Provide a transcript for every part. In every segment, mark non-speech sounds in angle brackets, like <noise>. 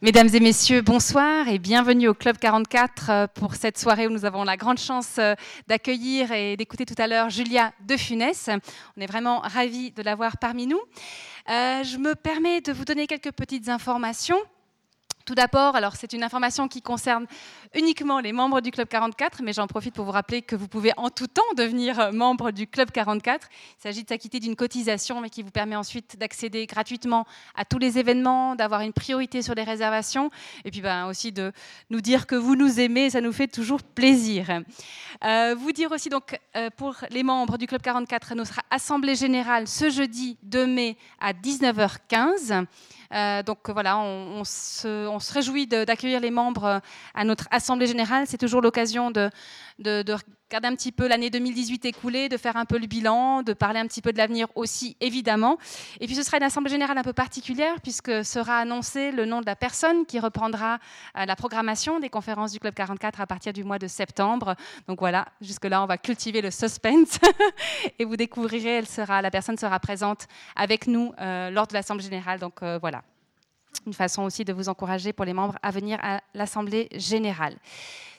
Mesdames et messieurs, bonsoir et bienvenue au Club 44 euh, pour cette soirée où nous avons la grande chance euh, d'accueillir et d'écouter tout à l'heure Julia De Funès. On est vraiment ravis de l'avoir parmi nous. Euh, je me permets de vous donner quelques petites informations. Tout d'abord, alors c'est une information qui concerne uniquement les membres du Club 44, mais j'en profite pour vous rappeler que vous pouvez en tout temps devenir membre du Club 44. Il s'agit de s'acquitter d'une cotisation, mais qui vous permet ensuite d'accéder gratuitement à tous les événements, d'avoir une priorité sur les réservations, et puis ben, aussi de nous dire que vous nous aimez, ça nous fait toujours plaisir. Euh, vous dire aussi donc euh, pour les membres du Club 44, notre assemblée générale ce jeudi 2 mai à 19h15. Euh, donc voilà, on, se, réjouit d'accueillir les membres euh, à notre Assemblée générale. C'est toujours l'occasion de, regarder un petit peu l'année 2018 écoulée, de faire un peu le bilan, de parler un petit peu de l'avenir aussi, évidemment. Et puis ce sera une Assemblée générale un peu particulière, puisque sera annoncé le nom de la personne qui reprendra euh, la programmation des conférences du Club 44 à partir du mois de septembre. Donc voilà, jusque-là, on va cultiver le suspense <laughs> et vous découvrirez, elle sera, la personne sera présente avec nous lors de l'Assemblée générale. Donc voilà une façon aussi de vous encourager pour les membres à venir à l'Assemblée générale.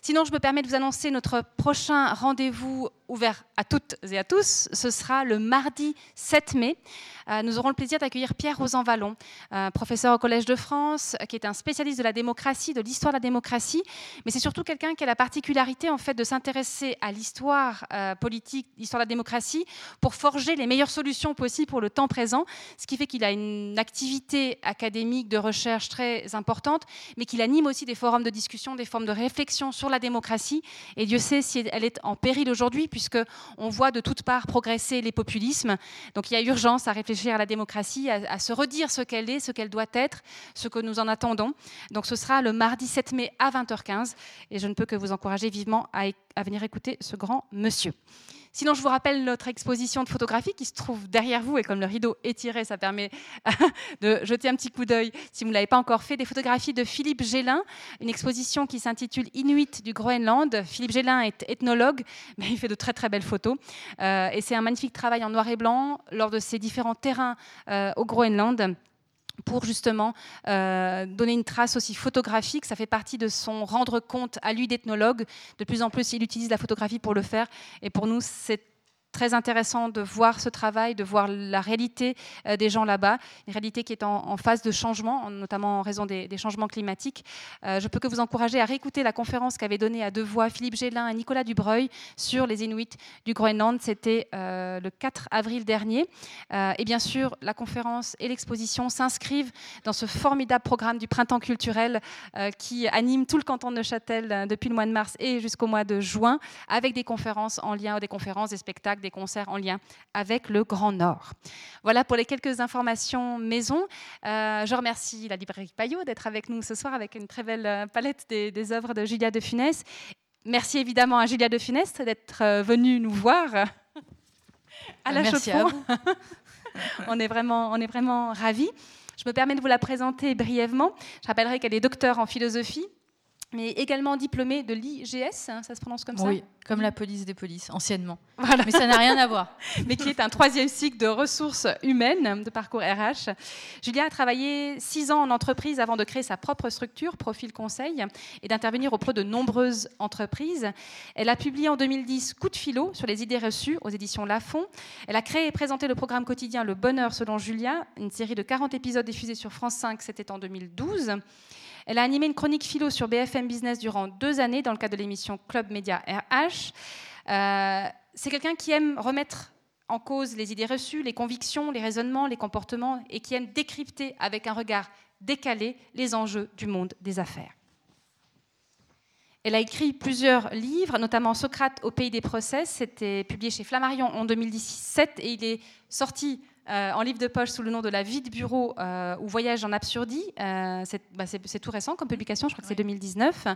Sinon, je me permets de vous annoncer notre prochain rendez-vous ouvert à toutes et à tous. Ce sera le mardi 7 mai. Euh, nous aurons le plaisir d'accueillir Pierre Rosan Vallon, euh, professeur au Collège de France, qui est un spécialiste de la démocratie, de l'histoire de la démocratie, mais c'est surtout quelqu'un qui a la particularité en fait de s'intéresser à l'histoire euh, politique, l'histoire de la démocratie, pour forger les meilleures solutions possibles pour le temps présent. Ce qui fait qu'il a une activité académique de recherche très importante, mais qu'il anime aussi des forums de discussion, des formes de réflexion sur la démocratie. Et Dieu sait si elle est en péril aujourd'hui, puisqu'on voit de toutes parts progresser les populismes. Donc il y a urgence à réfléchir à la démocratie, à, se redire ce qu'elle est, ce qu'elle doit être, ce que nous en attendons. Donc ce sera le mardi 7 mai à 20h15. Et je ne peux que vous encourager vivement à venir écouter ce grand monsieur. Sinon, je vous rappelle notre exposition de photographie qui se trouve derrière vous et comme le rideau est tiré, ça permet <laughs> de jeter un petit coup d'œil si vous ne l'avez pas encore fait. Des photographies de Philippe Gélin, une exposition qui s'intitule Inuit du Groenland. Philippe Gélin est ethnologue, mais il fait de très très belles photos. Euh, et c'est un magnifique travail en noir et blanc lors de ces différents terrains euh, au Groenland pour justement euh, donner une trace aussi photographique. Ça fait partie de son rendre compte à lui d'ethnologue. De plus en plus, il utilise la photographie pour le faire. Et pour nous, c'est très intéressant de voir ce travail, de voir la réalité euh, des gens là-bas, une réalité qui est en, phase de changement, notamment en raison des, changements climatiques. Euh, je peux que vous encourager à réécouter la conférence qu'avaient donnée à deux voix Philippe Gélin et Nicolas Dubreuil sur les Inuits du Groenland. C'était euh, le 4 avril dernier. et bien sûr, la conférence et l'exposition s'inscrivent dans ce formidable programme du printemps culturel qui anime tout le canton de Neuchâtel depuis le mois de mars et jusqu'au mois de juin, avec des conférences en lien, des conférences, des spectacles des concerts en lien avec le Grand Nord. Voilà pour les quelques informations maison. Euh, je remercie la librairie Payot d'être avec nous ce soir avec une très belle euh, palette des, œuvres de Julia de Funès. Merci évidemment à Julia de Funès d'être euh, venue nous voir <laughs> à la Merci <laughs> on est vraiment, on est vraiment ravis. Je me permets de vous la présenter brièvement. Je rappellerai qu'elle est docteur en philosophie, mais également diplômée de l'IGS, hein, ça se prononce comme ça Oui, comme la police des polices, anciennement. Mais ça n'a rien à voir. <laughs> Mais qui est un troisième cycle de ressources humaines, de parcours RH. Julia a travaillé six ans en entreprise avant de créer sa propre structure, Profil Conseil, et d'intervenir auprès de nombreuses entreprises. Elle a publié en 2010 Coup de philo sur les idées reçues aux éditions Lafon. Elle a créé et présenté le programme quotidien Le Bonheur selon Julia, une série de 40 épisodes diffusés sur France 5, c'était en 2012. Elle a animé une chronique philo sur BFM Business durant deux années dans le cadre de l'émission Club Média RH. Euh, c'est quelqu'un qui aime remettre en cause les idées reçues, les convictions, les raisonnements, les comportements et qui aime décrypter avec un regard décalé les enjeux du monde des affaires. Elle a écrit plusieurs livres, notamment Socrate au pays des procès. C'était publié chez Flammarion en 2017 et il est sorti euh, en livre de poche sous le nom de La vie de bureau euh, ou Voyage en absurdie. Euh, bah, c'est tout récent comme publication, je crois que c'est 2019.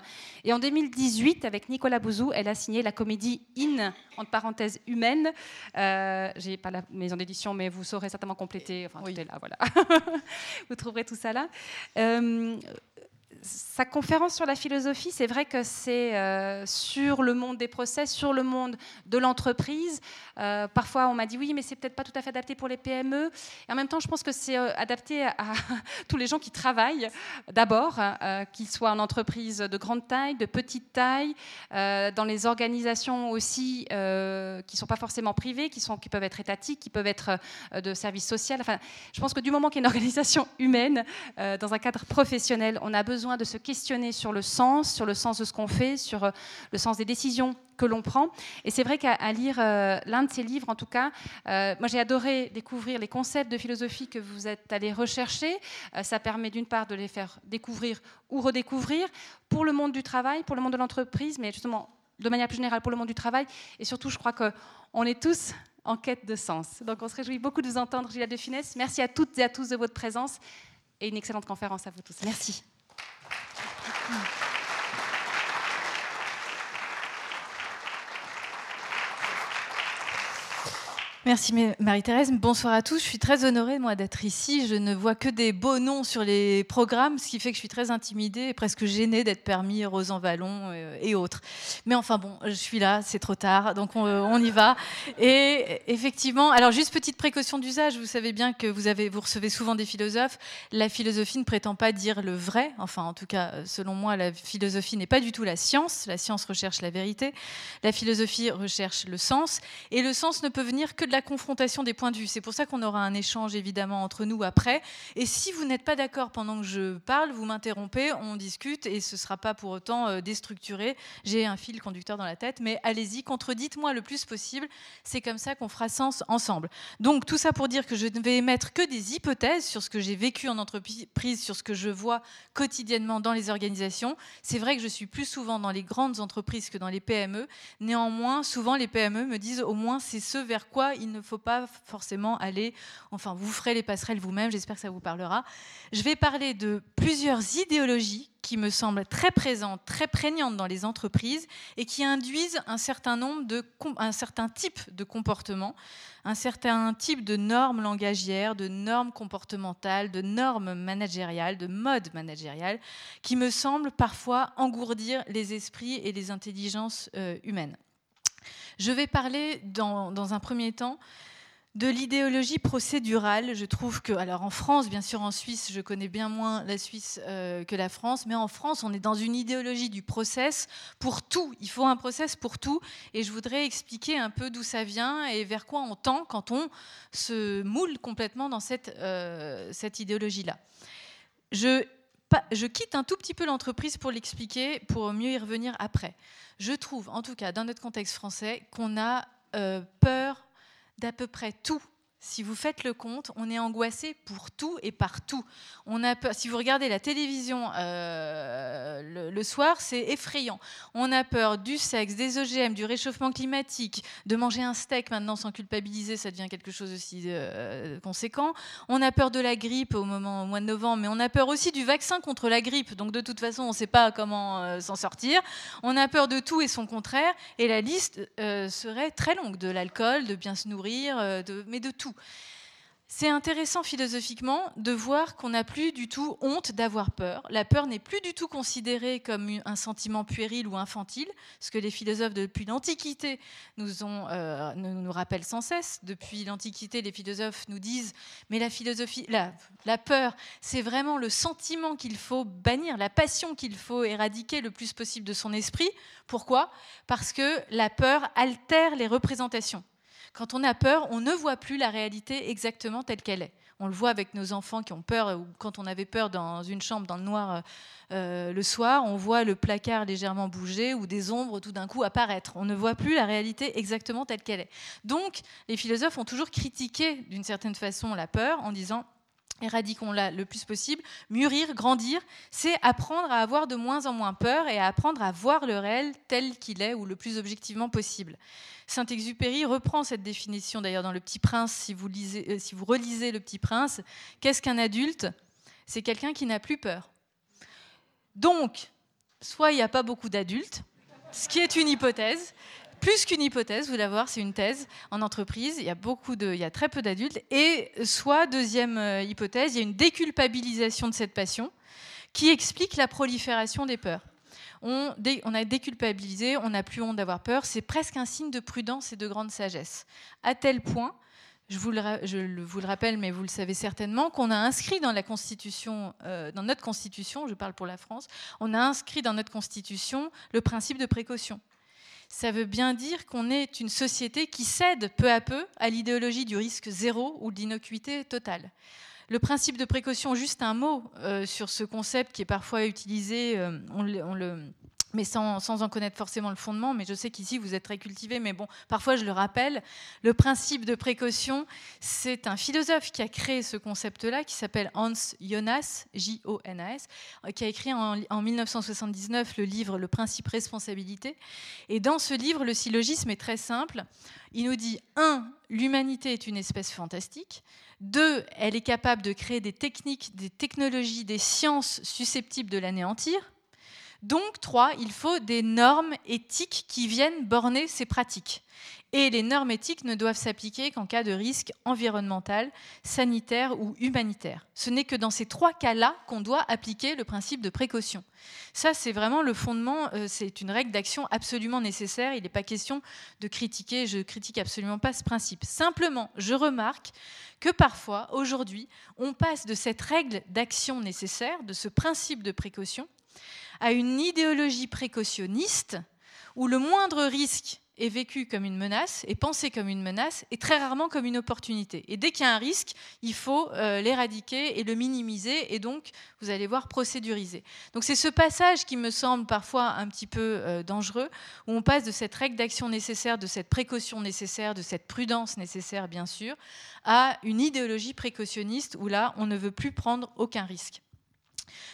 Et en 2018, avec Nicolas Bouzou, elle a signé la comédie In, entre parenthèses humaine. J'ai pas la maison d'édition, mais vous saurez certainement compléter. Enfin, tout est là, voilà. <laughs> vous trouverez tout ça là sa conférence sur la philosophie, c'est vrai que c'est euh, sur le monde des procès, sur le monde de l'entreprise. Euh, parfois, on m'a dit oui, mais c'est peut-être pas tout à fait adapté pour les PME. Et en même temps, je pense que c'est euh, adapté à, <laughs> tous les gens qui travaillent d'abord, qu'ils soient en entreprise de grande taille, de petite taille, dans les organisations aussi qui ne sont pas forcément privées, qui, qui peuvent être étatiques, qui peuvent être de services sociaux. Enfin, je pense que du moment qu'il y a une organisation humaine, dans un cadre professionnel, on a besoin de se questionner sur le sens, sur le sens de ce qu'on fait, sur euh, le sens des décisions que l'on prend. Et c'est vrai qu'à lire euh, l'un de ces livres, en tout cas, euh, moi j'ai adoré découvrir les concepts de philosophie que vous êtes allés rechercher. ça permet d'une part de les faire découvrir ou redécouvrir pour le monde du travail, pour le monde de l'entreprise, mais justement de manière plus générale pour le monde du travail. Et surtout, je crois qu'on est tous en quête de sens. Donc on se réjouit beaucoup de vous entendre, Gilles de Funès. Merci à toutes et à tous de votre présence et une excellente conférence à vous tous. Merci. 嗯。Merci Marie-Thérèse. Bonsoir à tous. Je suis très honorée moi d'être ici. Je ne vois que des beaux noms sur les programmes, ce qui fait que je suis très intimidée et presque gênée d'être permis Rosan Vallon euh, et autres. Mais enfin bon, je suis là, c'est trop tard, donc on, y va. Et effectivement, alors juste petite précaution d'usage. Vous savez bien que vous recevez souvent des philosophes. La philosophie ne prétend pas dire le vrai. Enfin, en tout cas, selon moi, la philosophie n'est pas du tout la science. La science recherche la vérité. La philosophie recherche le sens. Et le sens ne peut venir que de la confrontation des points de vue. C'est pour ça qu'on aura un échange évidemment entre nous après. Et si vous n'êtes pas d'accord pendant que je parle, vous m'interrompez, on discute et ce ne sera pas pour autant euh, déstructuré. J'ai un fil conducteur dans la tête, mais allez-y, contredites-moi le plus possible. C'est comme ça qu'on fera sens ensemble. Donc tout ça pour dire que je ne vais émettre que des hypothèses sur ce que j'ai vécu en entreprise, sur ce que je vois quotidiennement dans les organisations. C'est vrai que je suis plus souvent dans les grandes entreprises que dans les PME. Néanmoins, souvent les PME me disent au moins c'est ce vers quoi il ne faut pas forcément aller, enfin vous ferez les passerelles vous-même, j'espère que ça vous parlera. Je vais parler de plusieurs idéologies qui me semblent très présentes, très prégnantes dans les entreprises et qui induisent un certain nombre de, un certain type de comportement, un certain type de normes langagières, de normes comportementales, de normes managériales, de modes managériales, qui me semblent parfois engourdir les esprits et les intelligences euh, humaines. Je vais parler dans, un premier temps de l'idéologie procédurale. Je trouve que, alors en France, bien sûr en Suisse, je connais bien moins la Suisse euh, que la France, mais en France, on est dans une idéologie du process pour tout. Il faut un process pour tout. Et je voudrais expliquer un peu d'où ça vient et vers quoi on tend quand on se moule complètement dans cette, euh, cette idéologie-là. Je je quitte un tout petit peu l'entreprise pour l'expliquer, pour mieux y revenir après. Je trouve, en tout cas dans notre contexte français, qu'on a euh, peur d'à peu près tout si vous faites le compte, on est angoissé pour tout et partout. On a peur, si vous regardez la télévision euh, le, soir, c'est effrayant. On a peur du sexe, des OGM, du réchauffement climatique, de manger un steak maintenant sans culpabiliser, ça devient quelque chose aussi euh, conséquent. On a peur de la grippe au moment au mois de novembre, mais on a peur aussi du vaccin contre la grippe. Donc de toute façon, on ne sait pas comment euh, s'en sortir. On a peur de tout et son contraire. Et la liste serait très longue de l'alcool, de bien se nourrir, mais de tout. C'est intéressant philosophiquement de voir qu'on n'a plus du tout honte d'avoir peur. La peur n'est plus du tout considérée comme un sentiment puéril ou infantile, ce que les philosophes depuis l'Antiquité nous, euh, nous, rappellent sans cesse. Depuis l'Antiquité, les philosophes nous disent, mais la philosophie, la peur, c'est vraiment le sentiment qu'il faut bannir, la passion qu'il faut éradiquer le plus possible de son esprit. Pourquoi? Parce que la peur altère les représentations. Quand on a peur, on ne voit plus la réalité exactement telle qu'elle est. On le voit avec nos enfants qui ont peur, ou quand on avait peur dans une chambre dans le noir euh, euh, le soir, on voit le placard légèrement bouger ou des ombres tout d'un coup apparaître. On ne voit plus la réalité exactement telle qu'elle est. Donc, les philosophes ont toujours critiqué d'une certaine façon la peur en disant éradiquons-la le plus possible. Mûrir, grandir, c'est apprendre à avoir de moins en moins peur et à apprendre à voir le réel tel qu'il est ou le plus objectivement possible. Saint-Exupéry reprend cette définition d'ailleurs dans Le Petit Prince, si vous, euh, relisez Le Petit Prince. Qu'est-ce qu'un adulte? C'est quelqu'un qui n'a plus peur. Donc, soit il n'y a pas beaucoup d'adultes, ce qui est une hypothèse, plus qu'une hypothèse, vous allez voir, c'est une thèse en entreprise. Il y a beaucoup de, il y a très peu d'adultes. Et soit deuxième euh, hypothèse, il y a une déculpabilisation de cette passion qui explique la prolifération des peurs. On, on a déculpabilisé, on n'a plus honte d'avoir peur, c'est presque un signe de prudence et de grande sagesse. À tel point je vous, le, rappelle, mais vous le savez certainement, qu'on a inscrit dans la Constitution, euh, dans notre Constitution, je parle pour la France, on a inscrit dans notre Constitution le principe de précaution. Ça veut bien dire qu'on est une société qui cède peu à peu à l'idéologie du risque zéro ou de l'innocuité totale. Le principe de précaution, juste un mot euh, sur ce concept qui est parfois utilisé, euh, on le mais sans, en connaître forcément le fondement. Mais je sais qu'ici, vous êtes très cultivé, mais bon, parfois je le rappelle. Le principe de précaution, c'est un philosophe qui a créé ce concept-là, qui s'appelle Hans Jonas, J-O-N-A-S, qui a écrit en, en, 1979 le livre Le principe responsabilité. Et dans ce livre, le syllogisme est très simple. Il nous dit, un, l'humanité est une espèce fantastique. Deux, elle est capable de créer des techniques, des technologies, des sciences susceptibles de l'anéantir. Donc, trois, il faut des normes éthiques qui viennent borner ces pratiques. Et les normes éthiques ne doivent s'appliquer qu'en cas de risque environnemental, sanitaire ou humanitaire. Ce n'est que dans ces trois cas-là qu'on doit appliquer le principe de précaution. Ça, c'est vraiment le fondement, euh, c'est une règle d'action absolument nécessaire. Il n'est pas question de critiquer, je critique absolument pas ce principe. Simplement, je remarque que parfois, aujourd'hui, on passe de cette règle d'action nécessaire, de ce principe de précaution, à une idéologie précautionniste où le moindre risque est vécu comme une menace, est pensé comme une menace, et très rarement comme une opportunité. Et dès qu'il y a un risque, il faut euh, l'éradiquer et le minimiser, et donc, vous allez voir, procéduriser. Donc c'est ce passage qui me semble parfois un petit peu euh, dangereux, où on passe de cette règle d'action nécessaire, de cette précaution nécessaire, de cette prudence nécessaire, bien sûr, à une idéologie précautionniste, où là, on ne veut plus prendre aucun risque.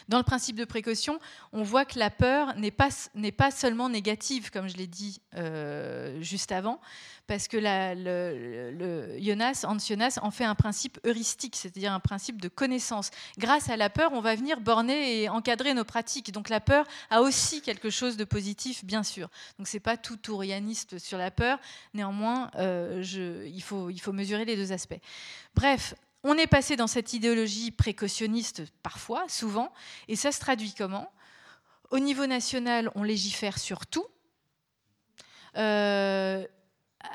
Dans le principe de précaution, on voit que la peur n'est pas, pas seulement négative, comme je l'ai dit euh, juste avant, parce que le, Jonas, Hans Jonas en fait un principe heuristique, c'est-à-dire un principe de connaissance. Grâce à la peur, on va venir borner et encadrer nos pratiques. Donc la peur a aussi quelque chose de positif, bien sûr. Donc c'est pas tout tourianiste sur la peur. Néanmoins, euh, il, faut, il faut mesurer les deux aspects. Bref, on est passé dans cette idéologie précautionniste parfois, souvent, et ça se traduit comment? Au niveau national, on légifère sur tout. Euh,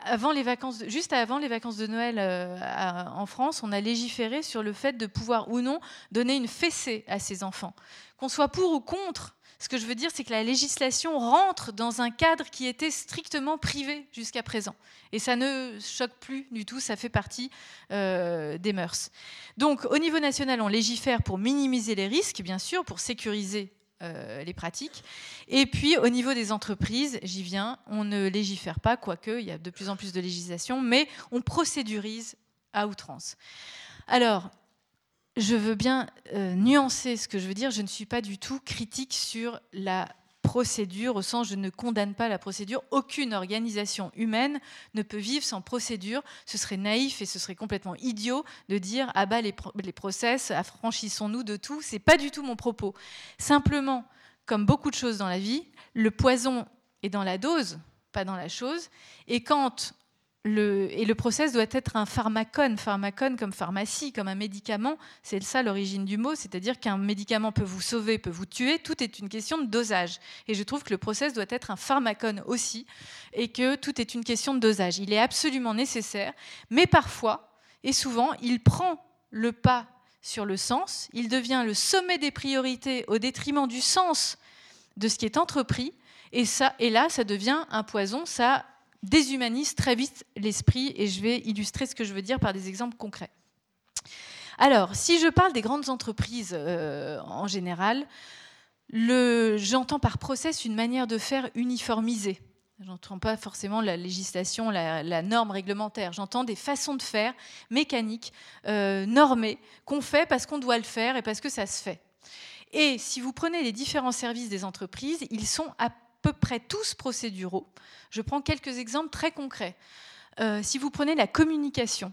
avant les vacances, juste avant les vacances de Noël euh, en France, on a légiféré sur le fait de pouvoir ou non donner une fessée à ses enfants. Qu'on soit pour ou contre, ce que je veux dire, c'est que la législation rentre dans un cadre qui était strictement privé jusqu'à présent. Et ça ne choque plus du tout, ça fait partie euh, des mœurs. Donc au niveau national, on légifère pour minimiser les risques, bien sûr, pour sécuriser euh, les pratiques. Et puis au niveau des entreprises, j'y viens, on ne légifère pas, quoique il y a de plus en plus de législation, mais on procédurise à outrance. Alors, je veux bien euh, nuancer ce que je veux dire. Je ne suis pas du tout critique sur la procédure, au sens je ne condamne pas la procédure. Aucune organisation humaine ne peut vivre sans procédure. Ce serait naïf et ce serait complètement idiot de dire ah bah les, process, affranchissons-nous de tout. C'est pas du tout mon propos. Simplement, comme beaucoup de choses dans la vie, le poison est dans la dose, pas dans la chose. Et quand et le process doit être un pharmacone, pharmacone comme pharmacie, comme un médicament. C'est ça l'origine du mot, c'est-à-dire qu'un médicament peut vous sauver, peut vous tuer. Tout est une question de dosage. Et je trouve que le process doit être un pharmacone aussi, et que tout est une question de dosage. Il est absolument nécessaire, mais parfois, et souvent, il prend le pas sur le sens. Il devient le sommet des priorités au détriment du sens de ce qui est entrepris. Et, ça, et là, ça devient un poison. Ça déshumanise très vite l'esprit et je vais illustrer ce que je veux dire par des exemples concrets. Alors, si je parle des grandes entreprises euh, en général, j'entends par process une manière de faire uniformisée. J'entends pas forcément la législation, la, norme réglementaire. J'entends des façons de faire mécaniques, euh, normées, qu'on fait parce qu'on doit le faire et parce que ça se fait. Et si vous prenez les différents services des entreprises, ils sont à peu près tous procéduraux. Je prends quelques exemples très concrets. Euh, si vous prenez la communication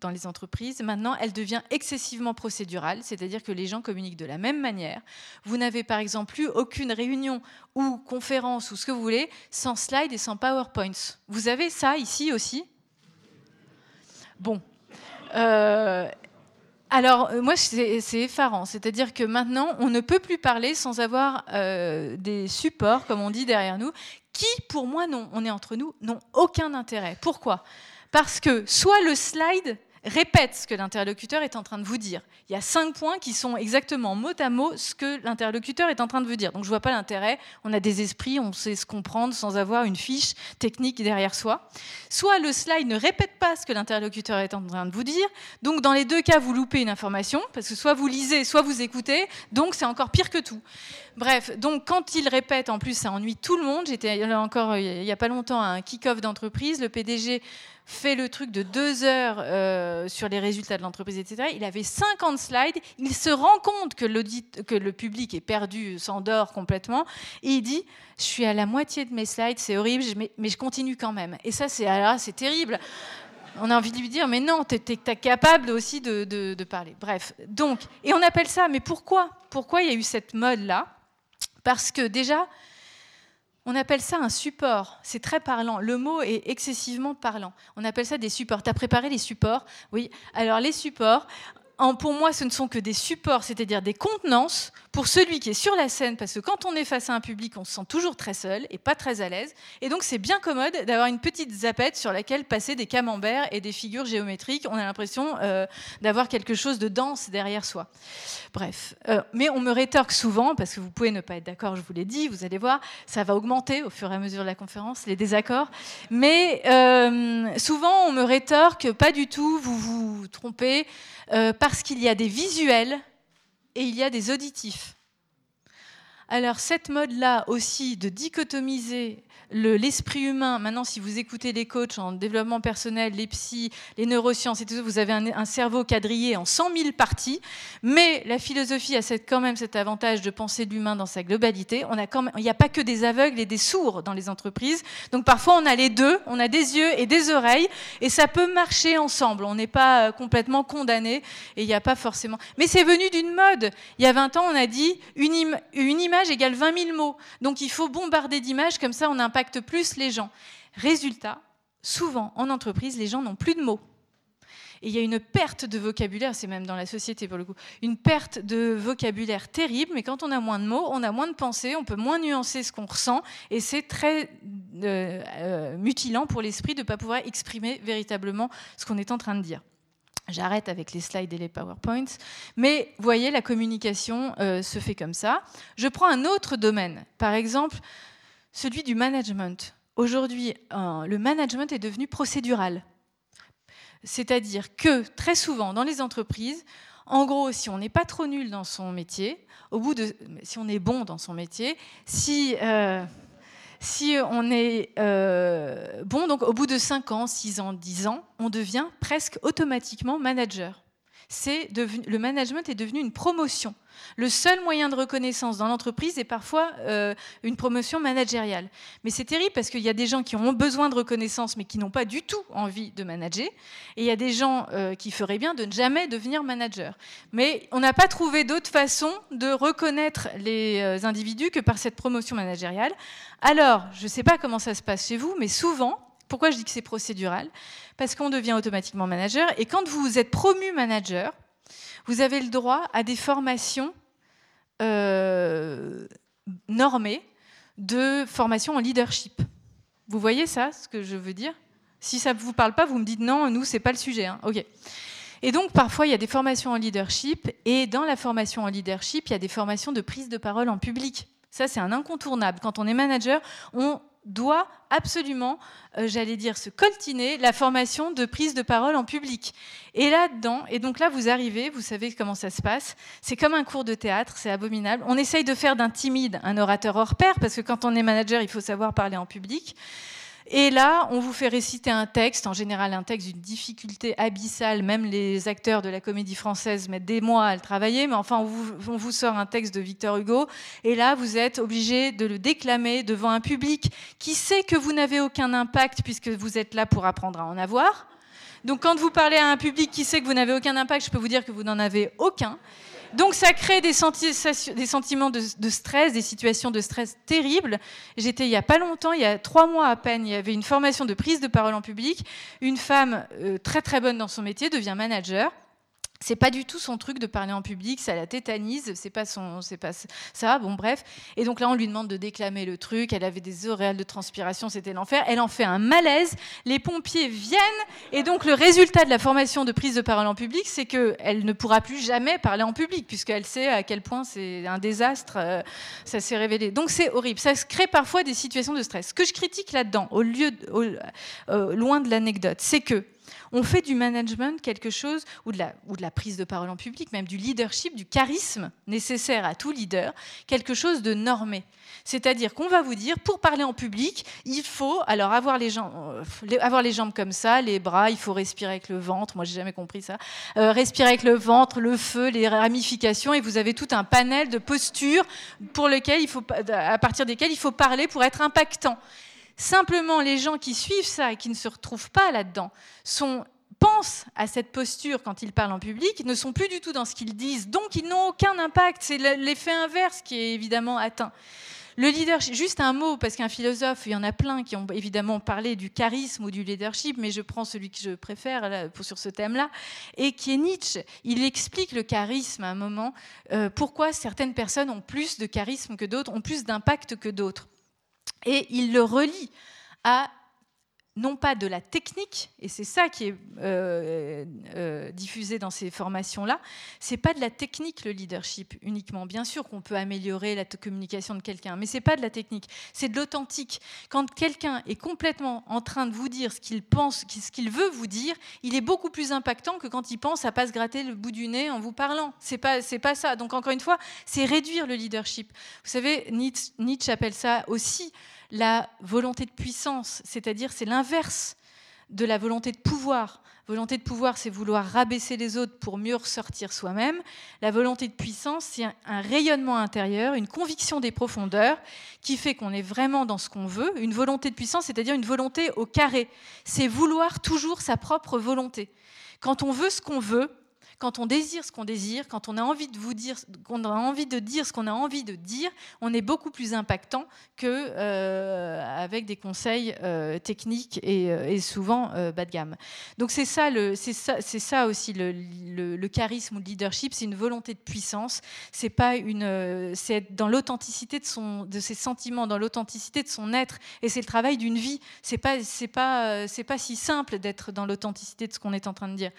dans les entreprises, maintenant, elle devient excessivement procédurale, c'est-à-dire que les gens communiquent de la même manière. Vous n'avez par exemple plus aucune réunion ou conférence ou ce que vous voulez sans slide et sans PowerPoints. Vous avez ça ici aussi? Bon. Euh, alors, euh, moi, c'est effarant. C'est-à-dire que maintenant, on ne peut plus parler sans avoir euh, des supports, comme on dit derrière nous, qui, pour moi, non, on est entre nous, n'ont aucun intérêt. Pourquoi? Parce que soit le slide répète ce que l'interlocuteur est en train de vous dire. Il y a cinq points qui sont exactement mot à mot ce que l'interlocuteur est en train de vous dire. Donc je ne vois pas l'intérêt. On a des esprits, on sait se comprendre sans avoir une fiche technique derrière soi. Soit le slide ne répète pas ce que l'interlocuteur est en train de vous dire. Donc dans les deux cas, vous loupez une information parce que soit vous lisez, soit vous écoutez. Donc c'est encore pire que tout. Bref, donc quand il répète, en plus, ça ennuie tout le monde. J'étais encore il n'y a pas longtemps à un kick-off d'entreprise. Le PDG fait le truc de deux heures euh, sur les résultats de l'entreprise, etc. Il avait 50 slides. Il se rend compte que, le public est perdu, s'endort complètement. Et il dit Je suis à la moitié de mes slides, c'est horrible, mais, je continue quand même. Et ça, c'est c'est terrible. On a envie de lui dire Mais non, tu es, capable aussi de, de parler. Bref. Donc, et on appelle ça Mais pourquoi? Pourquoi il y a eu cette mode-là? Parce que déjà, on appelle ça un support. C'est très parlant. Le mot est excessivement parlant. On appelle ça des supports. Tu as préparé les supports? Oui. Alors, les supports, pour moi, ce ne sont que des supports, c'est-à-dire des contenances pour celui qui est sur la scène, parce que quand on est face à un public, on se sent toujours très seul et pas très à l'aise. Et donc, c'est bien commode d'avoir une petite zapette sur laquelle passer des camemberts et des figures géométriques. On a l'impression euh, d'avoir quelque chose de dense derrière soi. Bref. Euh, mais on me rétorque souvent, parce que vous pouvez ne pas être d'accord, je vous l'ai dit, vous allez voir, ça va augmenter au fur et à mesure de la conférence, les désaccords. Mais euh, souvent, on me rétorque, pas du tout, vous vous trompez, parce qu'il y a des visuels et il y a des auditifs. Alors cette mode-là aussi de dichotomiser l'esprit humain, maintenant si vous écoutez les coachs en développement personnel, les psys, les neurosciences et tout ça, vous avez un, cerveau quadrillé en 100 000 parties, mais la philosophie a quand même cet avantage de penser l'humain dans sa globalité. On a quand même, il n'y a pas que des aveugles et des sourds dans les entreprises, donc parfois on a les deux, on a des yeux et des oreilles, et ça peut marcher ensemble, on n'est pas euh, complètement condamné, et il n'y a pas forcément... Mais c'est venu d'une mode. Il y a 20 ans, on a dit une, une image égale 20 000 mots, donc il faut bombarder d'images, comme ça on impacte plus les gens. Résultat, souvent en entreprise, les gens n'ont plus de mots. Et il y a une perte de vocabulaire, c'est même dans la société pour le coup, une perte de vocabulaire terrible, mais quand on a moins de mots, on a moins de pensées, on peut moins nuancer ce qu'on ressent, et c'est très euh, euh, mutilant pour l'esprit de ne pas pouvoir exprimer véritablement ce qu'on est en train de dire. J'arrête avec les slides et les PowerPoints. Mais voyez, la communication euh, se fait comme ça. Je prends un autre domaine. Par exemple, celui du management. Aujourd'hui, le management est devenu procédural. C'est-à-dire que très souvent dans les entreprises, en gros, si on n'est pas trop nul dans son métier, au bout de, si on est bon dans son métier, si, euh, si on est euh, bon, donc au bout de 5 ans, 6 ans, 10 ans, on devient presque automatiquement manager. C'est le management est devenu une promotion. Le seul moyen de reconnaissance dans l'entreprise est parfois euh, une promotion managériale. Mais c'est terrible parce qu'il y a des gens qui ont besoin de reconnaissance mais qui n'ont pas du tout envie de manager. Et il y a des gens euh, qui feraient bien de ne jamais devenir manager. Mais on n'a pas trouvé d'autre façon de reconnaître les euh, individus que par cette promotion managériale. Alors, je ne sais pas comment ça se passe chez vous, mais souvent, pourquoi je dis que c'est procédural? Parce qu'on devient automatiquement manager. Et quand vous êtes promu manager, vous avez le droit à des formations euh, normées de formation en leadership. Vous voyez ça, ce que je veux dire? Si ça ne vous parle pas, vous me dites non, nous, c'est pas le sujet. Hein. Ok. Et donc, parfois, il y a des formations en leadership, et dans la formation en leadership, il y a des formations de prise de parole en public. Ça, c'est un incontournable. Quand on est manager, on doit absolument, euh, j'allais dire, se coltiner la formation de prise de parole en public. Et là-dedans, et donc là, vous arrivez, vous savez comment ça se passe. C'est comme un cours de théâtre, c'est abominable. On essaye de faire d'un timide un orateur hors pair, parce que quand on est manager, il faut savoir parler en public. Et là, on vous fait réciter un texte, en général un texte d'une difficulté abyssale. Même les acteurs de la comédie française mettent des mois à le travailler, mais enfin, on vous, sort un texte de Victor Hugo. Et là, vous êtes obligé de le déclamer devant un public qui sait que vous n'avez aucun impact puisque vous êtes là pour apprendre à en avoir. Donc, quand vous parlez à un public qui sait que vous n'avez aucun impact, je peux vous dire que vous n'en avez aucun. Donc ça crée des, sentiments de, stress, des situations de stress terribles. J'étais il n'y a pas longtemps, il y a trois mois à peine, il y avait une formation de prise de parole en public. Une femme euh, très très bonne dans son métier devient manager. C'est pas du tout son truc de parler en public, ça la tétanise, c'est pas son, c'est pas ça, bon bref. Et donc là, on lui demande de déclamer le truc. Elle avait des auréoles de transpiration, c'était l'enfer. Elle en fait un malaise. Les pompiers viennent, et donc le résultat de la formation de prise de parole en public, c'est que elle ne pourra plus jamais parler en public, puisqu'elle sait à quel point c'est un désastre. Euh, ça s'est révélé. Donc c'est horrible. Ça crée parfois des situations de stress. Ce que je critique là-dedans, au lieu, euh, loin de l'anecdote, c'est que on fait du management quelque chose, ou de, la, prise de parole en public, même du leadership, du charisme nécessaire à tout leader, quelque chose de normé. C'est-à-dire qu'on va vous dire, pour parler en public, il faut alors avoir les, jambes, euh, comme ça, les bras, il faut respirer avec le ventre. Moi, j'ai jamais compris ça. Euh, respirer avec le ventre, le feu, les ramifications, et vous avez tout un panel de postures pour lequel il faut, à partir desquelles il faut parler pour être impactant. Simplement, les gens qui suivent ça et qui ne se retrouvent pas là-dedans pensent à cette posture quand ils parlent en public, ne sont plus du tout dans ce qu'ils disent, donc ils n'ont aucun impact. C'est l'effet inverse qui est évidemment atteint. Le leadership, juste un mot, parce qu'un philosophe, il y en a plein qui ont évidemment parlé du charisme ou du leadership, mais je prends celui que je préfère sur ce thème-là, et qui est Nietzsche. Il explique le charisme à un moment, euh, pourquoi certaines personnes ont plus de charisme que d'autres, ont plus d'impact que d'autres. Et il le relie à non pas de la technique, et c'est ça qui est euh, euh, diffusé dans ces formations-là, c'est pas de la technique le leadership uniquement. Bien sûr qu'on peut améliorer la communication de quelqu'un, mais c'est pas de la technique, c'est de l'authentique. Quand quelqu'un est complètement en train de vous dire ce qu'il pense, ce qu'il veut vous dire, il est beaucoup plus impactant que quand il pense à pas se gratter le bout du nez en vous parlant. C'est pas c'est pas ça. Donc encore une fois, c'est réduire le leadership. Vous savez, Nietzsche, Nietzsche appelle ça aussi la volonté de puissance, c'est-à-dire c'est l'inverse de la volonté de pouvoir. Volonté de pouvoir, c'est vouloir rabaisser les autres pour mieux ressortir soi-même. La volonté de puissance, c'est un rayonnement intérieur, une conviction des profondeurs qui fait qu'on est vraiment dans ce qu'on veut. Une volonté de puissance, c'est-à-dire une volonté au carré. C'est vouloir toujours sa propre volonté. Quand on veut ce qu'on veut, quand on désire ce qu'on désire, quand on a envie de vous dire, qu'on a envie de dire ce qu'on a envie de dire, on est beaucoup plus impactant que euh, avec des conseils euh, techniques et, euh, souvent bas de gamme. Donc c'est ça, aussi le, charisme ou le leadership, c'est une volonté de puissance. C'est pas être dans l'authenticité de ses sentiments, dans l'authenticité de son être, et c'est le travail d'une vie. C'est pas, c'est pas si simple d'être dans l'authenticité de ce qu'on est en train de dire.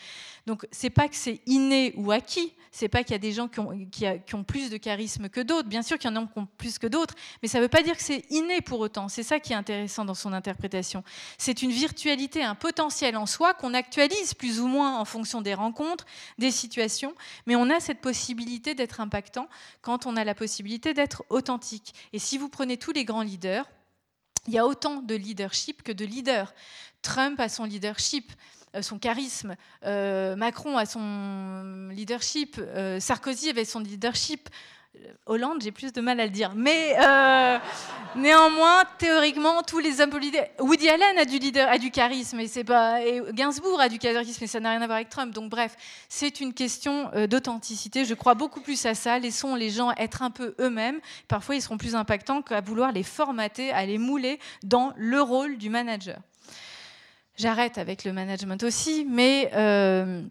Donc c'est pas que c'est inné ou acquis. C'est pas qu'il y a des gens qui ont, qui, ont, plus de charisme que d'autres. Bien sûr qu'il y en a qui ont plus que d'autres, mais ça ne veut pas dire que c'est inné pour autant. C'est ça qui est intéressant dans son interprétation. C'est une virtualité, un potentiel en soi qu'on actualise plus ou moins en fonction des rencontres, des situations, mais on a cette possibilité d'être impactant quand on a la possibilité d'être authentique. Et si vous prenez tous les grands leaders, il y a autant de leadership que de leaders. Trump a son leadership, son charisme, euh, Macron a son leadership, euh, Sarkozy avait son leadership. Hollande, j'ai plus de mal à le dire. Mais néanmoins, théoriquement, tous les hommes politiques. Woody Allen a du, leader, a du charisme, et, c'est pas, et Gainsbourg a du charisme, mais ça n'a rien à voir avec Trump. Donc, bref, c'est une question d'authenticité. Je crois beaucoup plus à ça. Laissons les gens être un peu eux-mêmes. Parfois, ils seront plus impactants qu'à vouloir les formater, à les mouler dans le rôle du manager. J'arrête avec le management aussi, mais euh,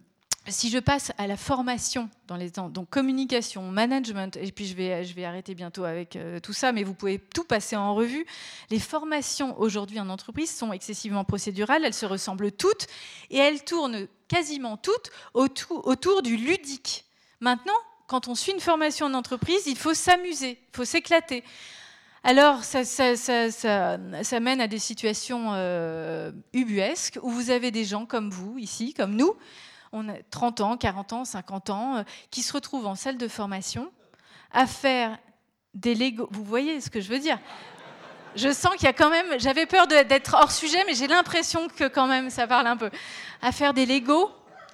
si je passe à la formation dans les temps, donc communication, management, et puis je vais, je vais arrêter bientôt avec euh, tout ça, mais vous pouvez tout passer en revue. Les formations aujourd'hui en entreprise sont excessivement procédurales, elles se ressemblent toutes, et elles tournent quasiment toutes autour, autour du ludique. Maintenant, quand on suit une formation en entreprise, il faut s'amuser, il faut s'éclater. Alors, ça, mène à des situations euh, ubuesques où vous avez des gens comme vous, ici, comme nous, on a 30 ans, 40 ans, 50 ans, euh, qui se retrouvent en salle de formation à faire des Lego. Vous voyez ce que je veux dire? Je sens qu'il y a quand même, j'avais peur d'être hors sujet, mais j'ai l'impression que quand même ça parle un peu. À faire des Lego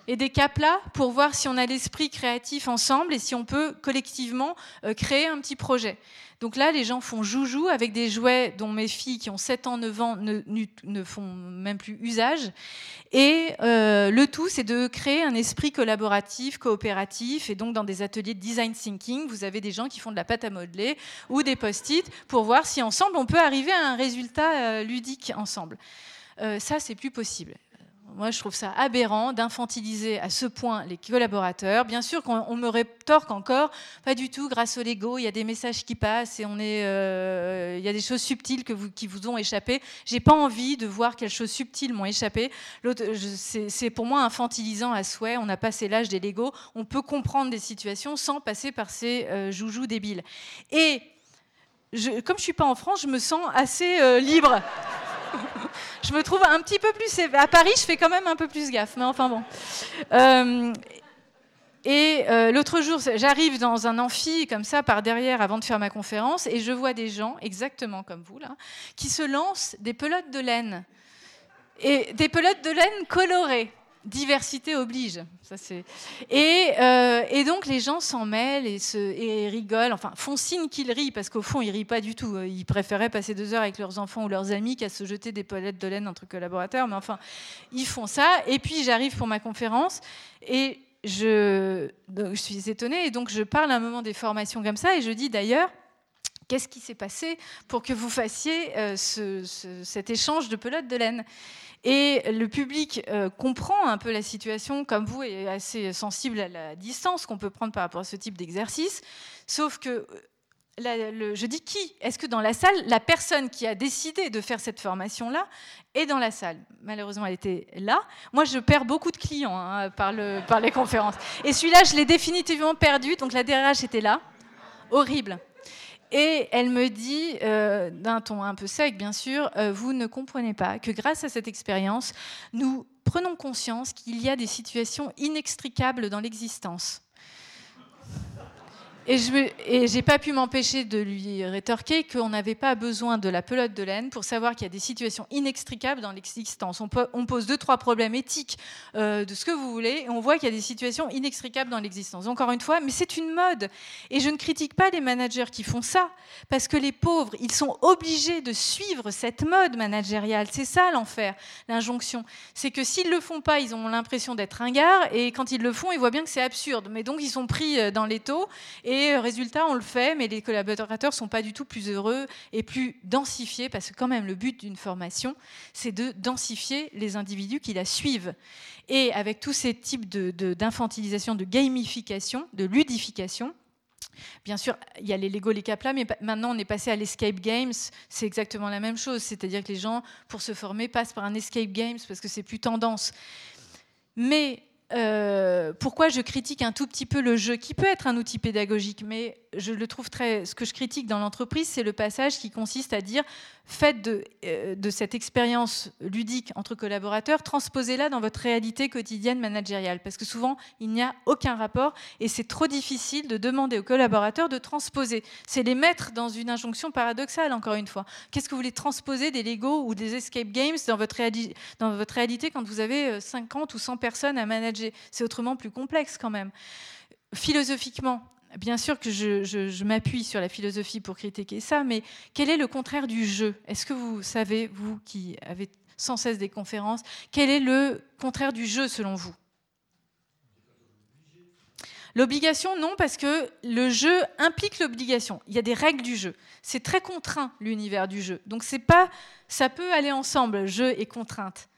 et des caplas pour voir si on a l'esprit créatif ensemble et si on peut collectivement euh, créer un petit projet. Donc là, les gens font joujou avec des jouets dont mes filles qui ont 7 ans, 9 ans ne, font même plus usage. Et euh, le tout, c'est de créer un esprit collaboratif, coopératif. Et donc, dans des ateliers de design thinking, vous avez des gens qui font de la pâte à modeler ou des post-it pour voir si ensemble, on peut arriver à un résultat euh, ludique ensemble. Ça, c'est plus possible moi, je trouve ça aberrant d'infantiliser à ce point les collaborateurs. Bien sûr qu'on me rétorque encore, pas du tout, grâce au Lego, il y a des messages qui passent et on est, euh, il y a des choses subtiles que vous, qui vous ont échappé. J'ai pas envie de voir quelles choses subtiles m'ont échappé. C'est pour moi infantilisant à souhait. On a passé l'âge des Lego. On peut comprendre des situations sans passer par ces euh, joujoux débiles. Et comme je suis pas en France, je me sens assez euh, libre. Je me trouve un petit peu plus. À Paris, je fais quand même un peu plus gaffe, mais enfin bon. Euh, et euh, l'autre jour, j'arrive dans un amphi comme ça par derrière avant de faire ma conférence et je vois des gens, exactement comme vous là, qui se lancent des pelotes de laine. Et des pelotes de laine colorées diversité oblige. Ça, et, euh, et, donc les gens s'en mêlent et, se, rigolent, enfin font signe qu'ils rient, parce qu'au fond ils rient pas du tout. Ils préféraient passer deux heures avec leurs enfants ou leurs amis qu'à se jeter des palettes de laine entre collaborateurs. Mais enfin, ils font ça. Et puis j'arrive pour ma conférence et je, je suis étonnée. Et donc je parle à un moment des formations comme ça et je dis d'ailleurs, qu'est-ce qui s'est passé pour que vous fassiez euh, ce, cet échange de pelotes de laine et le public euh, comprend un peu la situation, comme vous, et est assez sensible à la distance qu'on peut prendre par rapport à ce type d'exercice. Sauf que euh, je dis qui? Est-ce que dans la salle, la personne qui a décidé de faire cette formation-là est dans la salle? Malheureusement, elle était là. Moi, je perds beaucoup de clients hein, par, par les conférences. Et celui-là, je l'ai définitivement perdu. Donc la DRH était là. Horrible. Et elle me dit, euh, d'un ton un peu sec bien sûr, euh, vous ne comprenez pas que grâce à cette expérience, nous prenons conscience qu'il y a des situations inextricables dans l'existence. Et je n'ai pas pu m'empêcher de lui rétorquer qu'on n'avait pas besoin de la pelote de laine pour savoir qu'il y a des situations inextricables dans l'existence. On, pose deux, trois problèmes éthiques euh, de ce que vous voulez, et on voit qu'il y a des situations inextricables dans l'existence. Encore une fois, mais c'est une mode. Et je ne critique pas les managers qui font ça, parce que les pauvres, ils sont obligés de suivre cette mode managériale. C'est ça l'enfer, l'injonction. C'est que s'ils ne le font pas, ils ont l'impression d'être ringards, et quand ils le font, ils voient bien que c'est absurde. Mais donc, ils sont pris euh, dans les taux. Et et euh, résultat, on le fait, mais les collaborateurs sont pas du tout plus heureux et plus densifiés, parce que quand même, le but d'une formation, c'est de densifier les individus qui la suivent. Et avec tous ces types d'infantilisation, de, de gamification, de ludification, Bien sûr, il y a les Lego, les Capla, mais maintenant on est passé à l'escape games. C'est exactement la même chose. C'est-à-dire que les gens, pour se former, passent par un escape games parce que c'est plus tendance. Mais euh, pourquoi je critique un tout petit peu le jeu, qui peut être un outil pédagogique, mais je le trouve très. Ce que je critique dans l'entreprise, c'est le passage qui consiste à dire faites de, euh, de cette expérience ludique entre collaborateurs, transposez-la dans votre réalité quotidienne managériale. Parce que souvent, il n'y a aucun rapport et c'est trop difficile de demander aux collaborateurs de transposer. C'est les mettre dans une injonction paradoxale, encore une fois. Qu'est-ce que vous voulez transposer des Lego ou des escape games dans votre, dans votre réalité quand vous avez 50 euh, ou 100 personnes à manager C'est autrement plus complexe quand même. Philosophiquement, bien sûr que je, m'appuie sur la philosophie pour critiquer ça, mais quel est le contraire du jeu? Est-ce que vous savez, vous qui avez sans cesse des conférences, quel est le contraire du jeu selon vous? L'obligation, non, parce que le jeu implique l'obligation. Il y a des règles du jeu. C'est très contraint l'univers du jeu. Donc c'est pas, ça peut aller ensemble, jeu et contrainte.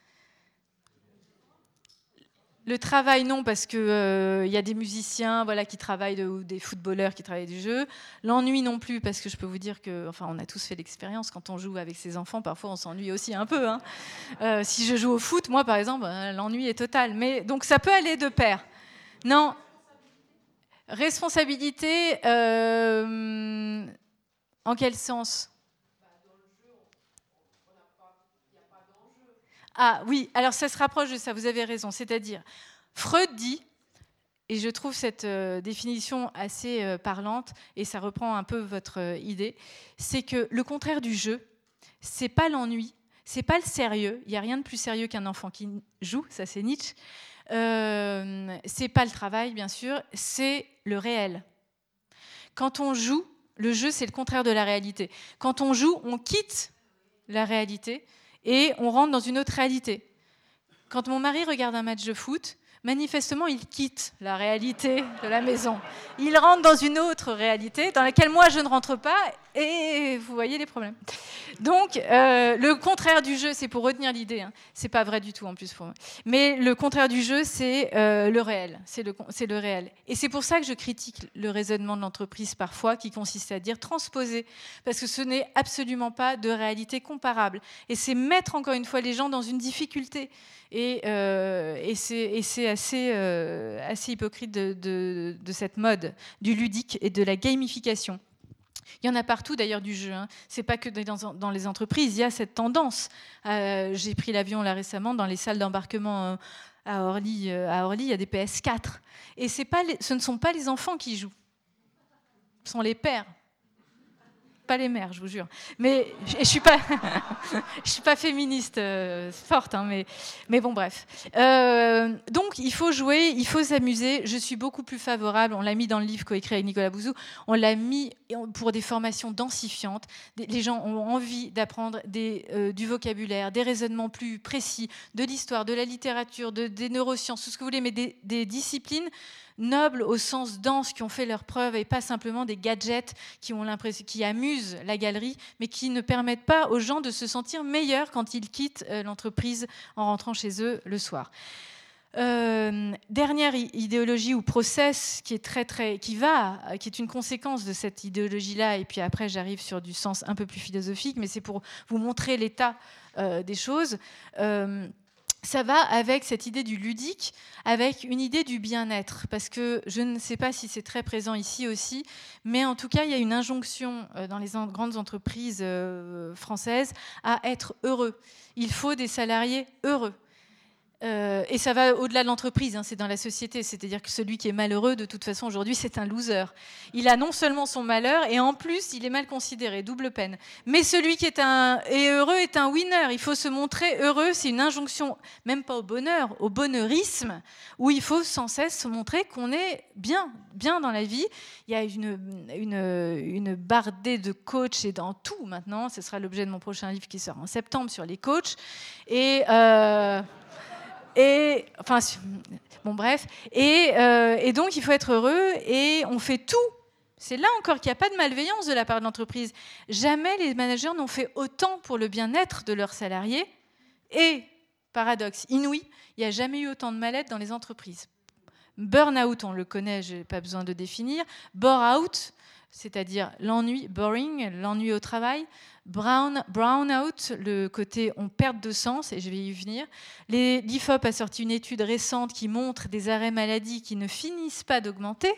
Le travail, non, parce qu'il euh, y a des musiciens voilà, qui travaillent, ou des footballeurs qui travaillent du jeu. L'ennui non plus, parce que je peux vous dire que, enfin, on a tous fait l'expérience, quand on joue avec ses enfants, parfois on s'ennuie aussi un peu. Hein. Euh, si je joue au foot, moi par exemple, euh, l'ennui est total. Mais, donc ça peut aller de pair. Non. Responsabilité, en quel sens? Ah oui, alors ça se rapproche de ça, vous avez raison. C'est-à-dire, Freud dit, et je trouve cette euh, définition assez euh, parlante, et ça reprend un peu votre euh, idée, c'est que le contraire du jeu, c'est pas l'ennui, c'est pas le sérieux. Il n'y a rien de plus sérieux qu'un enfant qui joue, ça c'est Nietzsche. c'est pas le travail, bien sûr, c'est le réel. Quand on joue, le jeu, c'est le contraire de la réalité. Quand on joue, on quitte la réalité et on rentre dans une autre réalité. Quand mon mari regarde un match de foot, Manifestement, il quitte la réalité de la maison. Il rentre dans une autre réalité dans laquelle moi je ne rentre pas et vous voyez les problèmes. Donc, euh, le contraire du jeu, c'est pour retenir l'idée, hein. c'est pas vrai du tout en plus pour moi. Mais le contraire du jeu, c'est euh, le réel. C'est le, réel. Et c'est pour ça que je critique le raisonnement de l'entreprise parfois, qui consiste à dire transposer, parce que ce n'est absolument pas de réalité comparable. Et c'est mettre encore une fois les gens dans une difficulté. Et, euh, c'est assez, hypocrite de cette mode du ludique et de la gamification. Il y en a partout d'ailleurs du jeu. Hein. C'est pas que dans, les entreprises. Il y a cette tendance. Euh, j'ai pris l'avion là récemment dans les salles d'embarquement euh, à Orly. Euh, à Orly, il y a des PS4. Et ce ne sont pas les enfants qui jouent. Ce sont les pères pas les mères, je vous jure. Mais je suis pas, <laughs> je suis pas féministe euh, forte, hein, mais, mais bon, bref. Euh, donc, il faut jouer, il faut s'amuser. Je suis beaucoup plus favorable. On l'a mis dans le livre coécrit avec Nicolas Bouzou. On l'a mis pour des formations densifiantes. Les gens ont envie d'apprendre euh, du vocabulaire, des raisonnements plus précis, de l'histoire, de la littérature, de, des neurosciences, tout ce que vous voulez, mais des, des disciplines nobles au sens dense qui ont fait leur preuve et pas simplement des gadgets qui, ont amusent la galerie, mais qui ne permettent pas aux gens de se sentir meilleurs quand ils quittent euh, l'entreprise en rentrant chez eux le soir. Euh, dernière idéologie ou process qui est très très qui va qui est une conséquence de cette idéologie là et puis après j'arrive sur du sens un peu plus philosophique mais c'est pour vous montrer l'état euh, des choses ça va avec cette idée du ludique, avec une idée du bien-être, parce que je ne sais pas si c'est très présent ici aussi, mais en tout cas, il y a une injonction euh, dans les grandes entreprises euh, françaises à être heureux. Il faut des salariés heureux. Euh, et ça va au-delà de l'entreprise, hein, c'est dans la société. C'est-à-dire que celui qui est malheureux, de toute façon, aujourd'hui, c'est un loser. Il a non seulement son malheur, et en plus, il est mal considéré, double peine. Mais celui qui est, un, est heureux est un winner. Il faut se montrer heureux. C'est une injonction, même pas au bonheur, au bonheurisme, où il faut sans cesse se montrer qu'on est bien, bien dans la vie. Il y a une, une, une bardée de coachs et dans tout maintenant. Ce sera l'objet de mon prochain livre qui sort en septembre sur les coachs. Et. Euh, et, enfin, bon, bref. Euh, et, donc, il faut être heureux et on fait tout. C'est là encore qu'il n'y a pas de malveillance de la part de l'entreprise. Jamais les managers n'ont fait autant pour le bien-être de leurs salariés. Et, paradoxe inouï, il n'y a jamais eu autant de mal-être dans les entreprises. Burn-out, on le connaît, je n'ai pas besoin de définir. Bore-out, c'est-à-dire l'ennui, boring, l'ennui au travail. Brown, out, le côté on perd de sens, et je vais y venir. L'IFOP a sorti une étude récente qui montre des arrêts maladie qui ne finissent pas d'augmenter.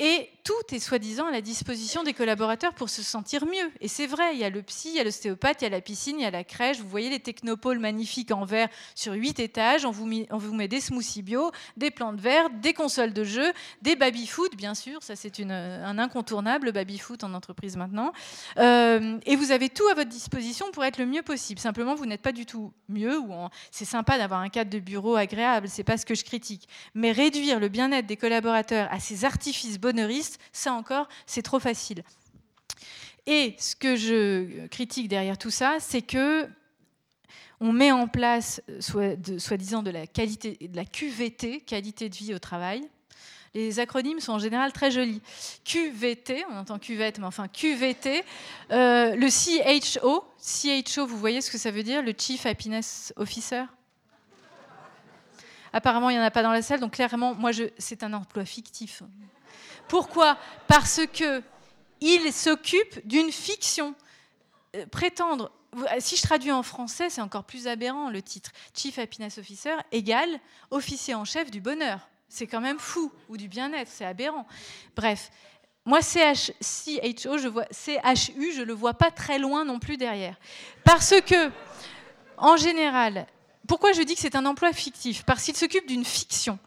Et tout est soi-disant à la disposition des collaborateurs pour se sentir mieux. Et c'est vrai, il y a le psy, il y a l'ostéopathe, il y a la piscine, il y a la crèche. Vous voyez les technopoles magnifiques en verre sur huit étages. On vous, met, des smoothies bio, des plantes vertes, des consoles de jeux, des baby-foot, bien sûr. Ça, c'est un incontournable, baby-foot en entreprise maintenant. Euh, et vous avez tout à votre disposition pour être le mieux possible. Simplement, vous n'êtes pas du tout mieux. C'est sympa d'avoir un cadre de bureau agréable, c'est pas ce que je critique. Mais réduire le bien-être des collaborateurs à ces artifices ça encore, c'est trop facile. Et ce que je critique derrière tout ça, c'est que on met en place, soi-disant, de, la qualité, de la QVT, qualité de vie au travail. Les acronymes sont en général très jolis. QVT, on entend cuvette, mais enfin QVT. Euh, le CHO, CHO, vous voyez ce que ça veut dire, le Chief Happiness Officer? Apparemment, il n'y en a pas dans la salle, donc clairement, moi, c'est un emploi fictif. Pourquoi Parce que il s'occupe d'une fiction. Euh, prétendre, si je traduis en français, c'est encore plus aberrant le titre. Chief Happiness Officer égale officier en chef du bonheur. C'est quand même fou, ou du bien-être, c'est aberrant. Bref, moi, CH, CHO, je CHU, je ne le vois pas très loin non plus derrière. Parce que, en général, pourquoi je dis que c'est un emploi fictif? Parce qu'il s'occupe d'une fiction.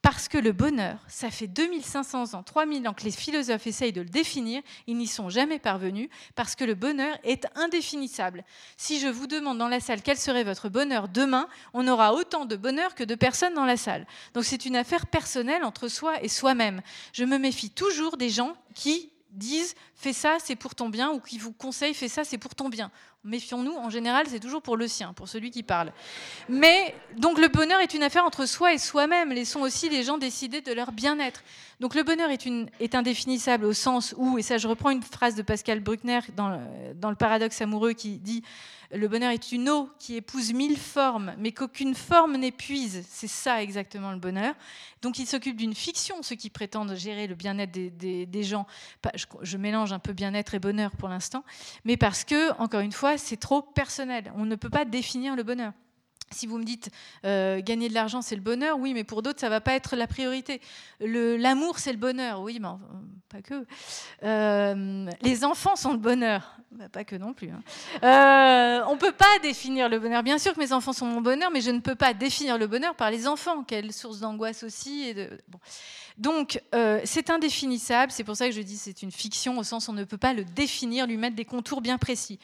Parce que le bonheur, ça fait 2500 ans, 3000 ans que les philosophes essayent de le définir, ils n'y sont jamais parvenus, parce que le bonheur est indéfinissable. Si je vous demande dans la salle quel serait votre bonheur demain, on aura autant de bonheur que de personnes dans la salle. Donc c'est une affaire personnelle entre soi et soi-même. Je me méfie toujours des gens qui disent fais ça, c'est pour ton bien, ou qui vous conseille, fais ça, c'est pour ton bien. Méfions-nous, en général, c'est toujours pour le sien, pour celui qui parle. Mais donc le bonheur est une affaire entre soi et soi-même. Laissons aussi les gens décider de leur bien-être. Donc le bonheur est, une, est, indéfinissable au sens où, et ça je reprends une phrase de Pascal Bruckner dans, dans le paradoxe amoureux qui dit le bonheur est une eau qui épouse mille formes, mais qu'aucune forme n'épuise. C'est ça exactement le bonheur. Donc il s'occupe d'une fiction, ceux qui prétendent gérer le bien-être des, gens. Je, je mélange un peu bien-être et bonheur pour l'instant, mais parce que, encore une fois, c'est trop personnel. On ne peut pas définir le bonheur. Si vous me dites euh, gagner de l'argent, c'est le bonheur, oui, mais pour d'autres, ça ne va pas être la priorité. L'amour, c'est le bonheur, oui, mais pas que. Euh, les enfants sont le bonheur, bah, pas que non plus. Hein. Euh, on ne peut pas définir le bonheur. Bien sûr que mes enfants sont mon bonheur, mais je ne peux pas définir le bonheur par les enfants. Quelle source d'angoisse aussi. Donc, c'est indéfinissable. C'est pour ça que je dis c'est une fiction, au sens où on ne peut pas le définir, lui mettre des contours bien précis.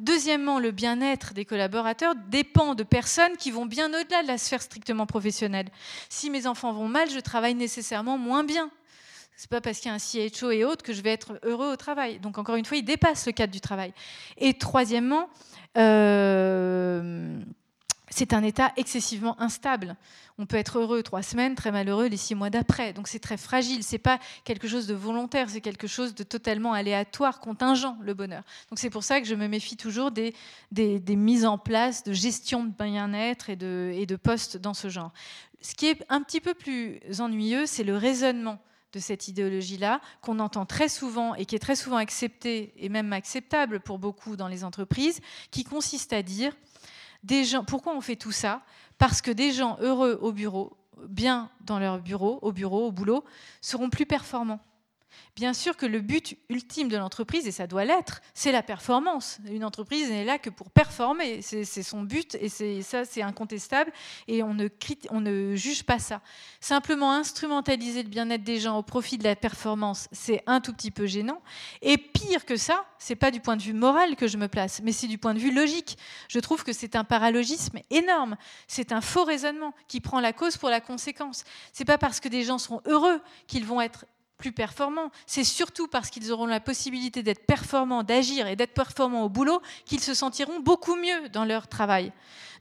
Deuxièmement, le bien-être des collaborateurs dépend de personnes qui vont bien au-delà de la sphère strictement professionnelle. Si mes enfants vont mal, je travaille nécessairement moins bien. C'est pas parce qu'il y a un CHO et autres que je vais être heureux au travail. Donc encore une fois, il dépasse le cadre du travail. Et troisièmement, euh, c'est un état excessivement instable. On peut être heureux trois semaines, très malheureux les six mois d'après. Donc c'est très fragile. C'est pas quelque chose de volontaire, c'est quelque chose de totalement aléatoire, contingent, le bonheur. Donc c'est pour ça que je me méfie toujours des, des, mises en place de gestion de bien-être et de, et de postes dans ce genre. Ce qui est un petit peu plus ennuyeux, c'est le raisonnement de cette idéologie-là, qu'on entend très souvent et qui est très souvent acceptée et même acceptable pour beaucoup dans les entreprises, qui consiste à dire pourquoi on fait tout ça? Parce que des gens heureux au bureau, bien dans leur bureau, au bureau, au boulot, seront plus performants. Bien sûr que le but ultime de l'entreprise, et ça doit l'être, c'est la performance. Une entreprise n'est là que pour performer, c'est son but, et ça c'est incontestable, et on ne, juge pas ça. Simplement instrumentaliser le bien-être des gens au profit de la performance, c'est un tout petit peu gênant. Et pire que ça, c'est pas du point de vue moral que je me place, mais c'est du point de vue logique. Je trouve que c'est un paralogisme énorme. C'est un faux raisonnement qui prend la cause pour la conséquence. C'est pas parce que des gens seront heureux qu'ils vont être plus performants. C'est surtout parce qu'ils auront la possibilité d'être performants, d'agir et d'être performants au boulot qu'ils se sentiront beaucoup mieux dans leur travail.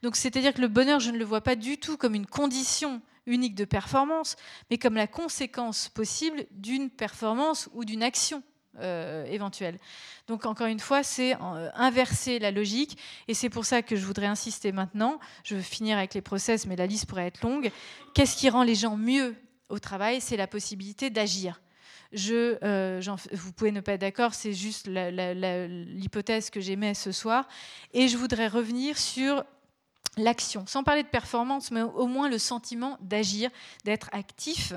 Donc c'est-à-dire que le bonheur, je ne le vois pas du tout comme une condition unique de performance, mais comme la conséquence possible d'une performance ou d'une action. Euh, éventuelle. Donc encore une fois, c'est euh, inverser la logique et c'est pour ça que je voudrais insister maintenant. Je veux finir avec les process, mais la liste pourrait être longue. Qu'est-ce qui rend les gens mieux au travail? C'est la possibilité d'agir. Euh, vous pouvez ne pas être d'accord, c'est juste l'hypothèse que j'émets ce soir. Et je voudrais revenir sur l'action, sans parler de performance, mais au moins le sentiment d'agir, d'être actif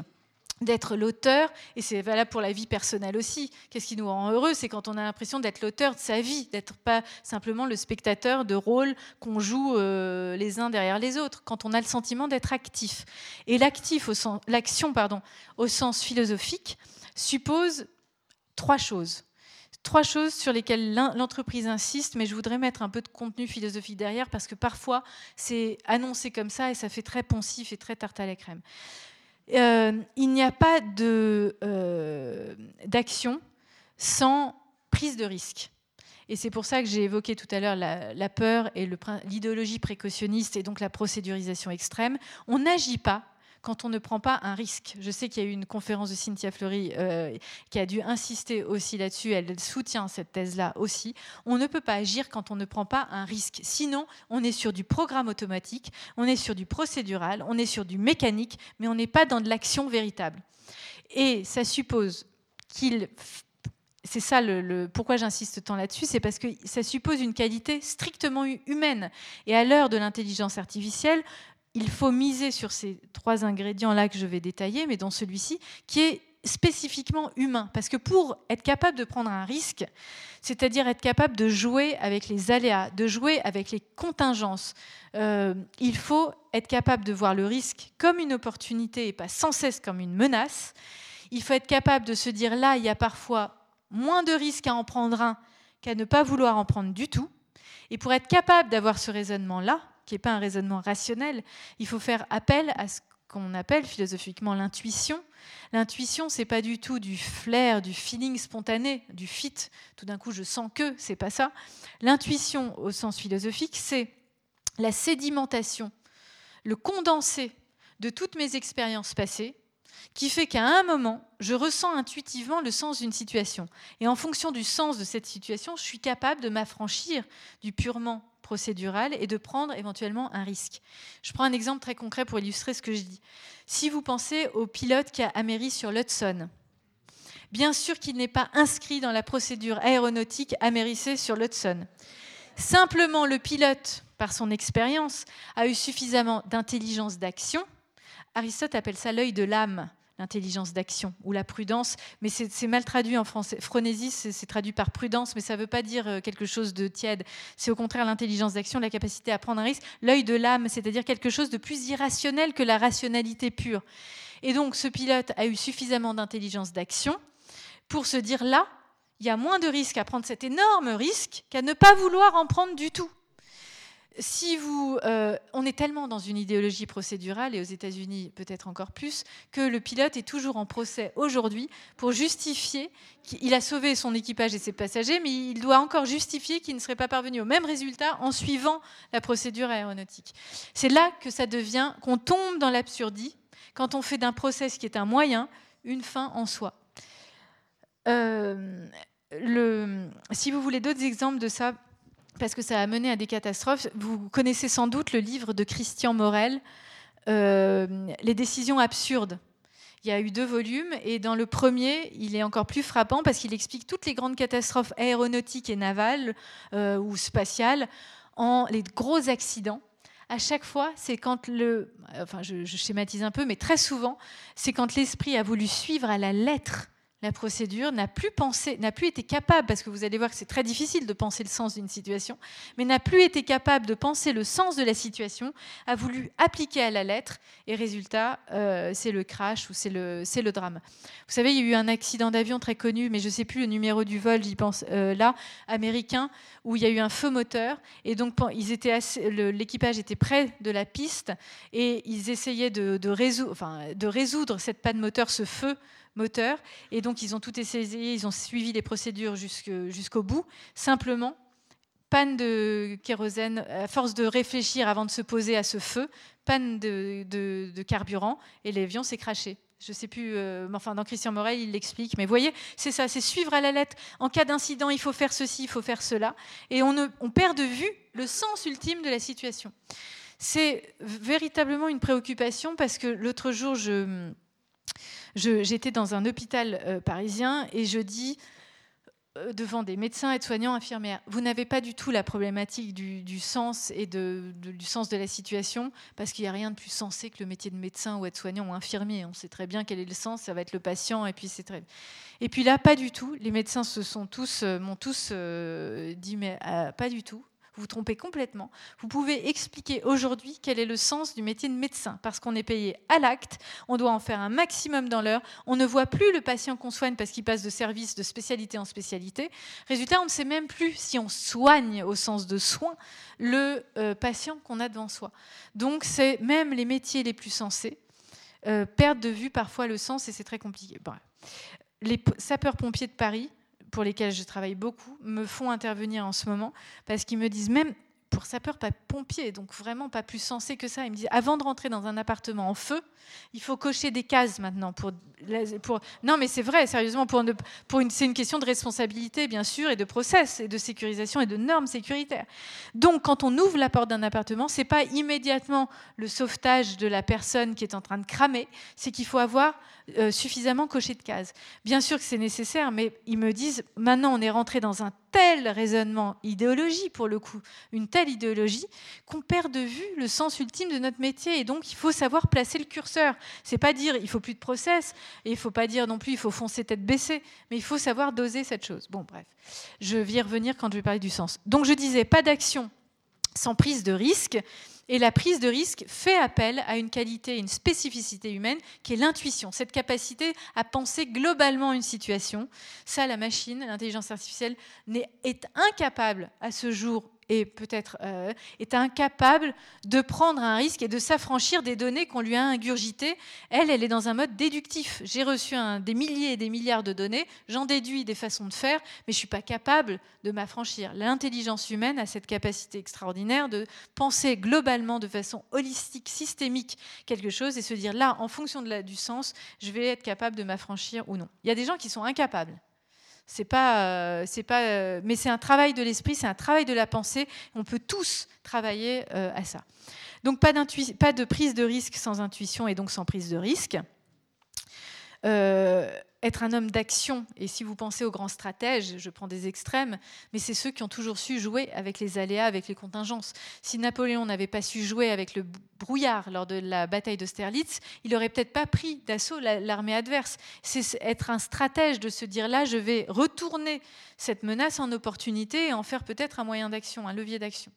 d'être l'auteur, et c'est valable pour la vie personnelle aussi. Qu'est-ce qui nous rend heureux C'est quand on a l'impression d'être l'auteur de sa vie, d'être pas simplement le spectateur de rôle qu'on joue euh, les uns derrière les autres, quand on a le sentiment d'être actif. Et l'actif, l'action, pardon, au sens philosophique, suppose trois choses. Trois choses sur lesquelles l'entreprise insiste, mais je voudrais mettre un peu de contenu philosophique derrière parce que parfois c'est annoncé comme ça et ça fait très poncif et très tarte à la crème. Euh, il n'y a pas euh, d'action sans prise de risque. Et c'est pour ça que j'ai évoqué tout à l'heure la, la, peur et l'idéologie précautionniste et donc la procédurisation extrême. On n'agit pas quand on ne prend pas un risque. Je sais qu'il y a eu une conférence de Cynthia Fleury euh, qui a dû insister aussi là-dessus. Elle soutient cette thèse-là aussi. On ne peut pas agir quand on ne prend pas un risque. Sinon, on est sur du programme automatique, on est sur du procédural, on est sur du mécanique, mais on n'est pas dans de l'action véritable. Et ça suppose qu'il c'est ça le, pourquoi j'insiste tant là-dessus, c'est parce que ça suppose une qualité strictement humaine. Et à l'heure de l'intelligence artificielle, il faut miser sur ces trois ingrédients-là que je vais détailler, mais dans celui-ci, qui est spécifiquement humain. Parce que pour être capable de prendre un risque, c'est-à-dire être capable de jouer avec les aléas, de jouer avec les contingences, euh, il faut être capable de voir le risque comme une opportunité et pas sans cesse comme une menace. Il faut être capable de se dire là, il y a parfois moins de risques à en prendre un qu'à ne pas vouloir en prendre du tout. Et pour être capable d'avoir ce raisonnement-là, qui n'est pas un raisonnement rationnel, il faut faire appel à ce qu'on appelle philosophiquement l'intuition. L'intuition, c'est pas du tout du flair, du feeling spontané, du fit. Tout d'un coup, je sens que c'est pas ça. L'intuition, au sens philosophique, c'est la sédimentation, le condensé de toutes mes expériences passées, qui fait qu'à un moment, je ressens intuitivement le sens d'une situation. Et en fonction du sens de cette situation, je suis capable de m'affranchir du purement procédural et de prendre éventuellement un risque. Je prends un exemple très concret pour illustrer ce que je dis. Si vous pensez au pilote qui a améri sur l'Hudson, bien sûr qu'il n'est pas inscrit dans la procédure aéronautique amérissée sur l'Hudson. Simplement, le pilote, par son expérience, a eu suffisamment d'intelligence d'action. Aristote appelle ça l'œil de l'âme l'intelligence d'action ou la prudence, mais c'est mal traduit en français. Phronésis, c'est traduit par prudence, mais ça ne veut pas dire euh, quelque chose de tiède. C'est au contraire l'intelligence d'action, la capacité à prendre un risque, l'œil de l'âme, c'est-à-dire quelque chose de plus irrationnel que la rationalité pure. Et donc ce pilote a eu suffisamment d'intelligence d'action pour se dire là, il y a moins de risques à prendre cet énorme risque qu'à ne pas vouloir en prendre du tout si vous, euh, on est tellement dans une idéologie procédurale, et aux États-Unis peut-être encore plus, que le pilote est toujours en procès aujourd'hui pour justifier qu'il a sauvé son équipage et ses passagers, mais il doit encore justifier qu'il ne serait pas parvenu au même résultat en suivant la procédure aéronautique. C'est là que ça devient, qu'on tombe dans l'absurdie quand on fait d'un process qui est un moyen une fin en soi. Euh, si vous voulez d'autres exemples de ça, parce que ça a mené à des catastrophes. Vous connaissez sans doute le livre de Christian Morel, euh, Les décisions absurdes. Il y a eu deux volumes et dans le premier, il est encore plus frappant parce qu'il explique toutes les grandes catastrophes aéronautiques et navales euh, ou spatiales en les gros accidents. À chaque fois, c'est quand le, enfin je schématise un peu, mais très souvent, c'est quand l'esprit a voulu suivre à la lettre la procédure n'a plus pensé, n'a plus été capable, parce que vous allez voir que c'est très difficile de penser le sens d'une situation, mais n'a plus été capable de penser le sens de la situation, a voulu appliquer à la lettre, et résultat, euh, c'est le crash ou c'est le, le drame. Vous savez, il y a eu un accident d'avion très connu, mais je ne sais plus le numéro du vol, j'y pense euh, là, américain, où il y a eu un feu moteur, et donc l'équipage était près de la piste, et ils essayaient de, de, résoudre, enfin, de résoudre cette panne moteur, ce feu moteur. Et donc, ils ont tout essayé, ils ont suivi les procédures jusqu'au bout. Simplement, panne de kérosène, à force de réfléchir avant de se poser à ce feu, panne de, carburant, et l'avion s'est craché. Je ne sais plus, euh, enfin dans Christian Morel, il l'explique. Mais vous voyez, c'est ça, c'est suivre à la lettre. En cas d'incident, il faut faire ceci, il faut faire cela. Et on perd de vue le sens ultime de la situation. C'est véritablement une préoccupation parce que l'autre jour, je, J'étais dans un hôpital euh, parisien et je dis euh, devant des médecins, aides-soignants, infirmières, vous n'avez pas du tout la problématique du, sens et du sens de la situation, parce qu'il n'y a rien de plus sensé que le métier de médecin ou aide-soignant ou infirmier. On sait très bien quel est le sens, ça va être le patient, et puis c'est très. Et puis là, pas du tout. Les médecins se sont tous, euh, m'ont tous dit, mais pas du tout. Vous vous trompez complètement. Vous pouvez expliquer aujourd'hui quel est le sens du métier de médecin, parce qu'on est payé à l'acte, on doit en faire un maximum dans l'heure, on ne voit plus le patient qu'on soigne parce qu'il passe de service de spécialité en spécialité. Résultat, on ne sait même plus si on soigne au sens de soin le euh, patient qu'on a devant soi. Donc, c'est même les métiers les plus sensés euh, perdent de vue parfois le sens et c'est très compliqué. Les sapeurs-pompiers de Paris pour lesquels je travaille beaucoup me font intervenir en ce moment parce qu'ils me disent même pour sapeur, pas pompier, donc vraiment pas plus sensé que ça. Ils me disent avant de rentrer dans un appartement en feu, il faut cocher des cases maintenant pour. pour non, mais c'est vrai, sérieusement, pour, pour une, c'est une question de responsabilité, bien sûr, et de process, et de sécurisation et de normes sécuritaires. Donc, quand on ouvre la porte d'un appartement, c'est pas immédiatement le sauvetage de la personne qui est en train de cramer, c'est qu'il faut avoir euh, suffisamment coché de cases. Bien sûr que c'est nécessaire, mais ils me disent maintenant on est rentré dans un tel raisonnement, idéologie pour le coup, une telle idéologie, qu'on perd de vue le sens ultime de notre métier. Et donc il faut savoir placer le curseur. C'est pas dire il faut plus de process, et il faut pas dire non plus il faut foncer tête baissée, mais il faut savoir doser cette chose. Bon, bref, je vais y revenir quand je vais parler du sens. Donc je disais pas d'action sans prise de risque. Et la prise de risque fait appel à une qualité, une spécificité humaine qui est l'intuition, cette capacité à penser globalement une situation. Ça, la machine, l'intelligence artificielle, est incapable à ce jour est peut-être euh, est incapable de prendre un risque et de s'affranchir des données qu'on lui a ingurgitées. Elle, elle est dans un mode déductif. J'ai reçu des milliers et des milliards de données, j'en déduis des façons de faire, mais je suis pas capable de m'affranchir. L'intelligence humaine a cette capacité extraordinaire de penser globalement, de façon holistique, systémique, quelque chose et se dire là, en fonction du sens, je vais être capable de m'affranchir ou non. Il y a des gens qui sont incapables. C'est pas, euh, c'est pas, euh, mais c'est un travail de l'esprit, c'est un travail de la pensée. On peut tous travailler euh, à ça. Donc pas, pas de prise de risque sans intuition et donc sans prise de risque être un homme d'action, et si vous pensez aux grands stratèges, je prends des extrêmes, mais c'est ceux qui ont toujours su jouer avec les aléas, avec les contingences. Si Napoléon n'avait pas su jouer avec le brouillard lors de la bataille d'Austerlitz, il n'aurait peut-être pas pris d'assaut l'armée adverse. C'est être un stratège de se dire là, je vais retourner cette menace en opportunité et en faire peut-être un moyen d'action, un levier d'action.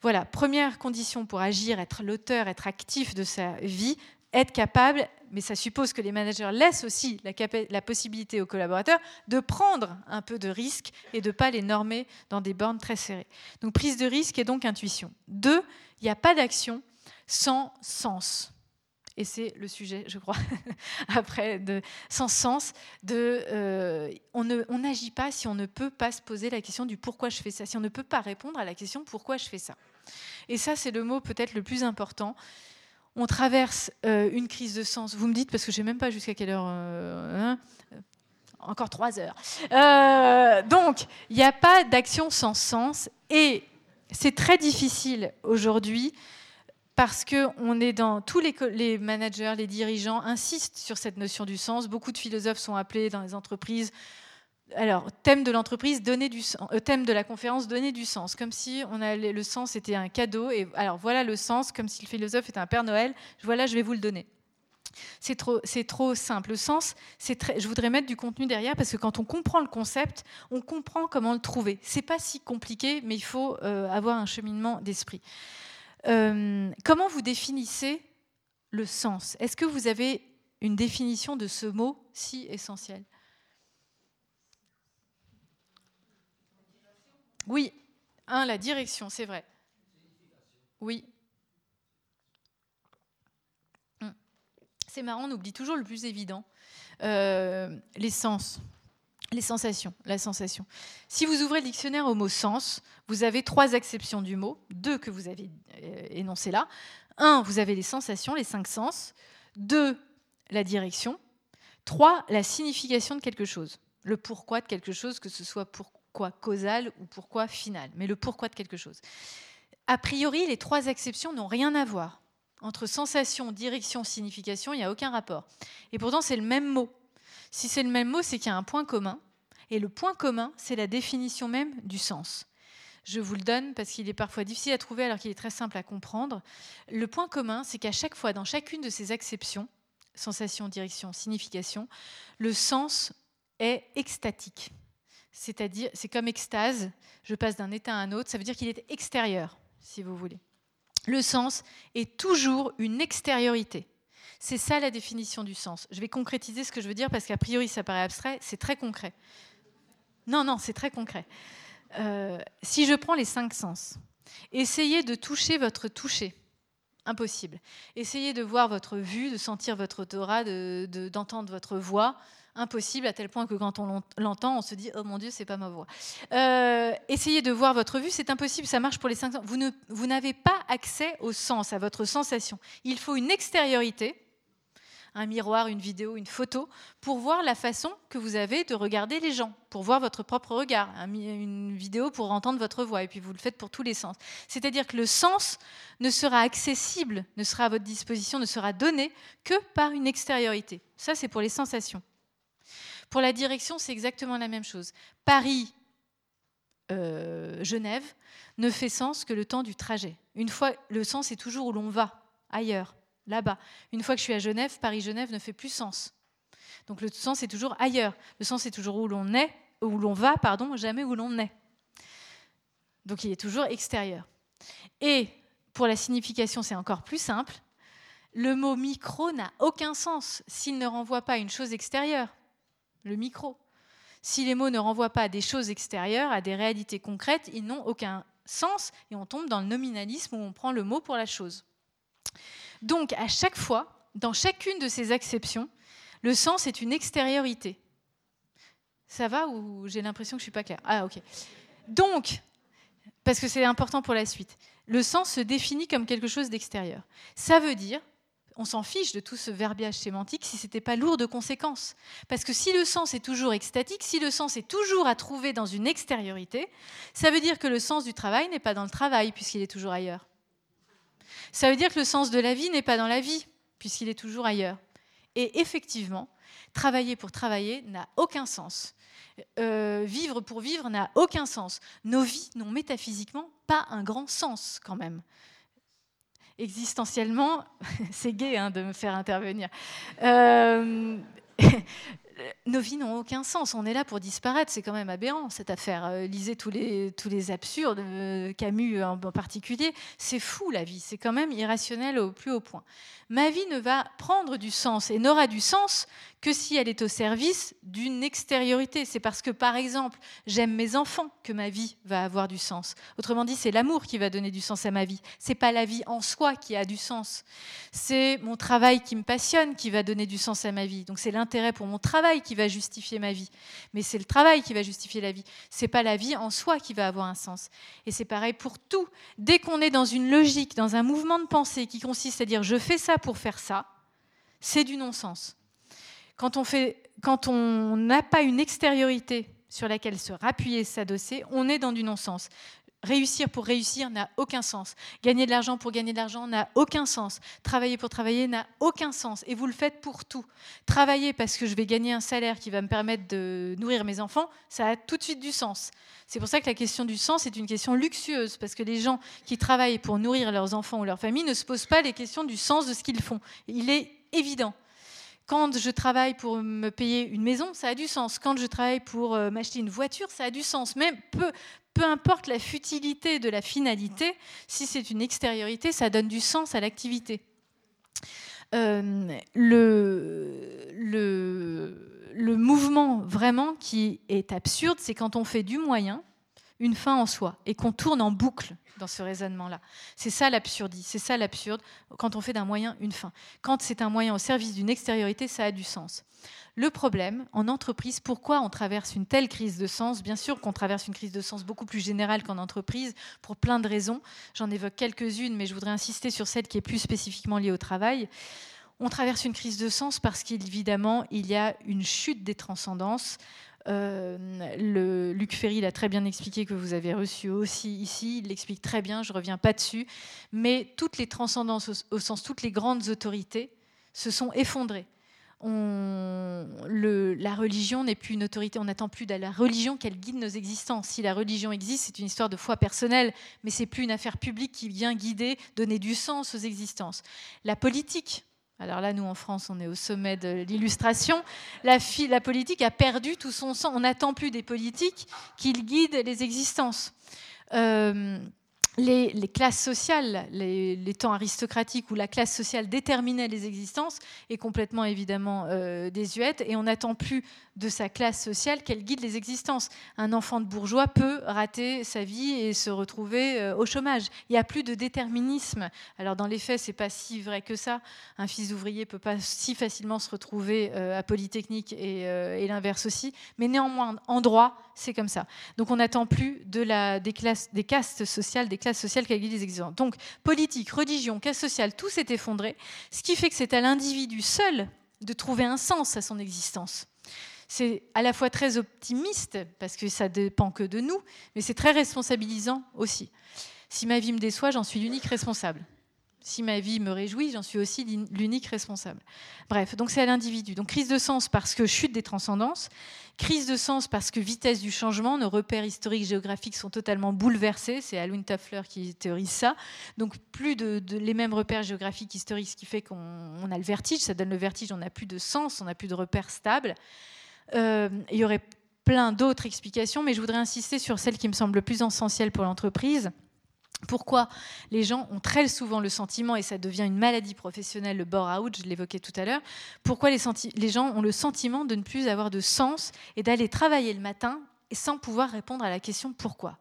Voilà, première condition pour agir, être l'auteur, être actif de sa vie, être capable, mais ça suppose que les managers laissent aussi la, possibilité aux collaborateurs de prendre un peu de risque et de ne pas les normer dans des bornes très serrées. Donc prise de risque et donc intuition. Deux, il n'y a pas d'action sans sens. Et c'est le sujet, je crois, <laughs> après, de, sans sens, de, euh, on n'agit pas si on ne peut pas se poser la question du pourquoi je fais ça, si on ne peut pas répondre à la question pourquoi je fais ça. Et ça, c'est le mot peut-être le plus important on traverse euh, une crise de sens. Vous me dites, parce que je ne sais même pas jusqu'à quelle heure. Euh, hein, euh, encore trois heures. donc, il n'y a pas d'action sans sens. Et c'est très difficile aujourd'hui parce que on tous les, managers, les dirigeants insistent sur cette notion du sens. Beaucoup de philosophes sont appelés dans les entreprises alors, thème de l'entreprise, donner du euh, thème de la conférence, donner du sens, comme si on le sens était un cadeau. Et alors voilà le sens, comme si le philosophe était un Père Noël. Voilà, je vais vous le donner. C'est trop, c'est trop simple. Le sens, c'est très, je voudrais mettre du contenu derrière parce que quand on comprend le concept, on comprend comment le trouver. C'est pas si compliqué, mais il faut euh, avoir un cheminement d'esprit. Euh, comment vous définissez le sens? Est-ce que vous avez une définition de ce mot si essentiel Oui, un, la direction, c'est vrai. Oui. Hmm. C'est marrant, on oublie toujours le plus évident. Euh, les sens, les sensations, la sensation. Si vous ouvrez le dictionnaire au mot sens, vous avez trois acceptions du mot, deux que vous avez euh, énoncées là. Un, vous avez les sensations, les cinq sens. Deux, la direction. Trois, la signification de quelque chose, le pourquoi de quelque chose, que ce soit pour pourquoi causal ou pourquoi final, mais le pourquoi de quelque chose. A priori, les trois exceptions n'ont rien à voir. Entre sensation, direction, signification, il n'y a aucun rapport. Et pourtant, c'est le même mot. Si c'est le même mot, c'est qu'il y a un point commun. Et le point commun, c'est la définition même du sens. Je vous le donne parce qu'il est parfois difficile à trouver alors qu'il est très simple à comprendre. Le point commun, c'est qu'à chaque fois, dans chacune de ces acceptions, sensation, direction, signification, le sens est extatique c'est-à-dire, c'est comme extase, je passe d'un état à un autre, ça veut dire qu'il est extérieur, si vous voulez. Le sens est toujours une extériorité. C'est ça la définition du sens. Je vais concrétiser ce que je veux dire parce qu'a priori ça paraît abstrait, c'est très concret. Non, non, c'est très concret. Euh, si je prends les cinq sens, essayez de toucher votre toucher. Impossible. Essayez de voir votre vue, de sentir votre odorat, d'entendre votre voix impossible à tel point que quand on l'entend, on se dit oh mon Dieu, c'est pas ma voix. Euh, essayez de voir votre vue, c'est impossible, ça marche pour les cinq sens. Vous, ne, vous n'avez pas accès au sens, à votre sensation. Il faut une extériorité, un miroir, une vidéo, une photo, pour voir la façon que vous avez de regarder les gens, pour voir votre propre regard, une vidéo pour entendre votre voix, et puis vous le faites pour tous les sens. C'est-à-dire que le sens ne sera accessible, ne sera à votre disposition, ne sera donné que par une extériorité. Ça, c'est pour les sensations. Pour la direction, c'est exactement la même chose. Paris, euh, Genève ne fait sens que le temps du trajet. Une fois, le sens est toujours où l'on va, ailleurs, là-bas. Une fois que je suis à Genève, Paris-Genève ne fait plus sens. Donc le sens est toujours ailleurs. Le sens est toujours où l'on est, où l'on va, pardon, jamais où l'on est. Donc il est toujours extérieur. Et pour la signification, c'est encore plus simple. Le mot micro n'a aucun sens s'il ne renvoie pas à une chose extérieure le micro. Si les mots ne renvoient pas à des choses extérieures, à des réalités concrètes, ils n'ont aucun sens et on tombe dans le nominalisme où on prend le mot pour la chose. Donc à chaque fois, dans chacune de ces acceptions, le sens est une extériorité. Ça va ou j'ai l'impression que je suis pas claire? Ah ok. Donc, parce que c'est important pour la suite, le sens se définit comme quelque chose d'extérieur. Ça veut dire on s'en fiche de tout ce verbiage sémantique si ce n'était pas lourd de conséquences. Parce que si le sens est toujours extatique, si le sens est toujours à trouver dans une extériorité, ça veut dire que le sens du travail n'est pas dans le travail, puisqu'il est toujours ailleurs. Ça veut dire que le sens de la vie n'est pas dans la vie, puisqu'il est toujours ailleurs. Et effectivement, travailler pour travailler n'a aucun sens. Euh, vivre pour vivre n'a aucun sens. Nos vies n'ont métaphysiquement pas un grand sens quand même existentiellement, <laughs> c'est gai hein, de me faire intervenir. Euh, <laughs> nos vies n'ont aucun sens. On est là pour disparaître. C'est quand même aberrant cette affaire. Euh, lisez tous les, tous les absurdes, euh, Camus en particulier. C'est fou la vie. C'est quand même irrationnel au plus haut point. Ma vie ne va prendre du sens et n'aura du sens que si elle est au service d'une extériorité. C'est parce que, par exemple, j'aime mes enfants que ma vie va avoir du sens. Autrement dit, c'est l'amour qui va donner du sens à ma vie. C'est pas la vie en soi qui a du sens. C'est mon travail qui me passionne qui va donner du sens à ma vie. Donc c'est l'intérêt pour mon travail qui va justifier ma vie. Mais c'est le travail qui va justifier la vie. C'est pas la vie en soi qui va avoir un sens. Et c'est pareil pour tout. Dès qu'on est dans une logique, dans un mouvement de pensée qui consiste à dire je fais ça pour faire ça, c'est du non-sens. Quand on fait, quand on n'a pas une extériorité sur laquelle se rappuyer, s'adosser, on est dans du non-sens. Réussir pour réussir n'a aucun sens. Gagner de l'argent pour gagner de l'argent n'a aucun sens. Travailler pour travailler n'a aucun sens. Et vous le faites pour tout. Travailler parce que je vais gagner un salaire qui va me permettre de nourrir mes enfants, ça a tout de suite du sens. C'est pour ça que la question du sens est une question luxueuse, parce que les gens qui travaillent pour nourrir leurs enfants ou leur famille ne se posent pas les questions du sens de ce qu'ils font. Il est évident. Quand je travaille pour me payer une maison, ça a du sens. Quand je travaille pour euh, m'acheter une voiture, ça a du sens. Même peu, peu importe la futilité de la finalité, si c'est une extériorité, ça donne du sens à l'activité. Euh, le, le, le, mouvement vraiment qui est absurde, c'est quand on fait du moyen une fin en soi et qu'on tourne en boucle dans ce raisonnement-là. C'est ça l'absurdie, c'est ça l'absurde quand on fait d'un moyen une fin. Quand c'est un moyen au service d'une extériorité, ça a du sens. Le problème, en entreprise, pourquoi on traverse une telle crise de sens? Bien sûr qu'on traverse une crise de sens beaucoup plus générale qu'en entreprise, pour plein de raisons. J'en évoque quelques-unes, mais je voudrais insister sur celle qui est plus spécifiquement liée au travail. On traverse une crise de sens parce qu'évidemment, il y a une chute des transcendances. Euh, le, Luc Ferry l'a très bien expliqué, que vous avez reçu aussi ici. Il l'explique très bien, je ne reviens pas dessus. Mais toutes les transcendances, au sens toutes les grandes autorités, se sont effondrées la religion n'est plus une autorité, on n'attend plus de la religion qu'elle guide nos existences. Si la religion existe, c'est une histoire de foi personnelle, mais c'est plus une affaire publique qui vient guider, donner du sens aux existences. La politique, alors là, nous en France, on est au sommet de l'illustration. La, politique a perdu tout son sens. On n'attend plus des politiques qu'ils guident les existences. Euh, les, classes sociales, les, temps aristocratiques où la classe sociale déterminait les existences est complètement évidemment euh, désuète et on n'attend plus de sa classe sociale qu'elle guide les existences. Un enfant de bourgeois peut rater sa vie et se retrouver euh, au chômage. Il n'y a plus de déterminisme. Alors dans les faits, c'est pas si vrai que ça. Un fils d'ouvrier peut pas si facilement se retrouver euh, à Polytechnique et, l'inverse aussi. Mais néanmoins, en droit, c'est comme ça. Donc on n'attend plus de la, des, classes, des castes sociales, des classes sociales qui guident les existences. Donc politique, religion, caste sociale, tout s'est effondré, ce qui fait que c'est à l'individu seul de trouver un sens à son existence. C'est à la fois très optimiste, parce que ça dépend que de nous, mais c'est très responsabilisant aussi. Si ma vie me déçoit, j'en suis l'unique responsable. Si ma vie me réjouit, j'en suis aussi l'unique responsable. Bref, donc c'est à l'individu. Donc crise de sens parce que chute des transcendances, crise de sens parce que vitesse du changement, nos repères historiques géographiques sont totalement bouleversés. C'est Alwyn Toffler qui théorise ça. Donc plus de, les mêmes repères géographiques historiques, ce qui fait qu'on a le vertige. Ça donne le vertige, on n'a plus de sens, on n'a plus de repères stables. Euh, il y aurait plein d'autres explications, mais je voudrais insister sur celle qui me semble le plus essentielle pour l'entreprise pourquoi les gens ont très souvent le sentiment, et ça devient une maladie professionnelle, le bore-out, je l'évoquais tout à l'heure, pourquoi les, les, gens ont le sentiment de ne plus avoir de sens et d'aller travailler le matin sans pouvoir répondre à la question pourquoi?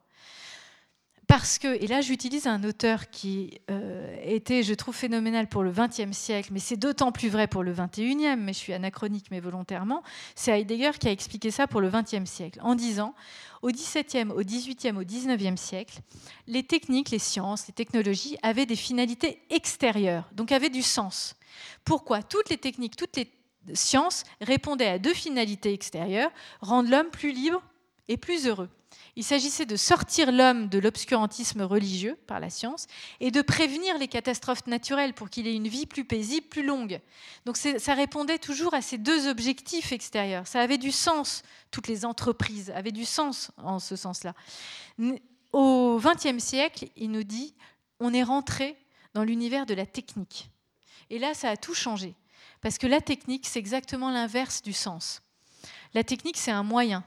Parce que, et là j'utilise un auteur qui euh, était, je trouve, phénoménal pour le XXe siècle, mais c'est d'autant plus vrai pour le XXIe, mais je suis anachronique, mais volontairement, c'est Heidegger qui a expliqué ça pour le XXe siècle, en disant, au XVIIe, au XVIIIe, au XIXe siècle, les techniques, les sciences, les technologies avaient des finalités extérieures, donc avaient du sens. Pourquoi? Toutes les techniques, toutes les sciences répondaient à deux finalités extérieures, rendre l'homme plus libre et plus heureux. Il s'agissait de sortir l'homme de l'obscurantisme religieux par la science et de prévenir les catastrophes naturelles pour qu'il ait une vie plus paisible, plus longue. Donc ça répondait toujours à ces deux objectifs extérieurs. Ça avait du sens, toutes les entreprises avaient du sens en ce sens-là. Au XXe siècle, il nous dit, on est rentré dans l'univers de la technique. Et là, ça a tout changé. Parce que la technique, c'est exactement l'inverse du sens. La technique, c'est un moyen.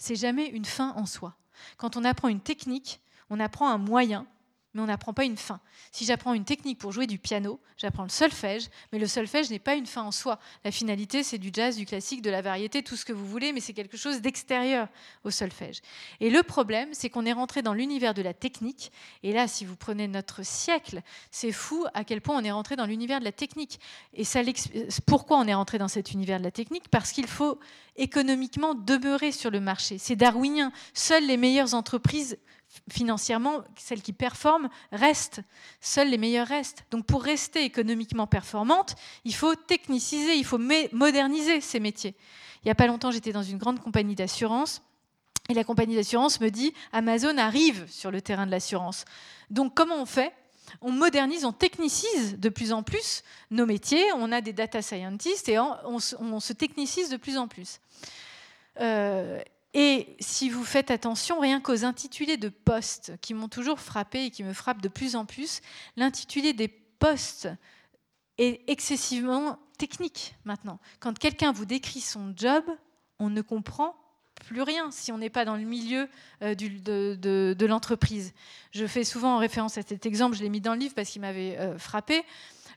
C'est jamais une fin en soi. Quand on apprend une technique, on apprend un moyen, mais on n'apprend pas une fin. Si j'apprends une technique pour jouer du piano, j'apprends le solfège, mais le solfège n'est pas une fin en soi. La finalité, c'est du jazz, du classique, de la variété, tout ce que vous voulez, mais c'est quelque chose d'extérieur au solfège. Et le problème, c'est qu'on est rentré dans l'univers de la technique, et là, si vous prenez notre siècle, c'est fou à quel point on est rentré dans l'univers de la technique. Et ça, pourquoi on est rentré dans cet univers de la technique? Parce qu'il faut économiquement demeurer sur le marché. C'est darwinien. Seules les meilleures entreprises financièrement, celles qui performent restent. Seules les meilleures restent. Donc pour rester économiquement performante, il faut techniciser, il faut moderniser ces métiers. Il n'y a pas longtemps, j'étais dans une grande compagnie d'assurance. Et la compagnie d'assurance me dit, Amazon arrive sur le terrain de l'assurance. Donc comment on fait? On modernise, on technicise de plus en plus nos métiers. On a des data scientists et on, se technicise de plus en plus. Euh, et si vous faites attention, rien qu'aux intitulés de postes qui m'ont toujours frappé et qui me frappent de plus en plus, l'intitulé des postes est excessivement technique maintenant. Quand quelqu'un vous décrit son job, on ne comprend plus rien si on n'est pas dans le milieu euh, de, l'entreprise. Je fais souvent référence à cet exemple, je l'ai mis dans le livre parce qu'il m'avait euh, frappé.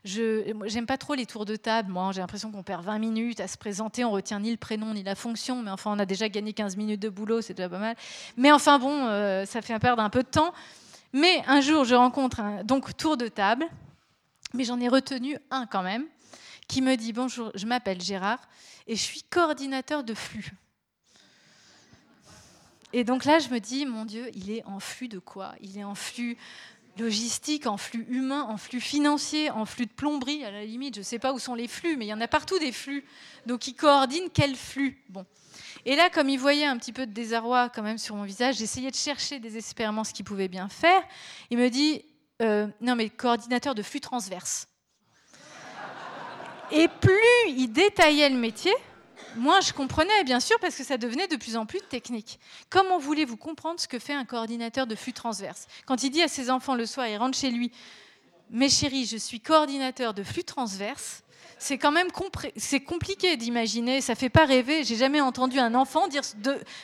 Je n'aime pas trop les tours de table. Moi, j'ai l'impression qu'on perd 20 minutes à se présenter. On retient ni le prénom ni la fonction. Mais enfin, on a déjà gagné 15 minutes de boulot. C'est déjà pas mal. Mais enfin, bon, euh, ça fait perdre un peu de temps. Mais un jour, je rencontre un donc, tour de table. Mais j'en ai retenu un quand même qui me dit Bonjour, je m'appelle Gérard et je suis coordinateur de flux. Et donc là, je me dis, mon Dieu, il est en flux de quoi? Il est en flux logistique, en flux humain, en flux financier, en flux de plomberie, à la limite, je ne sais pas où sont les flux, mais il y en a partout des flux. Donc il coordine quel flux? Bon. Et là, comme il voyait un petit peu de désarroi quand même sur mon visage, j'essayais de chercher désespérément ce qu'il pouvait bien faire. Il me dit, euh, non mais coordinateur de flux transverse. Et plus il détaillait le métier, moi, je comprenais, bien sûr, parce que ça devenait de plus en plus technique. Comment voulez-vous comprendre ce que fait un coordinateur de flux transverse? Quand il dit à ses enfants le soir, il rentre chez lui, mes chéris, je suis coordinateur de flux transverse, c'est quand même c'est compliqué d'imaginer, ça fait pas rêver. J'ai jamais entendu un enfant dire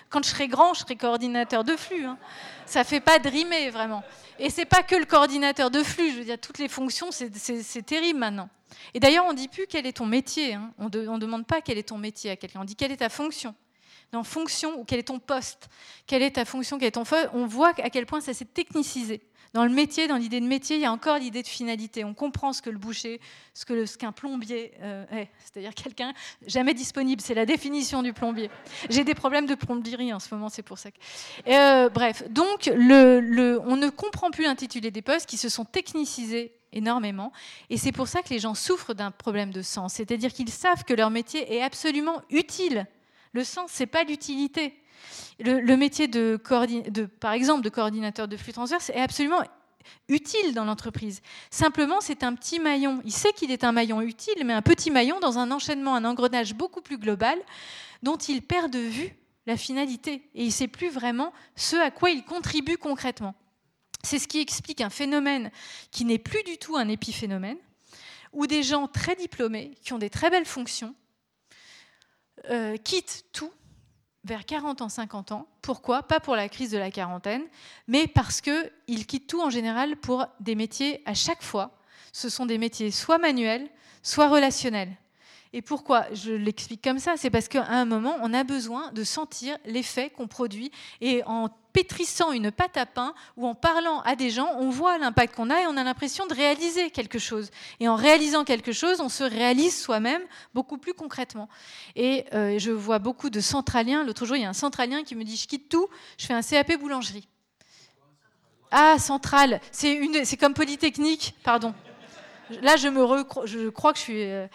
quand je serai grand, je serai coordinateur de flux. Hein. Ça fait pas drimer vraiment. Et c'est pas que le coordinateur de flux. Je toutes les fonctions, c'est terrible maintenant. Et d'ailleurs, on ne dit plus quel est ton métier. Hein. On ne demande pas quel est ton métier à quelqu'un. On dit quelle est ta fonction. Dans fonction ou quel est ton poste. Quelle est ta fonction, quel est ton On voit à quel point ça s'est technicisé. Dans le métier, dans l'idée de métier, il y a encore l'idée de finalité. On comprend ce que le boucher, ce qu'un plombier euh, est, c'est-à-dire quelqu'un jamais disponible. C'est la définition du plombier. J'ai des problèmes de plomberie en ce moment, c'est pour ça. Que... Euh, bref, donc on ne comprend plus l'intitulé des postes qui se sont technicisés énormément. Et c'est pour ça que les gens souffrent d'un problème de sens. C'est-à-dire qu'ils savent que leur métier est absolument utile. Le sens, c'est pas l'utilité. Le, métier de, par exemple, de coordinateur de flux transverse est absolument utile dans l'entreprise. Simplement, c'est un petit maillon. Il sait qu'il est un maillon utile, mais un petit maillon dans un enchaînement, un engrenage beaucoup plus global, dont il perd de vue la finalité. Et il ne sait plus vraiment ce à quoi il contribue concrètement. C'est ce qui explique un phénomène qui n'est plus du tout un épiphénomène, où des gens très diplômés, qui ont des très belles fonctions, euh, quittent tout vers 40 ans, 50 ans. Pourquoi? Pas pour la crise de la quarantaine, mais parce qu'ils quittent tout en général pour des métiers à chaque fois. Ce sont des métiers soit manuels, soit relationnels. Et pourquoi? Je l'explique comme ça C'est parce qu'à un moment, on a besoin de sentir l'effet qu'on produit. Et en pétrissant une pâte à pain ou en parlant à des gens, on voit l'impact qu'on a et on a l'impression de réaliser quelque chose. Et en réalisant quelque chose, on se réalise soi-même beaucoup plus concrètement. Et euh, je vois beaucoup de centraliens. L'autre jour, il y a un centralien qui me dit, je quitte tout, je fais un CAP boulangerie. Ah, centrale, c'est comme Polytechnique, pardon. Là, je, me je crois que je suis... Euh,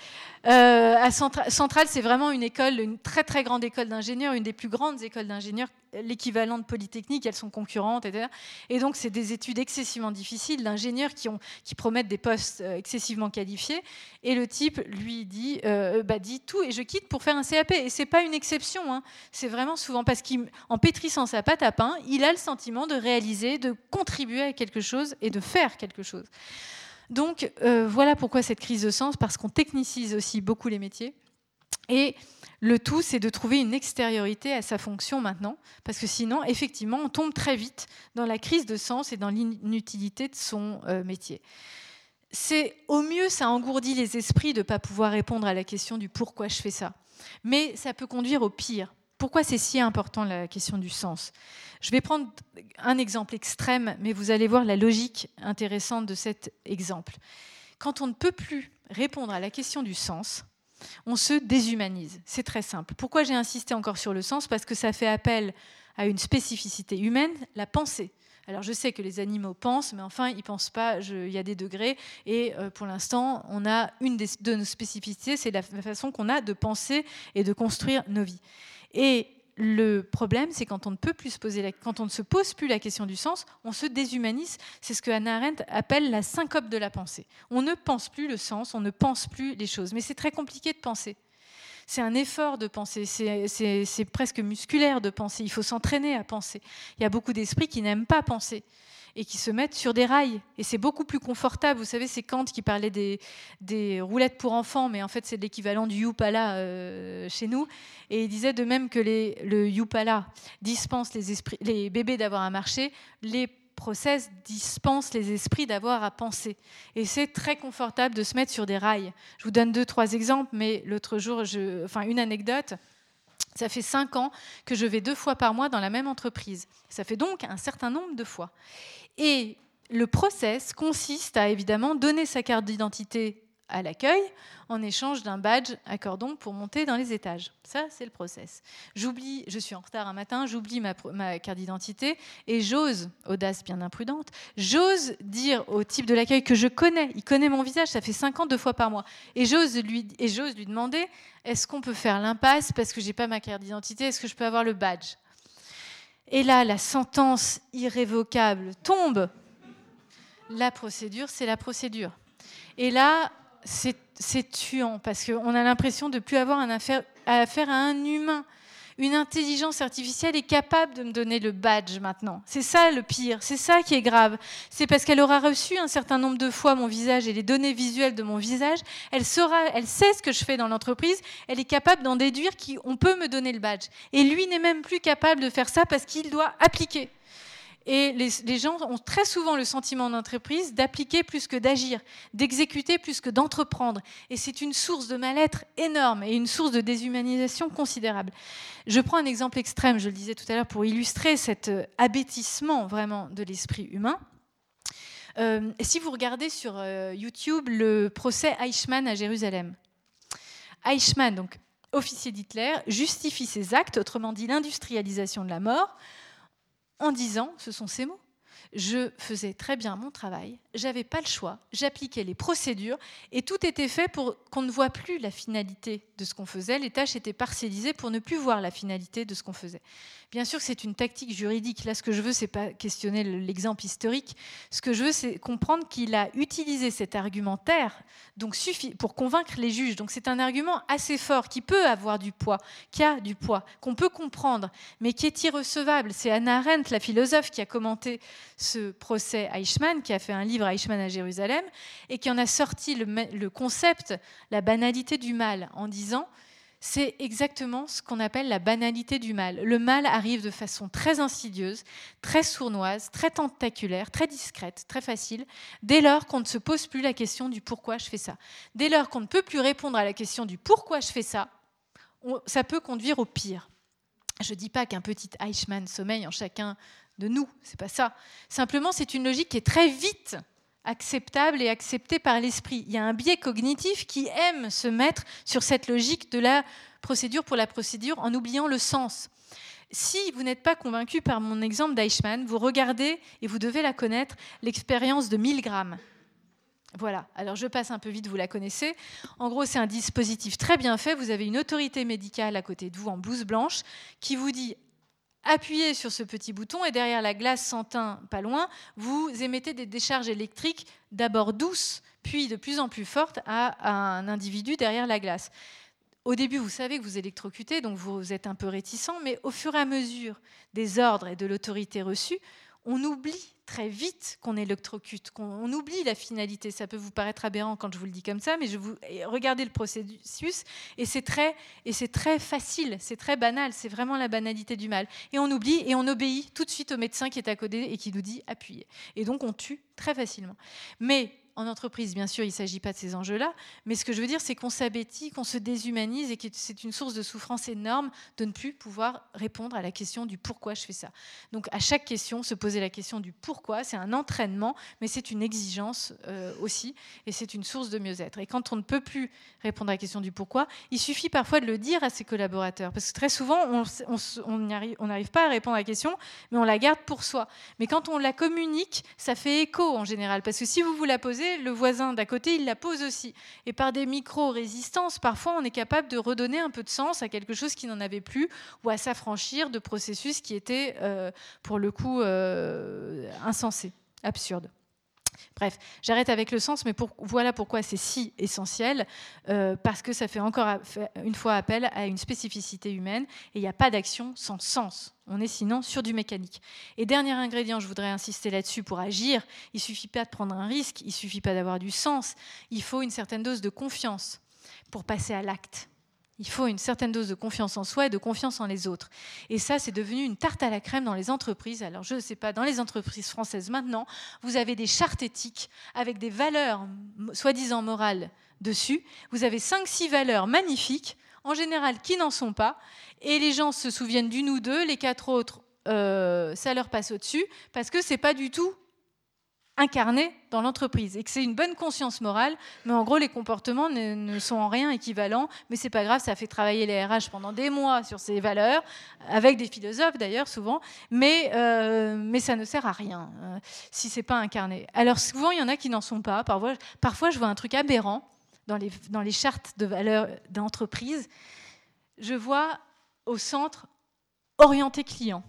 euh, à Centrale, c'est vraiment une école, une très très grande école d'ingénieurs, une des plus grandes écoles d'ingénieurs, l'équivalent de Polytechnique, elles sont concurrentes, etc. Et donc, c'est des études excessivement difficiles d'ingénieurs qui, qui promettent des postes euh, excessivement qualifiés. Et le type lui dit, euh, bah, dit tout et je quitte pour faire un CAP. Et c'est pas une exception, hein. c'est vraiment souvent parce qu'en pétrissant sa pâte à pain, il a le sentiment de réaliser, de contribuer à quelque chose et de faire quelque chose. Donc euh, voilà pourquoi cette crise de sens, parce qu'on technicise aussi beaucoup les métiers. Et le tout, c'est de trouver une extériorité à sa fonction maintenant, parce que sinon, effectivement, on tombe très vite dans la crise de sens et dans l'inutilité de son euh, métier. C'est au mieux, ça engourdit les esprits de ne pas pouvoir répondre à la question du pourquoi je fais ça. Mais ça peut conduire au pire. Pourquoi c'est si important la question du sens? Je vais prendre un exemple extrême, mais vous allez voir la logique intéressante de cet exemple. Quand on ne peut plus répondre à la question du sens, on se déshumanise. C'est très simple. Pourquoi j'ai insisté encore sur le sens? Parce que ça fait appel à une spécificité humaine, la pensée. Alors je sais que les animaux pensent, mais enfin ils pensent pas. il y a des degrés, et euh, pour l'instant, on a une de nos spécificités, c'est la façon qu'on a de penser et de construire nos vies. Et le problème, c'est quand on ne se se pose plus la question du sens, on se déshumanise. C'est ce que Hannah Arendt appelle la syncope de la pensée. On ne pense plus le sens, on ne pense plus les choses. Mais c'est très compliqué de penser. C'est un effort de penser, c'est presque musculaire de penser. Il faut s'entraîner à penser. Il y a beaucoup d'esprits qui n'aiment pas penser et qui se mettent sur des rails. Et c'est beaucoup plus confortable. Vous savez, c'est Kant qui parlait des, roulettes pour enfants, mais en fait, c'est l'équivalent du Yupala euh, chez nous. Et il disait de même que les, le Yupala dispense les, les bébés d'avoir à marcher, les process dispensent les esprits d'avoir à penser. Et c'est très confortable de se mettre sur des rails. Je vous donne deux, trois exemples, mais l'autre jour, je, enfin, une anecdote. Ça fait cinq ans que je vais deux fois par mois dans la même entreprise. Ça fait donc un certain nombre de fois. Et le process consiste à évidemment donner sa carte d'identité à l'accueil en échange d'un badge accordon pour monter dans les étages. Ça, c'est le process. J'oublie, je suis en retard un matin, j'oublie ma, carte d'identité et j'ose, audace bien imprudente, j'ose dire au type de l'accueil que je connais, il connaît mon visage, ça fait 5 ans, deux fois par mois, et j'ose lui, lui demander est-ce qu'on peut faire l'impasse parce que j'ai pas ma carte d'identité, est-ce que je peux avoir le badge? Et là, la sentence irrévocable tombe. La procédure, c'est la procédure. Et là, c'est tuant parce qu'on a l'impression de ne plus avoir affaire, affaire à un humain une intelligence artificielle est capable de me donner le badge maintenant. C'est ça le pire, c'est ça qui est grave. C'est parce qu'elle aura reçu un certain nombre de fois mon visage et les données visuelles de mon visage, elle saura, elle sait ce que je fais dans l'entreprise, elle est capable d'en déduire qu'on peut me donner le badge. Et lui n'est même plus capable de faire ça parce qu'il doit appliquer. Et les, gens ont très souvent le sentiment d'entreprise d'appliquer plus que d'agir, d'exécuter plus que d'entreprendre. Et c'est une source de mal-être énorme et une source de déshumanisation considérable. Je prends un exemple extrême, je le disais tout à l'heure, pour illustrer cet euh, abêtissement vraiment de l'esprit humain. Euh, si vous regardez sur euh, YouTube le procès Eichmann à Jérusalem, Eichmann, donc officier d'Hitler, justifie ses actes, autrement dit l'industrialisation de la mort, en disant, ce sont ces mots, je faisais très bien mon travail, j'avais pas le choix, j'appliquais les procédures et tout était fait pour qu'on ne voit plus la finalité de ce qu'on faisait. Les tâches étaient parcellisées pour ne plus voir la finalité de ce qu'on faisait. Bien sûr, c'est une tactique juridique. Là, ce que je veux, c'est pas questionner l'exemple historique. Ce que je veux, c'est comprendre qu'il a utilisé cet argumentaire donc pour convaincre les juges. Donc, c'est un argument assez fort qui peut avoir du poids, qui a du poids, qu'on peut comprendre, mais qui est irrecevable. C'est Anna Arendt, la philosophe, qui a commenté ce procès Eichmann, qui a fait un livre Eichmann à Jérusalem, et qui en a sorti le, concept, la banalité du mal, en disant c'est exactement ce qu'on appelle la banalité du mal. Le mal arrive de façon très insidieuse, très sournoise, très tentaculaire, très discrète, très facile, dès lors qu'on ne se pose plus la question du pourquoi je fais ça. Dès lors qu'on ne peut plus répondre à la question du pourquoi je fais ça, ça peut conduire au pire. Je ne dis pas qu'un petit Eichmann sommeille en chacun de nous, c'est pas ça. Simplement, c'est une logique qui est très vite acceptable et acceptée par l'esprit. Il y a un biais cognitif qui aime se mettre sur cette logique de la procédure pour la procédure en oubliant le sens. Si vous n'êtes pas convaincu par mon exemple d'Eichmann, vous regardez, et vous devez la connaître, l'expérience de Milgram. Voilà, alors je passe un peu vite, vous la connaissez. En gros, c'est un dispositif très bien fait. Vous avez une autorité médicale à côté de vous en blouse blanche qui vous dit appuyez sur ce petit bouton et derrière la glace sans teint pas loin, vous émettez des décharges électriques d'abord douces, puis de plus en plus fortes à un individu derrière la glace. Au début, vous savez que vous électrocutez, donc vous êtes un peu réticent, mais au fur et à mesure des ordres et de l'autorité reçue, on oublie très vite qu'on électrocute, qu'on oublie la finalité. Ça peut vous paraître aberrant quand je vous le dis comme ça, mais je vous regardez le processus et c'est très et c'est très facile, c'est très banal, c'est vraiment la banalité du mal. Et on oublie et on obéit tout de suite au médecin qui est à côté et qui nous dit appuyez. Et donc on tue très facilement. Mais en entreprise, bien sûr, il ne s'agit pas de ces enjeux-là, mais ce que je veux dire, c'est qu'on s'abêtit, qu'on se déshumanise et que c'est une source de souffrance énorme de ne plus pouvoir répondre à la question du pourquoi je fais ça. Donc à chaque question, se poser la question du pourquoi, c'est un entraînement, mais c'est une exigence euh, aussi, et c'est une source de mieux-être. Et quand on ne peut plus répondre à la question du pourquoi, il suffit parfois de le dire à ses collaborateurs, parce que très souvent, on n'arrive pas à répondre à la question, mais on la garde pour soi. Mais quand on la communique, ça fait écho en général, parce que si vous vous la posez, le voisin d'à côté, il la pose aussi. Et par des micro-résistances, parfois, on est capable de redonner un peu de sens à quelque chose qui n'en avait plus ou à s'affranchir de processus qui étaient, euh, pour le coup, euh, insensés, absurdes. Bref, j'arrête avec le sens, mais voilà pourquoi c'est si essentiel, euh, parce que ça fait encore une fois appel à une spécificité humaine, et il n'y a pas d'action sans sens. On est sinon sur du mécanique. Et dernier ingrédient, je voudrais insister là-dessus, pour agir, il suffit pas de prendre un risque, il suffit pas d'avoir du sens, il faut une certaine dose de confiance pour passer à l'acte. Il faut une certaine dose de confiance en soi et de confiance en les autres. Et ça, c'est devenu une tarte à la crème dans les entreprises. Alors, je ne sais pas, dans les entreprises françaises maintenant, vous avez des chartes éthiques avec des valeurs soi-disant morales dessus. Vous avez 5-6 valeurs magnifiques, en général qui n'en sont pas. Et les gens se souviennent d'une ou deux, les quatre autres, euh, ça leur passe au-dessus, parce que ce n'est pas du tout incarné dans l'entreprise et que c'est une bonne conscience morale, mais en gros les comportements ne, sont en rien équivalents, mais c'est pas grave, ça fait travailler les RH pendant des mois sur ces valeurs, avec des philosophes d'ailleurs souvent, mais, euh, mais ça ne sert à rien euh, si c'est pas incarné. Alors souvent il y en a qui n'en sont pas, parfois, parfois je vois un truc aberrant dans les, dans les chartes de valeurs d'entreprise, je vois au centre orienté client.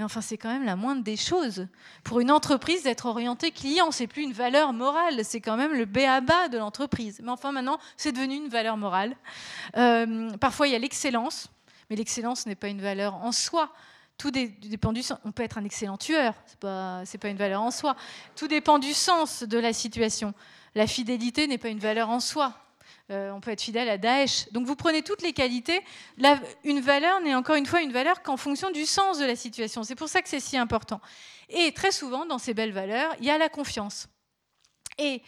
Mais enfin, c'est quand même la moindre des choses. Pour une entreprise, d'être orienté client, c'est plus une valeur morale, c'est quand même le B.A.B.A. de l'entreprise. Mais enfin, maintenant, c'est devenu une valeur morale. Euh, parfois, il y a l'excellence, mais l'excellence n'est pas une valeur en soi. Tout dépend du sens. On peut être un excellent tueur, c'est pas, pas une valeur en soi. Tout dépend du sens de la situation. La fidélité n'est pas une valeur en soi. Euh, on peut être fidèle à Daesh. Donc vous prenez toutes les qualités. une valeur n'est encore une fois une valeur qu'en fonction du sens de la situation. C'est pour ça que c'est si important. Et très souvent, dans ces belles valeurs, il y a la confiance. Et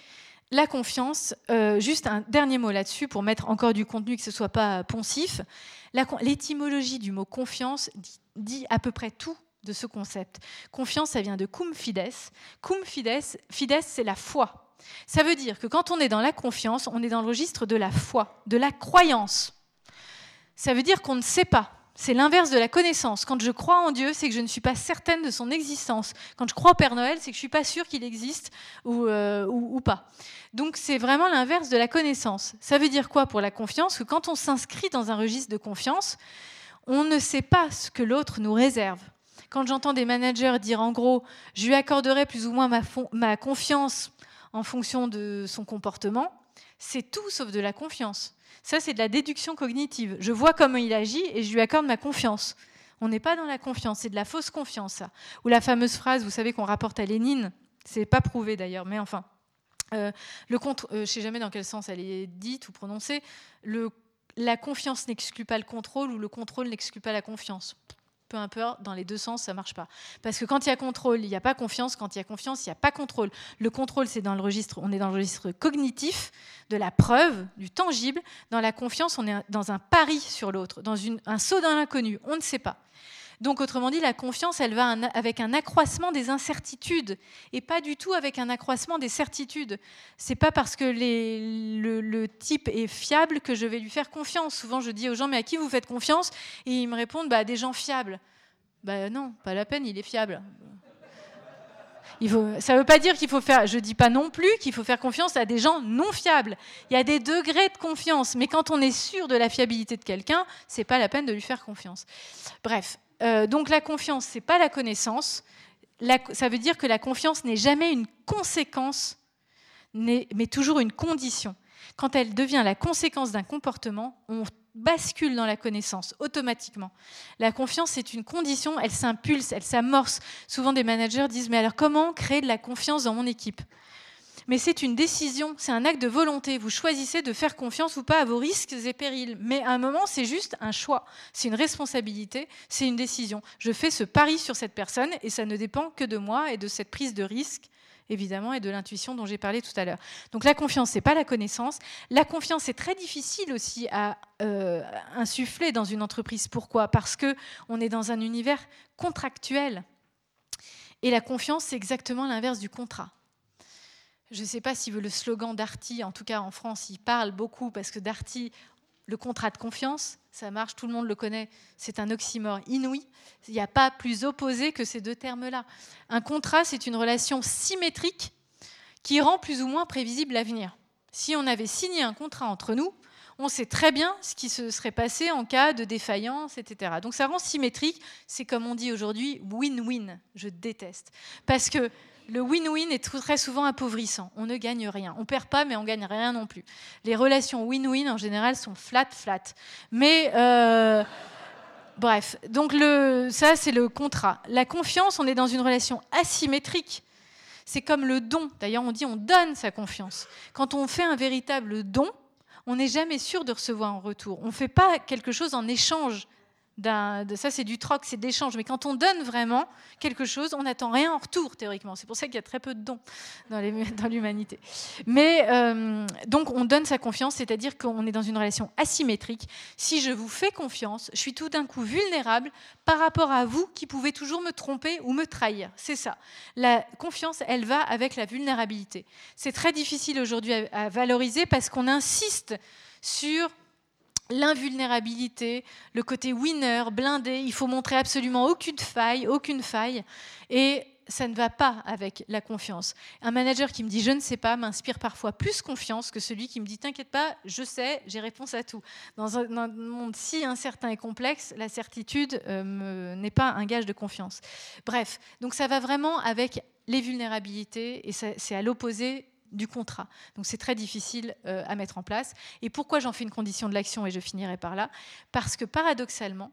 la confiance, euh, juste un dernier mot là-dessus pour mettre encore du contenu que ce ne soit pas poncif. L'étymologie du mot confiance dit, dit, à peu près tout de ce concept. Confiance, ça vient de cum fides. Cum fides, fides c'est la foi. Ça veut dire que quand on est dans la confiance, on est dans le registre de la foi, de la croyance. Ça veut dire qu'on ne sait pas. C'est l'inverse de la connaissance. Quand je crois en Dieu, c'est que je ne suis pas certaine de son existence. Quand je crois au Père Noël, c'est que je ne suis pas sûre qu'il existe euh, ou, pas. Donc c'est vraiment l'inverse de la connaissance. Ça veut dire quoi pour la confiance? Que quand on s'inscrit dans un registre de confiance, on ne sait pas ce que l'autre nous réserve. Quand j'entends des managers dire en gros, je lui accorderai plus ou moins ma confiance en fonction de son comportement, c'est tout sauf de la confiance. Ça, c'est de la déduction cognitive. Je vois comment il agit et je lui accorde ma confiance. On n'est pas dans la confiance, c'est de la fausse confiance, ça. Ou la fameuse phrase, vous savez, qu'on rapporte à Lénine, c'est pas prouvé d'ailleurs, mais enfin, euh, le contre, euh, je ne sais jamais dans quel sens elle est dite ou prononcée, la confiance n'exclut pas le contrôle ou le contrôle n'exclut pas la confiance peu importe, dans les deux sens, ça marche pas. Parce que quand il y a contrôle, il n'y a pas confiance. Quand il y a confiance, il n'y a pas contrôle. Le contrôle, c'est dans le registre, on est dans le registre cognitif, de la preuve, du tangible. Dans la confiance, on est dans un pari sur l'autre, dans un saut dans l'inconnu. On ne sait pas. Donc, autrement dit, la confiance, elle va avec un accroissement des incertitudes et pas du tout avec un accroissement des certitudes. C'est pas parce que le, type est fiable que je vais lui faire confiance. Souvent, je dis aux gens, mais à qui vous faites confiance? Et ils me répondent, bah, à des gens fiables. Bah non, pas la peine, il est fiable. ça ne veut pas dire qu'il faut faire, je ne dis pas non plus qu'il faut faire confiance à des gens non fiables. Il y a des degrés de confiance, mais quand on est sûr de la fiabilité de quelqu'un, ce n'est pas la peine de lui faire confiance. Bref, euh, donc la confiance, ce n'est pas la connaissance. ça veut dire que la confiance n'est jamais une conséquence, mais toujours une condition. Quand elle devient la conséquence d'un comportement, on bascule dans la connaissance automatiquement. La confiance, c'est une condition, elle s'impulse, elle s'amorce. Souvent, des managers disent, mais alors comment créer de la confiance dans mon équipe? Mais c'est une décision, c'est un acte de volonté. Vous choisissez de faire confiance ou pas à vos risques et périls. Mais à un moment, c'est juste un choix, c'est une responsabilité, c'est une décision. Je fais ce pari sur cette personne et ça ne dépend que de moi et de cette prise de risque évidemment, et de l'intuition dont j'ai parlé tout à l'heure. Donc la confiance, c'est pas la connaissance. La confiance, c'est très difficile aussi à euh, insuffler dans une entreprise. Pourquoi? Parce que on est dans un univers contractuel. Et la confiance, c'est exactement l'inverse du contrat. Je ne sais pas si le slogan Darty, en tout cas en France, il parle beaucoup parce que Darty, le contrat de confiance, ça marche, tout le monde le connaît, c'est un oxymore inouï. Il n'y a pas plus opposé que ces deux termes-là. Un contrat, c'est une relation symétrique qui rend plus ou moins prévisible l'avenir. Si on avait signé un contrat entre nous, on sait très bien ce qui se serait passé en cas de défaillance, etc. Donc ça rend symétrique, c'est comme on dit aujourd'hui win-win. Je déteste. Parce que le win-win est très souvent appauvrissant. On ne gagne rien. On perd pas, mais on gagne rien non plus. Les relations win-win, en général, sont flat-flat. Mais... Euh, bref, donc ça, c'est le contrat. La confiance, on est dans une relation asymétrique. C'est comme le don. D'ailleurs, on dit on donne sa confiance. Quand on fait un véritable don, on n'est jamais sûr de recevoir en retour. On ne fait pas quelque chose en échange de ça, c'est du troc, c'est d'échange. Mais quand on donne vraiment quelque chose, on n'attend rien en retour, théoriquement. C'est pour ça qu'il y a très peu de dons <laughs> dans l'humanité. Mais euh, donc, on donne sa confiance, c'est-à-dire qu'on est dans une relation asymétrique. Si je vous fais confiance, je suis tout d'un coup vulnérable par rapport à vous qui pouvez toujours me tromper ou me trahir. C'est ça. La confiance, elle va avec la vulnérabilité. C'est très difficile aujourd'hui à valoriser parce qu'on insiste sur l'invulnérabilité, le côté winner, blindé, il faut montrer absolument aucune faille, aucune faille. Et ça ne va pas avec la confiance. Un manager qui me dit je ne sais pas m'inspire parfois plus confiance que celui qui me dit t'inquiète pas, je sais, j'ai réponse à tout. Dans un, monde si incertain et complexe, la certitude euh, n'est pas un gage de confiance. Bref, donc ça va vraiment avec les vulnérabilités et c'est à l'opposé du contrat. Donc c'est très difficile euh, à mettre en place. Et pourquoi j'en fais une condition de l'action et je finirai par là? Parce que paradoxalement,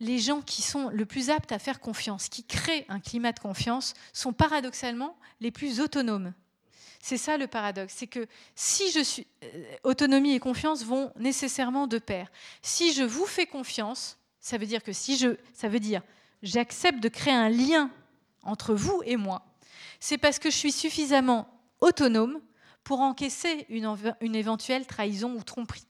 les gens qui sont le plus aptes à faire confiance, qui créent un climat de confiance, sont paradoxalement les plus autonomes. C'est ça le paradoxe, c'est que si je suis euh, autonomie et confiance vont nécessairement de pair. Si je vous fais confiance, ça veut dire que si je ça veut dire j'accepte de créer un lien entre vous et moi, c'est parce que je suis suffisamment autonome pour encaisser une, éventuelle trahison ou tromperie.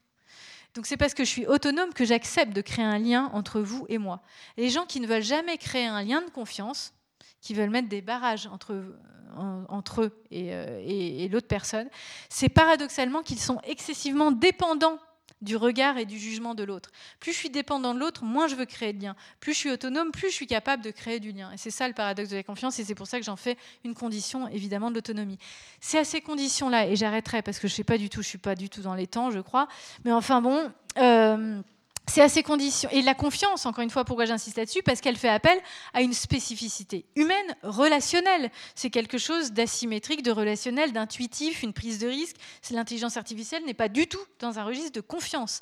Donc c'est parce que je suis autonome que j'accepte de créer un lien entre vous et moi. Les gens qui ne veulent jamais créer un lien de confiance, qui veulent mettre des barrages entre, eux euh, et l'autre personne, c'est paradoxalement qu'ils sont excessivement dépendants du regard et du jugement de l'autre. Plus je suis dépendant de l'autre, moins je veux créer de lien. Plus je suis autonome, plus je suis capable de créer du lien. Et c'est ça le paradoxe de la confiance, et c'est pour ça que j'en fais une condition évidemment de l'autonomie. C'est à ces conditions-là, et j'arrêterai parce que je sais pas du tout, je suis pas du tout dans les temps, je crois. Mais enfin bon. Euh, c'est à ces conditions. Et la confiance, encore une fois, pourquoi j'insiste là-dessus Parce qu'elle fait appel à une spécificité humaine, relationnelle. C'est quelque chose d'asymétrique, de relationnel, d'intuitif, une prise de risque. L'intelligence artificielle n'est pas du tout dans un registre de confiance.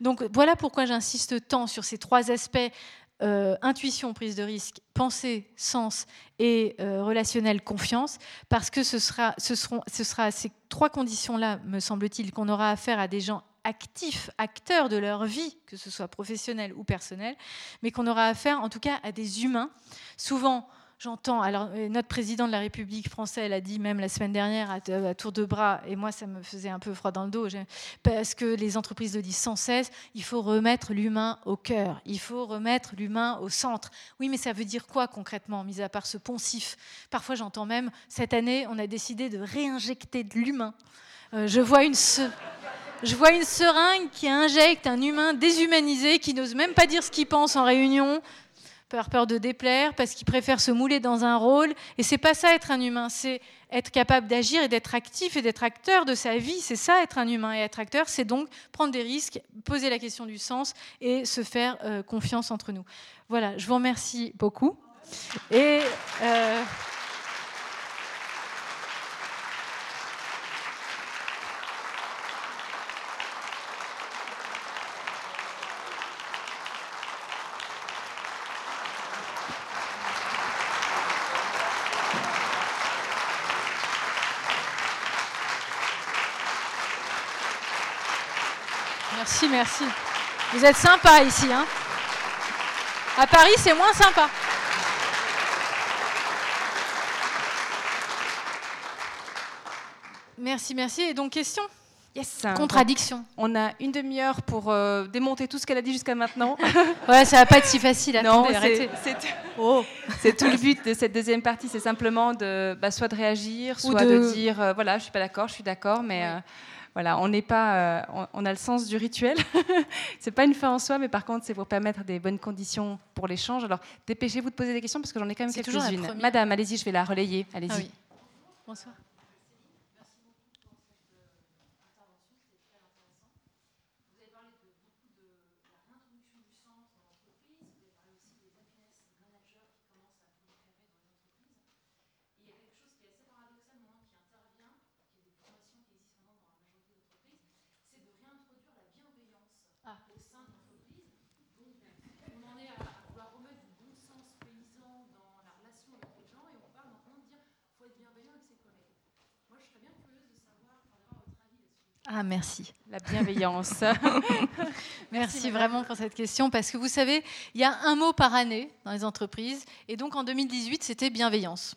Donc voilà pourquoi j'insiste tant sur ces trois aspects euh, intuition, prise de risque, pensée, sens et euh, relationnel, confiance, parce que ce sera, ce seront, ce sera ces trois conditions-là, me semble-t-il, qu'on aura affaire à des gens actifs, acteurs de leur vie, que ce soit professionnel ou personnel, mais qu'on aura affaire en tout cas à des humains, souvent j'entends. Alors, euh, notre président de la République française l'a dit même la semaine dernière à, tour de bras, et moi, ça me faisait un peu froid dans le dos, parce que les entreprises le disent sans cesse il faut remettre l'humain au cœur, il faut remettre l'humain au centre. Oui, mais ça veut dire quoi concrètement, mis à part ce poncif? Parfois, j'entends même cette année, on a décidé de réinjecter de l'humain. Euh, je vois une. Je vois une seringue qui injecte un humain déshumanisé qui n'ose même pas dire ce qu'il pense en réunion, par peur de déplaire, parce qu'il préfère se mouler dans un rôle. Et c'est pas ça être un humain, c'est être capable d'agir et d'être actif et d'être acteur de sa vie. C'est ça être un humain et être acteur, c'est donc prendre des risques, poser la question du sens et se faire euh, confiance entre nous. Voilà, je vous remercie beaucoup. Et euh, Merci. Vous êtes sympa ici. Hein à Paris, c'est moins sympa. Merci, merci. Et donc, question? Yes. Contradiction. On a une demi-heure pour euh, démonter tout ce qu'elle a dit jusqu'à maintenant. <laughs> ouais, ça va pas être si facile. à non, oh. c'est tout le but de cette deuxième partie, c'est simplement de, bah, soit de réagir, soit de... dire, euh, voilà, je suis pas d'accord, je suis d'accord, mais euh, voilà, on n'est pas, on, a le sens du rituel. <laughs> c'est pas une fin en soi, mais par contre, c'est pour permettre des bonnes conditions pour l'échange. Alors, dépêchez-vous de poser des questions parce que j'en ai quand même quelques-unes. Madame, allez-y, je vais la relayer. Allez-y. Ah Bonsoir. Ah, merci. La bienveillance. <laughs> merci, vraiment pour cette question, parce que vous savez, il y a un mot par année dans les entreprises, et donc en 2018, c'était bienveillance.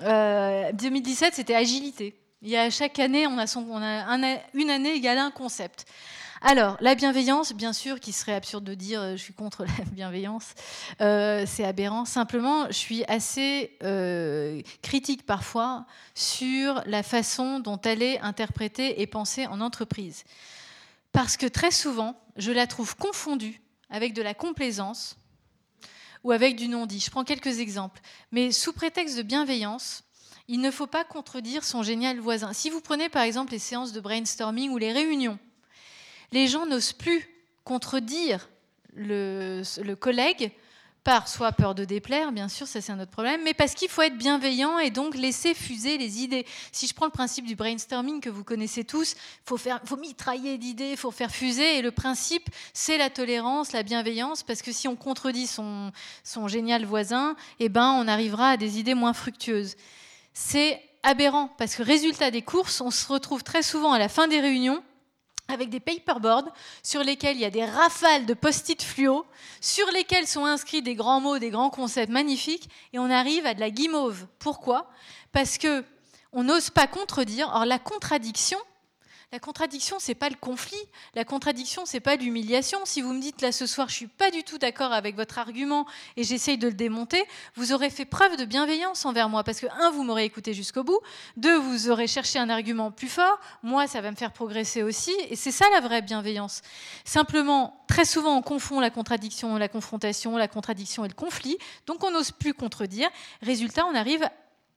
2017, euh, c'était agilité. Il y a chaque année, on a, son, on a une année égale un concept. Alors, la bienveillance, bien sûr, qui serait absurde de dire euh, je suis contre la <laughs> bienveillance, euh, c'est aberrant. Simplement, je suis assez euh, critique parfois sur la façon dont elle est interprétée et pensée en entreprise. Parce que très souvent, je la trouve confondue avec de la complaisance ou avec du non-dit. Je prends quelques exemples. Mais sous prétexte de bienveillance, il ne faut pas contredire son génial voisin. Si vous prenez par exemple les séances de brainstorming ou les réunions, les gens n'osent plus contredire le, collègue par soit peur de déplaire, bien sûr, ça c'est un autre problème, mais parce qu'il faut être bienveillant et donc laisser fuser les idées. Si je prends le principe du brainstorming que vous connaissez tous, il faut, mitrailler d'idées, faut faire fuser, et le principe, c'est la tolérance, la bienveillance, parce que si on contredit son, son génial voisin, eh ben, on arrivera à des idées moins fructueuses. C'est aberrant, parce que résultat des courses, on se retrouve très souvent à la fin des réunions avec des paperboards sur lesquels il y a des rafales de post-it fluo, sur lesquels sont inscrits des grands mots, des grands concepts magnifiques, et on arrive à de la guimauve. Pourquoi? Parce que on n'ose pas contredire. Or, la contradiction, la contradiction, c'est pas le conflit. La contradiction, c'est pas l'humiliation. Si vous me dites là ce soir, je suis pas du tout d'accord avec votre argument et j'essaye de le démonter, vous aurez fait preuve de bienveillance envers moi parce que un, vous m'aurez écouté jusqu'au bout. Deux, vous aurez cherché un argument plus fort. Moi, ça va me faire progresser aussi. Et c'est ça la vraie bienveillance. Simplement, très souvent, on confond la contradiction, la confrontation, la contradiction et le conflit. Donc, on n'ose plus contredire. Résultat, on arrive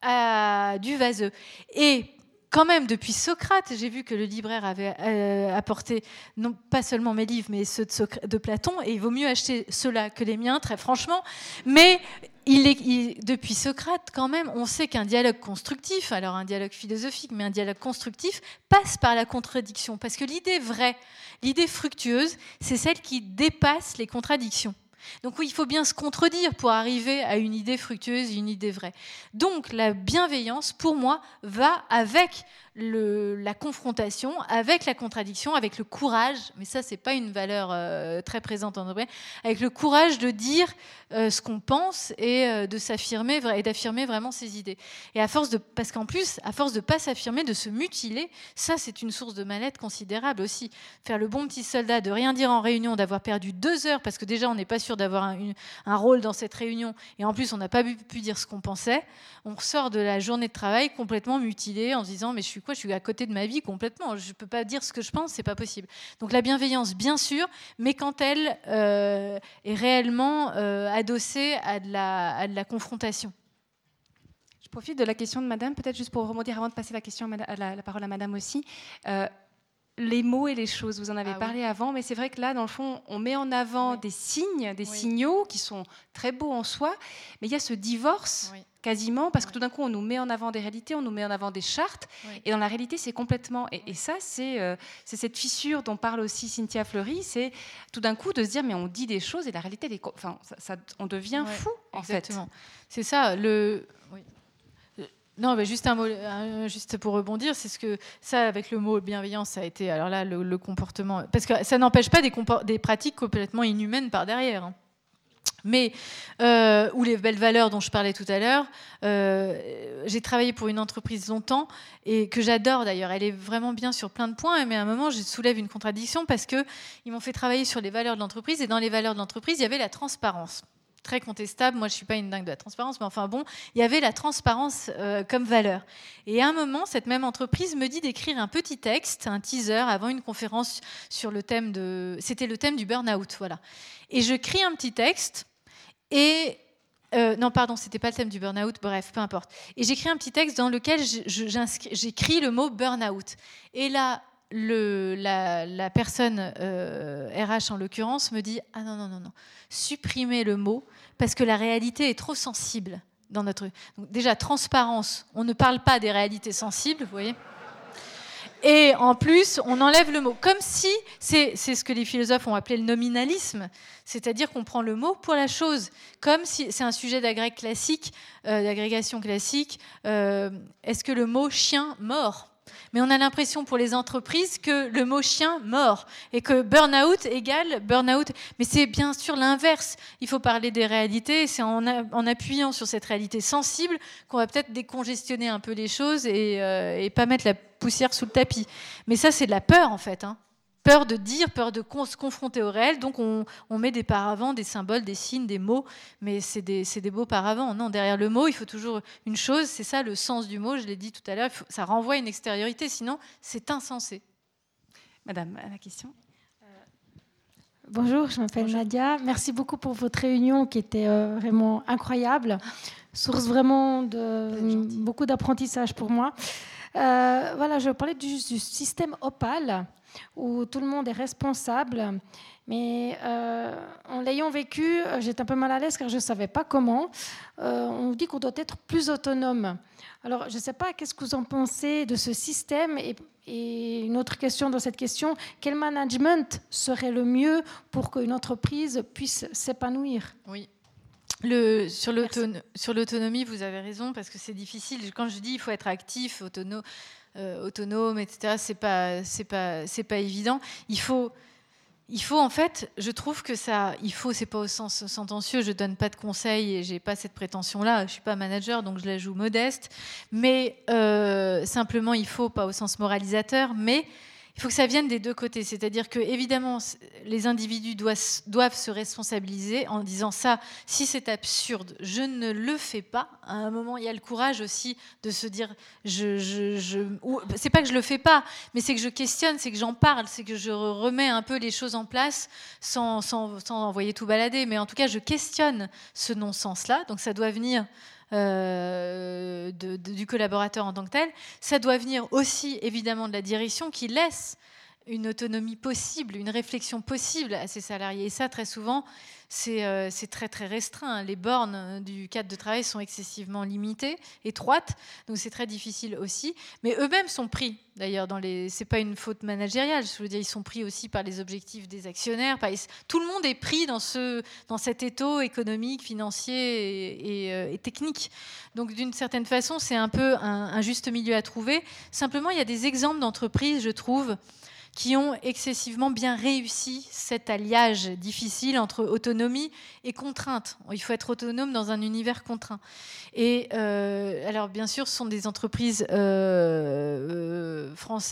à du vaseux. Et quand même, depuis Socrate, j'ai vu que le libraire avait euh, apporté non pas seulement mes livres, mais ceux de, Platon, et il vaut mieux acheter ceux-là que les miens, très franchement. Mais depuis Socrate, quand même, on sait qu'un dialogue constructif, alors un dialogue philosophique, mais un dialogue constructif, passe par la contradiction. Parce que l'idée vraie, l'idée fructueuse, c'est celle qui dépasse les contradictions. Donc oui, il faut bien se contredire pour arriver à une idée fructueuse, une idée vraie. Donc la bienveillance, pour moi, va avec la confrontation avec la contradiction, avec le courage, mais ça, c'est pas une valeur euh, très présente en anglais, avec le courage de dire euh, ce qu'on pense et euh, de s'affirmer et d'affirmer vraiment ses idées. Et à force de, parce qu'en plus, à force de pas s'affirmer, de se mutiler, ça, c'est une source de mal-être considérable aussi. Faire le bon petit soldat, de rien dire en réunion, d'avoir perdu deux heures, parce que déjà, on n'est pas sûr d'avoir un, rôle dans cette réunion, et en plus, on n'a pas pu, dire ce qu'on pensait. On sort de la journée de travail complètement mutilé en se disant, mais je suis je suis à côté de ma vie complètement. Je ne peux pas dire ce que je pense, c'est pas possible. Donc la bienveillance, bien sûr, mais quand elle euh, est réellement euh, adossée à de, la, confrontation. Je profite de la question de Madame, peut-être juste pour rebondir avant de passer la, question à la, parole à Madame aussi. Euh, les mots et les choses, vous en avez ah parlé avant, mais c'est vrai que là, dans le fond, on met en avant des signes, des signaux qui sont très beaux en soi, mais il y a ce divorce quasiment, parce que tout d'un coup, on nous met en avant des réalités, on nous met en avant des chartes, et dans la réalité, c'est complètement... Et, ça, euh, c'est cette fissure dont parle aussi Cynthia Fleury, c'est tout d'un coup de se dire, mais on dit des choses, et la réalité, enfin, ça, on devient fou, en exactement. fait. C'est ça, le... Non, mais juste pour rebondir, c'est ce que ça, avec le mot bienveillance, ça a été. Alors là, le, comportement, parce que ça n'empêche pas des, pratiques complètement inhumaines par derrière. Hein. Mais, euh, ou les belles valeurs dont je parlais tout à l'heure, euh, j'ai travaillé pour une entreprise longtemps et que j'adore d'ailleurs. Elle est vraiment bien sur plein de points, mais à un moment, je soulève une contradiction parce qu'ils m'ont fait travailler sur les valeurs de l'entreprise et dans les valeurs de l'entreprise, il y avait la transparence. Très contestable, moi je ne suis pas une dingue de la transparence, mais enfin bon, il y avait la transparence euh, comme valeur. Et à un moment, cette même entreprise me dit d'écrire un petit texte, un teaser, avant une conférence sur le thème de. C'était le thème du burn-out, voilà. Et je crie un petit texte et euh, non, pardon, c'était pas le thème du burn-out, bref, peu importe. Et j'écris un petit texte dans lequel j'écris le mot burn-out. Et là, la, personne RH euh, en l'occurrence me dit Ah non, non, non, non, supprimez le mot parce que la réalité est trop sensible dans notre. Déjà, transparence, on ne parle pas des réalités sensibles, vous voyez et en plus, on enlève le mot. Comme si, c'est ce que les philosophes ont appelé le nominalisme, c'est-à-dire qu'on prend le mot pour la chose. Comme si c'est un sujet d'agrégation classique, euh, d'agrégation classique. Euh, est-ce que le mot chien mort? Mais on a l'impression pour les entreprises que le mot chien mort et que burn-out égale burn-out. Mais c'est bien sûr l'inverse. Il faut parler des réalités. C'est en, appuyant sur cette réalité sensible qu'on va peut-être décongestionner un peu les choses et, euh, et pas mettre la poussière sous le tapis. Mais ça, c'est de la peur en fait. Hein peur de dire, peur de se confronter au réel. Donc on, met des paravents, des symboles, des signes, des mots, mais c'est des, des, beaux paravents. Non, derrière le mot, il faut toujours une chose, c'est ça le sens du mot, je l'ai dit tout à l'heure, ça renvoie une extériorité, sinon c'est insensé. Madame, la question euh, Bonjour, je m'appelle Nadia. Merci beaucoup pour votre réunion qui était euh, vraiment incroyable, source vraiment de beaucoup d'apprentissage pour moi. Euh, voilà, je parlais du, du système Opal où tout le monde est responsable. Mais euh, en l'ayant vécu, euh, j'étais un peu mal à l'aise car je ne savais pas comment. Euh, on dit qu'on doit être plus autonome. Alors, je ne sais pas, qu'est-ce que vous en pensez de ce système et, une autre question dans cette question, quel management serait le mieux pour qu'une entreprise puisse s'épanouir? Oui. Le, sur l'autonomie, vous avez raison, parce que c'est difficile. Quand je dis il faut être actif, autonome, euh, autonome, etc. C'est pas, c'est pas, c'est pas évident. Il faut, il faut en fait, je trouve que ça, il faut, c'est pas au sens sentencieux. Je donne pas de conseils et j'ai pas cette prétention-là. Je suis pas manager, donc je la joue modeste. Mais euh, simplement, il faut pas au sens moralisateur, mais il faut que ça vienne des deux côtés. C'est-à-dire que, évidemment, les individus doivent, se responsabiliser en disant ça, si c'est absurde, je ne le fais pas. À un moment, il y a le courage aussi de se dire, je, je, c'est pas que je le fais pas, mais c'est que je questionne, c'est que j'en parle, c'est que je remets un peu les choses en place sans envoyer tout balader. Mais en tout cas, je questionne ce non-sens-là. Donc ça doit venir euh, du collaborateur en tant que tel. Ça doit venir aussi évidemment de la direction qui laisse une autonomie possible, une réflexion possible à ces salariés. Et ça, très souvent, c'est euh, très très restreint. Les bornes euh, du cadre de travail sont excessivement limitées, étroites, donc c'est très difficile aussi. Mais eux-mêmes sont pris, d'ailleurs, dans les. C'est pas une faute managériale. Je veux dire, ils sont pris aussi par les objectifs des actionnaires. Tout le monde est pris dans ce dans cet étau économique, financier et, euh, technique. Donc, d'une certaine façon, c'est un peu un juste milieu à trouver. Simplement, il y a des exemples d'entreprises, je trouve qui ont excessivement bien réussi cet alliage difficile entre autonomie et contrainte. Il faut être autonome dans un univers contraint. Et euh, alors, bien sûr, ce sont des entreprises euh, euh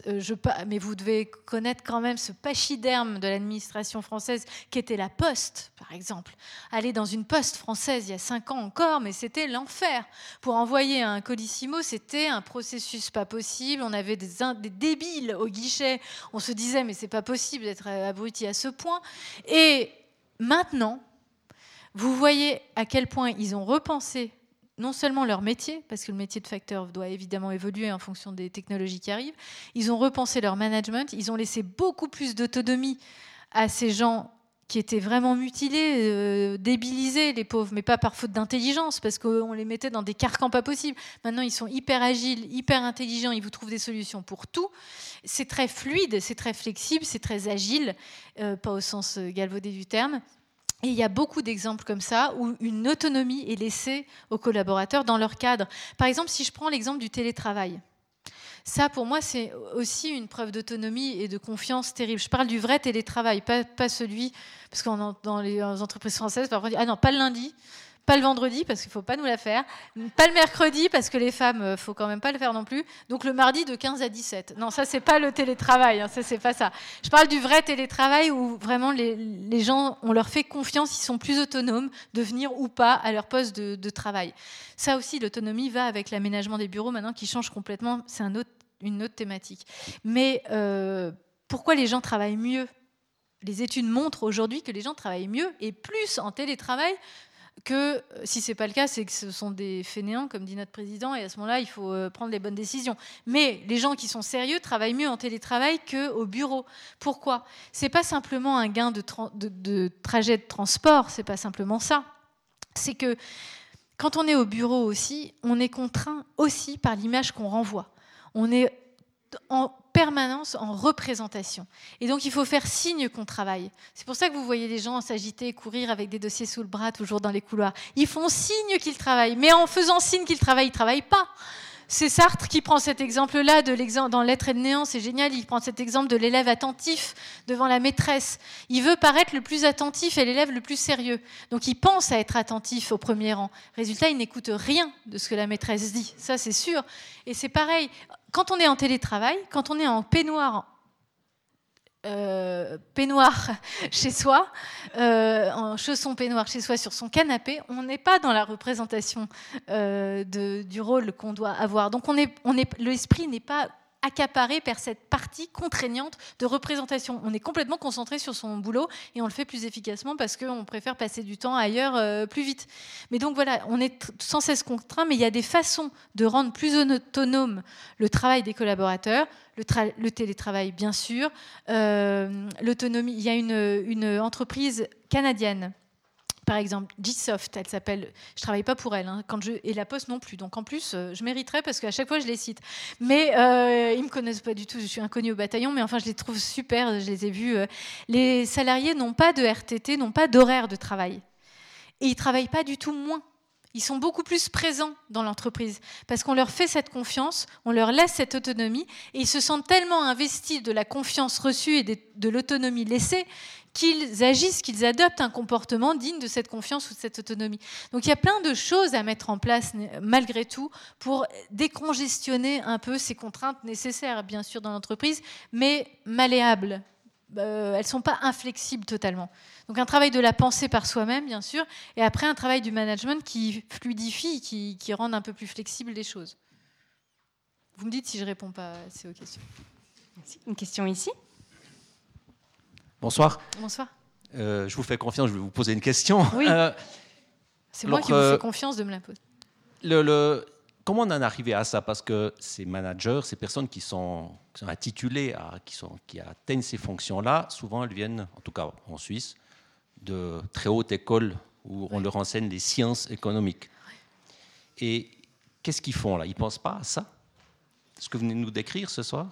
euh, mais vous devez connaître quand même ce pachyderme de l'administration française qui était la Poste, par exemple. Aller dans une Poste française il y a cinq ans encore, mais c'était l'enfer. Pour envoyer un colissimo, c'était un processus pas possible. On avait des, débiles au guichet. Disait, mais c'est pas possible d'être abruti à ce point. Et maintenant, vous voyez à quel point ils ont repensé non seulement leur métier, parce que le métier de facteur doit évidemment évoluer en fonction des technologies qui arrivent, ils ont repensé leur management, ils ont laissé beaucoup plus d'autonomie à ces gens qui étaient vraiment mutilés, euh, débilisés, les pauvres, mais pas par faute d'intelligence, parce qu'on les mettait dans des carcans pas possibles. Maintenant, ils sont hyper agiles, hyper intelligents, ils vous trouvent des solutions pour tout. C'est très fluide, c'est très flexible, c'est très agile, euh, pas au sens euh, galvaudé du terme. Et il y a beaucoup d'exemples comme ça où une autonomie est laissée aux collaborateurs dans leur cadre. Par exemple, si je prends l'exemple du télétravail. Ça, pour moi, c'est aussi une preuve d'autonomie et de confiance terrible. Je parle du vrai télétravail, pas, celui, parce que dans les entreprises françaises, parfois, ah non, pas le lundi, pas le vendredi, parce qu'il ne faut pas nous la faire. Pas le mercredi, parce que les femmes, ne euh, faut quand même pas le faire non plus. Donc le mardi de 15 à 17. Non, ça, c'est pas le télétravail. Hein, ça, c'est pas ça. Je parle du vrai télétravail où vraiment les, gens, on leur fait confiance, ils sont plus autonomes de venir ou pas à leur poste de, travail. Ça aussi, l'autonomie va avec l'aménagement des bureaux maintenant qui change complètement. C'est un autre, une autre thématique. Mais euh, pourquoi les gens travaillent mieux? Les études montrent aujourd'hui que les gens travaillent mieux et plus en télétravail que euh, si ce n'est pas le cas, c'est que ce sont des fainéants, comme dit notre président, et à ce moment-là, il faut euh, prendre les bonnes décisions. Mais les gens qui sont sérieux travaillent mieux en télétravail qu'au bureau. Pourquoi? C'est pas simplement un gain de, de trajet de transport, c'est pas simplement ça. C'est que quand on est au bureau aussi, on est contraint aussi par l'image qu'on renvoie. On est en permanence en représentation. Et donc, il faut faire signe qu'on travaille. C'est pour ça que vous voyez les gens s'agiter, courir avec des dossiers sous le bras, toujours dans les couloirs. Ils font signe qu'ils travaillent, mais en faisant signe qu'ils travaillent, ils ne travaillent pas. C'est Sartre qui prend cet exemple-là de l'exemple dans L'être et le néant, c'est génial. Il prend cet exemple de l'élève attentif devant la maîtresse. Il veut paraître le plus attentif et l'élève le plus sérieux. Donc il pense à être attentif au premier rang. Résultat, il n'écoute rien de ce que la maîtresse dit. Ça, c'est sûr. Et c'est pareil. Quand on est en télétravail, quand on est en peignoir euh, peignoir <laughs> chez soi, euh, en chaussons peignoir chez soi sur son canapé, on n'est pas dans la représentation euh, du rôle qu'on doit avoir. Donc l'esprit n'est pas accaparé par cette partie contraignante de représentation. On est complètement concentré sur son boulot et on le fait plus efficacement parce qu'on préfère passer du temps ailleurs euh, plus vite. Mais donc voilà, on est sans cesse contraint, mais il y a des façons de rendre plus autonome le travail des collaborateurs, le, télétravail bien sûr, euh, l'autonomie. Il y a une, une entreprise canadienne par exemple, Gsoft, elle s'appelle. Je travaille pas pour elle, hein, quand je, et la Poste non plus. Donc en plus, euh, je mériterais parce qu'à chaque fois, je les cite. Mais euh, ils me connaissent pas du tout. Je suis inconnue au bataillon, mais enfin, je les trouve super. Je les ai vus. Euh. Les salariés n'ont pas de RTT, n'ont pas d'horaire de travail, et ils travaillent pas du tout moins. Ils sont beaucoup plus présents dans l'entreprise parce qu'on leur fait cette confiance, on leur laisse cette autonomie et ils se sentent tellement investis de la confiance reçue et de l'autonomie laissée qu'ils agissent, qu'ils adoptent un comportement digne de cette confiance ou de cette autonomie. Donc il y a plein de choses à mettre en place malgré tout pour décongestionner un peu ces contraintes nécessaires, bien sûr, dans l'entreprise, mais malléables. Euh, elles ne sont pas inflexibles totalement. Donc un travail de la pensée par soi-même, bien sûr, et après un travail du management qui fluidifie, qui, qui rend un peu plus flexibles les choses. Vous me dites si je réponds pas assez aux questions. Une question ici? Bonsoir. Bonsoir. Euh, je vous fais confiance, je vais vous poser une question. Oui. Euh, c'est moi qui vous fais confiance de me la poser. Le, comment on en est arrivé à ça? Parce que ces managers, ces personnes qui sont, intitulées, à, qui, sont, qui atteignent ces fonctions-là, souvent elles viennent, en tout cas en Suisse, de très hautes écoles où on leur enseigne les sciences économiques. Et qu'est-ce qu'ils font là? Ils ne pensent pas à ça? Ce que vous venez de nous décrire ce soir?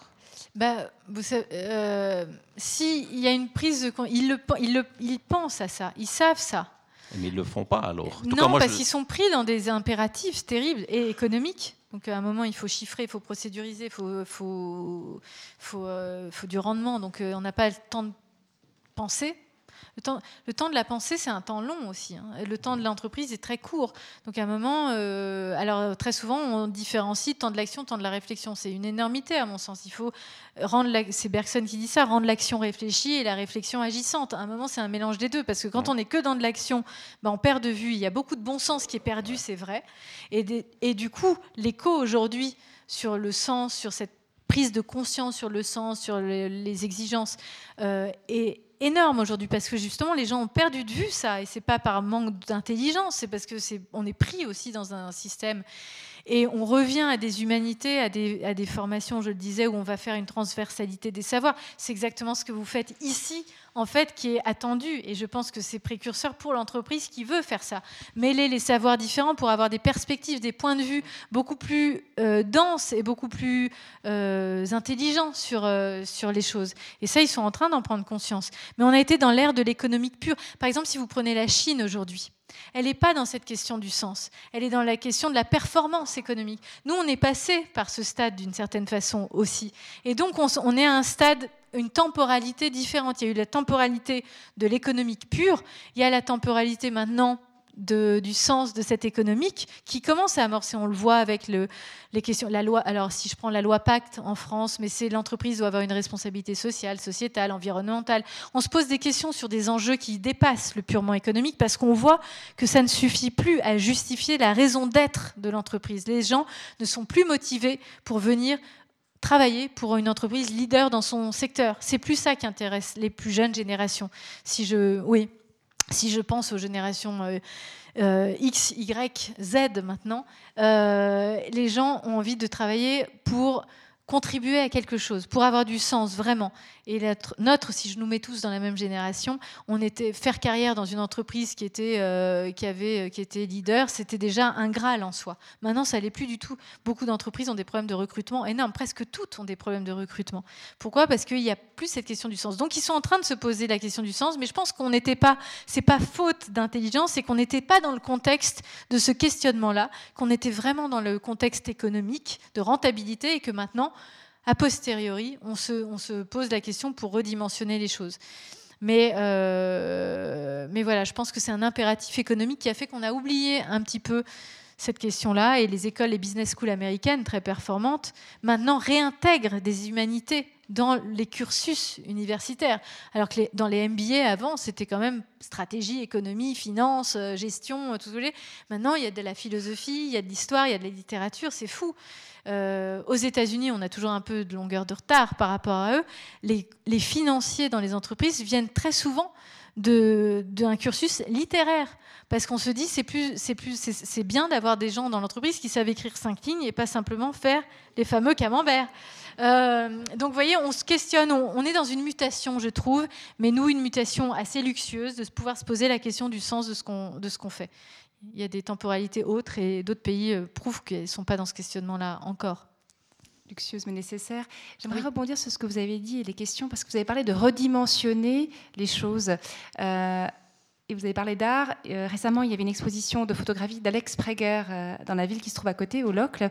Bah, vous savez, euh, S'il y a une prise de... Ils, le, ils, le, ils pensent à ça, ils savent ça. Mais ils ne le font pas alors. non, parce qu'ils sont pris dans des impératifs terribles et économiques. Donc à un moment, il faut chiffrer, il faut procéduriser, il faut, faut, faut, euh, faut, du rendement. Donc euh, on n'a pas le temps de penser. Le temps, le temps, de la pensée, c'est un temps long aussi. Hein. Le temps de l'entreprise est très court. Donc à un moment, euh, alors très souvent, on différencie temps de l'action, temps de la réflexion. C'est une énormité à mon sens. Il faut rendre, c'est Bergson qui dit ça, rendre l'action réfléchie et la réflexion agissante. À un moment, c'est un mélange des deux, parce que quand on n'est que dans de l'action, ben, on perd de vue. Il y a beaucoup de bon sens qui est perdu, c'est vrai. Et, et du coup, l'écho aujourd'hui sur le sens, sur cette prise de conscience sur le sens, sur les, exigences, euh, est énorme aujourd'hui parce que justement les gens ont perdu de vue ça et c'est pas par manque d'intelligence, c'est parce que c'est on est pris aussi dans un système et on revient à des humanités, à des, à des formations, je le disais, où on va faire une transversalité des savoirs. C'est exactement ce que vous faites ici, en fait, qui est attendu. Et je pense que c'est précurseur pour l'entreprise qui veut faire ça. Mêler les savoirs différents pour avoir des perspectives, des points de vue beaucoup plus euh, denses et beaucoup plus euh, intelligents sur, euh, sur les choses. Et ça, ils sont en train d'en prendre conscience. Mais on a été dans l'ère de l'économique pure. Par exemple, si vous prenez la Chine aujourd'hui, elle n'est pas dans cette question du sens, elle est dans la question de la performance économique. Nous, on est passé par ce stade d'une certaine façon aussi. Et donc, on, est à un stade, une temporalité différente. Il y a eu la temporalité de l'économique pure, il y a la temporalité maintenant du sens de cette économique qui commence à amorcer. On le voit avec le, les questions. La loi, alors, si je prends la loi Pacte en France, mais c'est l'entreprise doit avoir une responsabilité sociale, sociétale, environnementale. On se pose des questions sur des enjeux qui dépassent le purement économique parce qu'on voit que ça ne suffit plus à justifier la raison d'être de l'entreprise. Les gens ne sont plus motivés pour venir travailler pour une entreprise leader dans son secteur. C'est plus ça qui intéresse les plus jeunes générations. Si je, oui si je pense aux générations euh, euh, X, Y, Z maintenant, euh, les gens ont envie de travailler pour contribuer à quelque chose, pour avoir du sens vraiment. Et notre, si je nous mets tous dans la même génération, on était faire carrière dans une entreprise qui était, euh, qui avait, qui était leader, c'était déjà un graal en soi. Maintenant, ça l'est plus du tout. Beaucoup d'entreprises ont des problèmes de recrutement énormes. Presque toutes ont des problèmes de recrutement. Pourquoi? Parce qu'il n'y a plus cette question du sens. Donc, ils sont en train de se poser la question du sens, mais je pense qu'on n'était pas, c'est pas faute d'intelligence, c'est qu'on n'était pas dans le contexte de ce questionnement-là, qu'on était vraiment dans le contexte économique de rentabilité et que maintenant a posteriori, on se, pose la question pour redimensionner les choses. Mais, euh, mais voilà, je pense que c'est un impératif économique qui a fait qu'on a oublié un petit peu cette question-là et les écoles et business schools américaines très performantes maintenant réintègrent des humanités dans les cursus universitaires. Alors que dans les MBA avant, c'était quand même stratégie, économie, finance, euh, gestion, tout ce que Maintenant, il y a de la philosophie, il y a de l'histoire, il y a de la littérature, c'est fou. Euh, aux États-Unis, on a toujours un peu de longueur de retard par rapport à eux. Les, financiers dans les entreprises viennent très souvent d'un cursus littéraire. Parce qu'on se dit, c'est bien d'avoir des gens dans l'entreprise qui savent écrire cinq lignes et pas simplement faire les fameux camemberts. Euh, donc, vous voyez, on se questionne, on, est dans une mutation, je trouve, mais nous, une mutation assez luxueuse de pouvoir se poser la question du sens de ce qu'on, fait il y a des temporalités autres et d'autres pays euh, prouvent qu'elles ne sont pas dans ce questionnement-là encore. Luxueuse mais nécessaire. J'aimerais rebondir sur ce que vous avez dit et les questions, parce que vous avez parlé de redimensionner les choses. Euh, et vous avez parlé d'art. Euh, récemment, il y avait une exposition de photographie d'Alex Prager euh, dans la ville qui se trouve à côté, au Locle.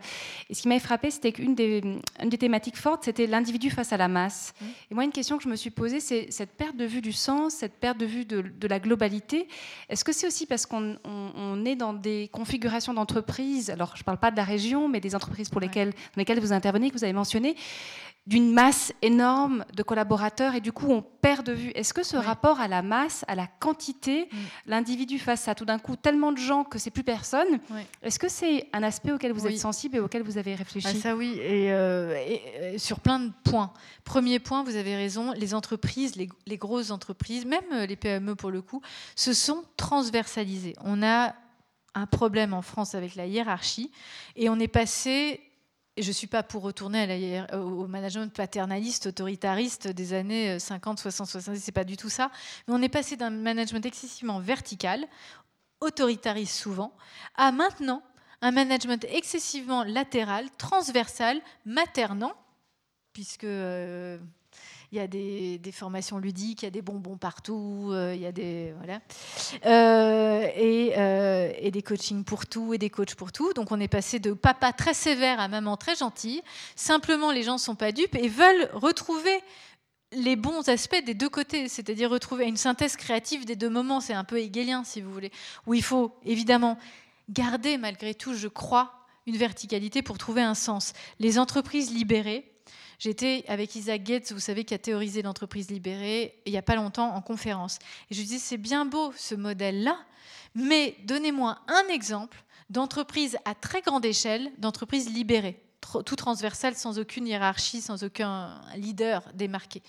Et ce qui m'avait frappé, c'était qu'une des, une des thématiques fortes, c'était l'individu face à la masse. Mmh. Et moi, une question que je me suis posée, c'est cette perte de vue du sens, cette perte de vue de, de la globalité. Est-ce que c'est aussi parce qu'on on, est dans des configurations d'entreprises, alors je ne parle pas de la région, mais des entreprises pour lesquelles, dans lesquelles vous intervenez, que vous avez mentionné, d'une masse énorme de collaborateurs et du coup on perd de vue. Est-ce que ce rapport à la masse, à la quantité, mm. l'individu face à tout d'un coup tellement de gens que c'est plus personne, est-ce que c'est un aspect auquel vous êtes sensible et auquel vous avez réfléchi? Ah, Ça oui, euh, et, sur plein de points. Premier point, vous avez raison, les entreprises, les, les grosses entreprises, même les PME pour le coup, se sont transversalisées. On a un problème en France avec la hiérarchie et on est passé je ne suis pas pour retourner au management paternaliste, autoritariste des années 50, 60, 70, c'est pas du tout ça. Mais on est passé d'un management excessivement vertical, autoritariste souvent, à maintenant un management excessivement latéral, transversal, maternant, puisque euh, il y a des, formations ludiques, il y a des bonbons partout, euh, il y a des voilà, euh, euh, et, des coachings pour tout et des coachs pour tout. Donc on est passé de papa très sévère à maman très gentille. Simplement, les gens ne sont pas dupes et veulent retrouver les bons aspects des deux côtés, c'est-à-dire retrouver une synthèse créative des deux moments. C'est un peu hegelien, si vous voulez, où il faut évidemment garder malgré tout, je crois, une verticalité pour trouver un sens. Les entreprises libérées J'étais avec Isaac Gates, vous savez, qui a théorisé l'entreprise libérée, il n'y a pas longtemps en conférence. Et je disais, c'est bien beau ce modèle-là, mais donnez-moi un exemple d'entreprise à très grande échelle, d'entreprise libérée, tout transversale, sans aucune hiérarchie, sans aucun leader démarqué.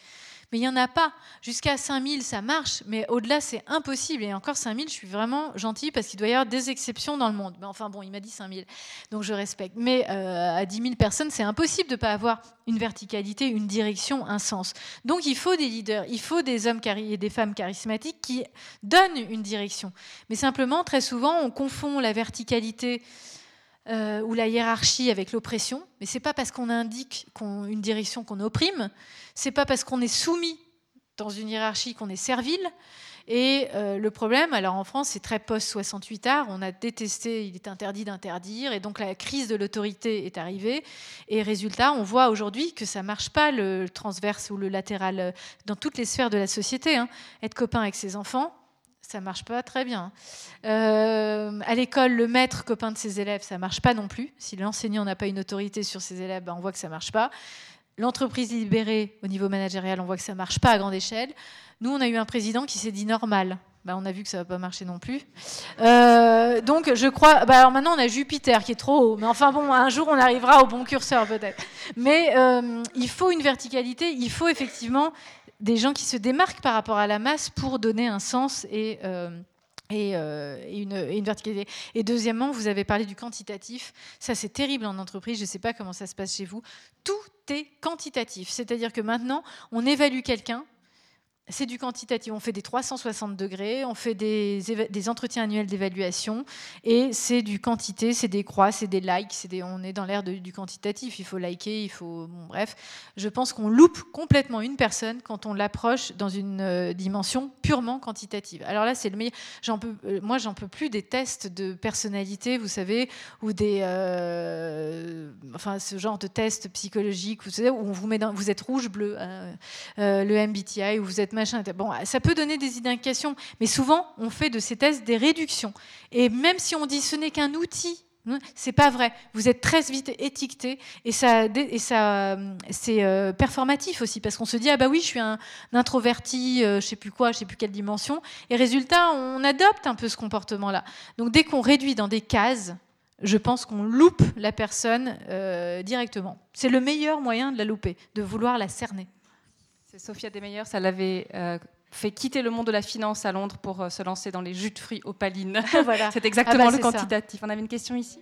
Mais il n'y en a pas. Jusqu'à 5000, ça marche, mais au-delà, c'est impossible. Et encore 5000, je suis vraiment gentille parce qu'il doit y avoir des exceptions dans le monde. Mais enfin bon, il m'a dit 5000, donc je respecte. Mais euh, à 10 000 personnes, c'est impossible de ne pas avoir une verticalité, une direction, un sens. Donc il faut des leaders, il faut des hommes et des femmes charismatiques qui donnent une direction. Mais simplement, très souvent, on confond la verticalité euh, ou la hiérarchie avec l'oppression, mais c'est pas parce qu'on indique une direction qu'on opprime, c'est pas parce qu'on est soumis dans une hiérarchie qu'on est servile. Et euh, le problème, alors en France, c'est très post-68 art, on a détesté, il est interdit d'interdire, et donc la crise de l'autorité est arrivée. Et résultat, on voit aujourd'hui que ça marche pas le transverse ou le latéral euh, dans toutes les sphères de la société. Hein. Être copain avec ses enfants, ça marche pas très bien. Euh, à l'école, le maître copain de ses élèves, ça marche pas non plus. Si l'enseignant n'a pas une autorité sur ses élèves, ben, on voit que ça marche pas. L'entreprise libérée au niveau managérial, on voit que ça marche pas à grande échelle. Nous, on a eu un président qui s'est dit normal. Ben, on a vu que ça va pas marcher non plus. Euh, donc, je crois. Ben, alors maintenant, on a Jupiter qui est trop haut. Mais enfin bon, un jour, on arrivera au bon curseur peut-être. Mais euh, il faut une verticalité. Il faut effectivement des gens qui se démarquent par rapport à la masse pour donner un sens et, euh, euh, et, une, et, une, verticalité. Et deuxièmement, vous avez parlé du quantitatif. Ça, c'est terrible en entreprise. Je ne sais pas comment ça se passe chez vous. Tout est quantitatif. C'est-à-dire que maintenant, on évalue quelqu'un c'est du quantitatif. On fait des 360 degrés, on fait des, des entretiens annuels d'évaluation, et c'est du quantité, c'est des croix, c'est des likes, c'est des, on est dans l'ère du quantitatif. Il faut liker, il faut. Bref, je pense qu'on loupe complètement une personne quand on l'approche dans une euh, dimension purement quantitative. Alors là, c'est le meilleur. Peux, euh, moi, j'en peux plus des tests de personnalité, vous savez, ou des. Euh, enfin, ce genre de tests psychologiques, vous où on vous met dans, vous êtes rouge, bleu, le MBTI, où vous êtes Ça peut donner des indications, mais souvent on fait de ces tests des réductions. Et même si on dit ce n'est qu'un outil, hein, c'est pas vrai. Vous êtes très vite étiqueté et ça, et ça c'est euh, performatif aussi parce qu'on se dit ah bah oui je suis un, introverti, euh, je sais plus quoi, je sais plus quelle dimension. Et résultat, on adopte un peu ce comportement-là. Donc dès qu'on réduit dans des cases, je pense qu'on loupe la personne euh, directement. C'est le meilleur moyen de la louper, de vouloir la cerner. Sophia Demeyer, ça l'avait euh, fait quitter le monde de la finance à Londres pour euh, se lancer dans les jus de fruits opalines. voilà. <laughs> C'est exactement ah bah, le quantitatif. On avait une question ici?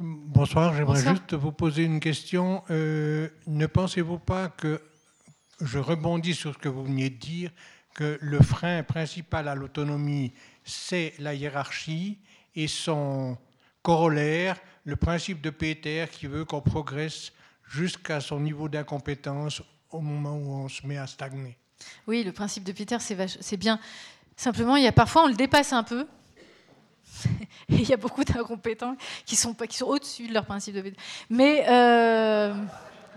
Bonsoir, j'aimerais juste vous poser une question. Euh, ne pensez-vous pas que, je rebondis sur ce que vous veniez de dire, que le frein principal à l'autonomie, c'est la hiérarchie et son corollaire, le principe de Peter qui veut qu'on progresse jusqu'à son niveau d'incompétence au moment où on se met à stagner. Oui, le principe de Peter, c'est bien. Simplement, il y a parfois, on le dépasse un peu. <laughs> Et il y a beaucoup d'incompétents qui sont, qui sont au-dessus de leur principe de Peter. Mais euh,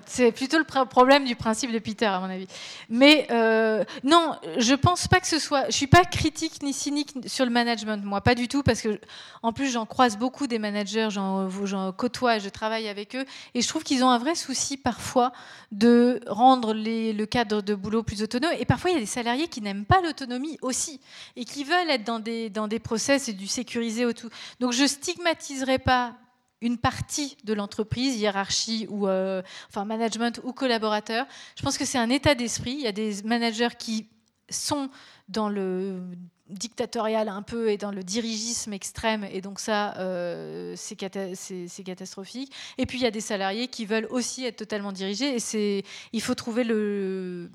c'est plutôt le problème du principe de Peter, à mon avis. Mais euh, non, je pense pas que ce soit. Je suis pas critique ni cynique sur le management, moi, pas du tout, parce que en plus j'en croise beaucoup des managers, j'en côtoie, je travaille avec eux, et je trouve qu'ils ont un vrai souci parfois de rendre le cadre de boulot plus autonome. Et parfois il y a des salariés qui n'aiment pas l'autonomie aussi, et qui veulent être dans des dans des process et du sécurisé au tout. Donc je stigmatiserai pas une partie de l'entreprise, hiérarchie ou euh, enfin management ou collaborateur. Je pense que c'est un état d'esprit. Il y a des managers qui sont dans le dictatorial un peu et dans le dirigisme extrême, et donc ça, euh, c'est catastrophique. Et puis il y a des salariés qui veulent aussi être totalement dirigés, et il faut trouver le,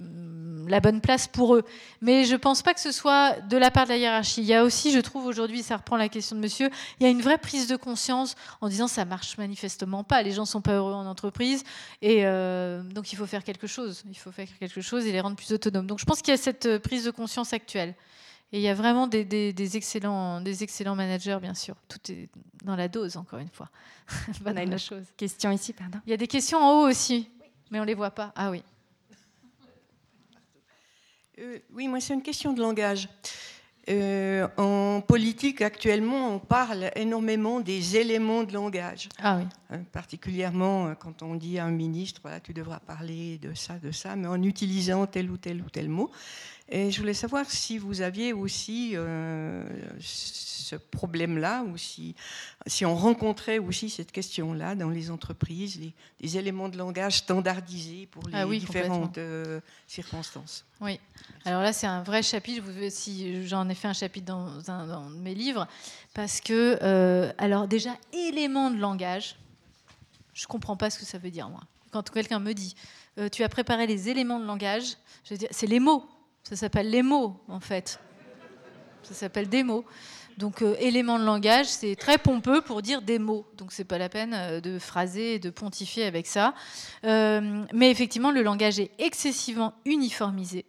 la bonne place pour eux. Mais je ne pense pas que ce soit de la part de la hiérarchie. Il y a aussi, je trouve aujourd'hui, ça reprend la question de monsieur, il y a une vraie prise de conscience en disant ça marche manifestement pas, les gens sont pas heureux en entreprise, et euh, donc il faut faire quelque chose. Il faut faire quelque chose et les rendre plus autonomes. Donc je pense qu'il y a cette prise de conscience actuelle. Et il y a vraiment des, excellents, des excellents managers, bien sûr. Tout est dans la dose, encore une fois. <laughs> On a une chose. question ici, pardon. Il y a des questions en haut aussi, mais on ne les voit pas. Ah oui. Euh, oui, moi, c'est une question de langage. Euh, en politique, actuellement, on parle énormément des éléments de langage. Ah oui. Euh, particulièrement quand on dit à un ministre, voilà, tu devras parler de ça, de ça, mais en utilisant tel ou tel ou tel mot. Et je voulais savoir si vous aviez aussi euh, ce problème-là, ou si, si on rencontrait aussi cette question-là dans les entreprises, les, éléments de langage standardisés pour les ah différentes euh, circonstances. Oui, alors là c'est un vrai chapitre, si j'en ai fait un chapitre dans, un, mes livres, parce que, euh, alors déjà, éléments de langage, je ne comprends pas ce que ça veut dire moi. Quand quelqu'un me dit, tu as préparé les éléments de langage, je veux dire, c'est les mots ça s'appelle les mots, en fait. Ça s'appelle des mots. Donc, euh, élément de langage, c'est très pompeux pour dire des mots. Donc, c'est pas la peine euh, de phraser de pontifier avec ça. Euh, mais effectivement, le langage est excessivement uniformisé.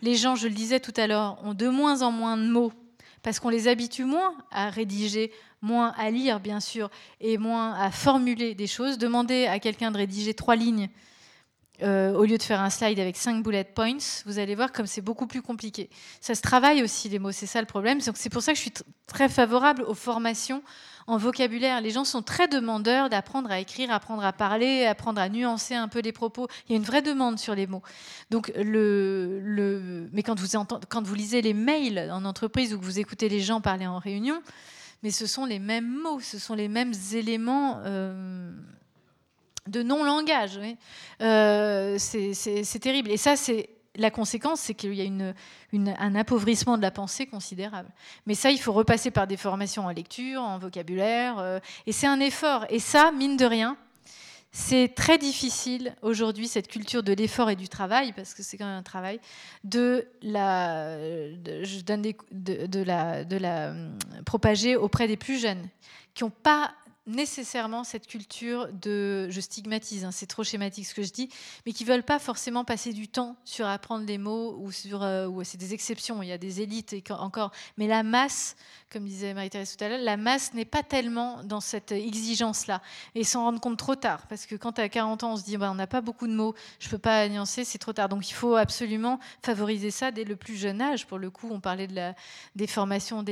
Les gens, je le disais tout à l'heure, ont de moins en moins de mots parce qu'on les habitue moins à rédiger, moins à lire, bien sûr, et moins à formuler des choses. Demandez à quelqu'un de rédiger trois lignes euh, au lieu de faire un slide avec cinq bullet points, vous allez voir comme c'est beaucoup plus compliqué. Ça se travaille aussi les mots, c'est ça le problème. c'est pour ça que je suis très favorable aux formations en vocabulaire. Les gens sont très demandeurs d'apprendre à écrire, apprendre à parler, apprendre à nuancer un peu les propos. Il y a une vraie demande sur les mots. Donc le, mais quand vous, quand vous lisez les mails en entreprise ou que vous écoutez les gens parler en réunion, mais ce sont les mêmes mots, ce sont les mêmes éléments. Euh, de non-langage. Euh, c'est terrible. Et ça, c'est la conséquence, c'est qu'il y a un appauvrissement de la pensée considérable. Mais ça, il faut repasser par des formations en lecture, en vocabulaire, euh, et c'est un effort. Et ça, mine de rien, c'est très difficile aujourd'hui, cette culture de l'effort et du travail, parce que c'est quand même un travail, de la, de, la, de la hum, propager auprès des plus jeunes, qui n'ont pas nécessairement cette culture de, je stigmatise, hein, c'est trop schématique ce que je dis, mais qui veulent pas forcément passer du temps sur apprendre les mots ou sur, euh, c'est des exceptions, il y a des élites encore, mais la masse, comme disait Marie-Thérèse tout à l'heure, la masse n'est pas tellement dans cette exigence-là et s'en rendre compte trop tard, parce que quand à 40 ans on se dit bah, on n'a pas beaucoup de mots, je peux pas nuancer, c'est trop tard, donc il faut absolument favoriser ça dès le plus jeune âge. Pour le coup, on parlait de la, des formations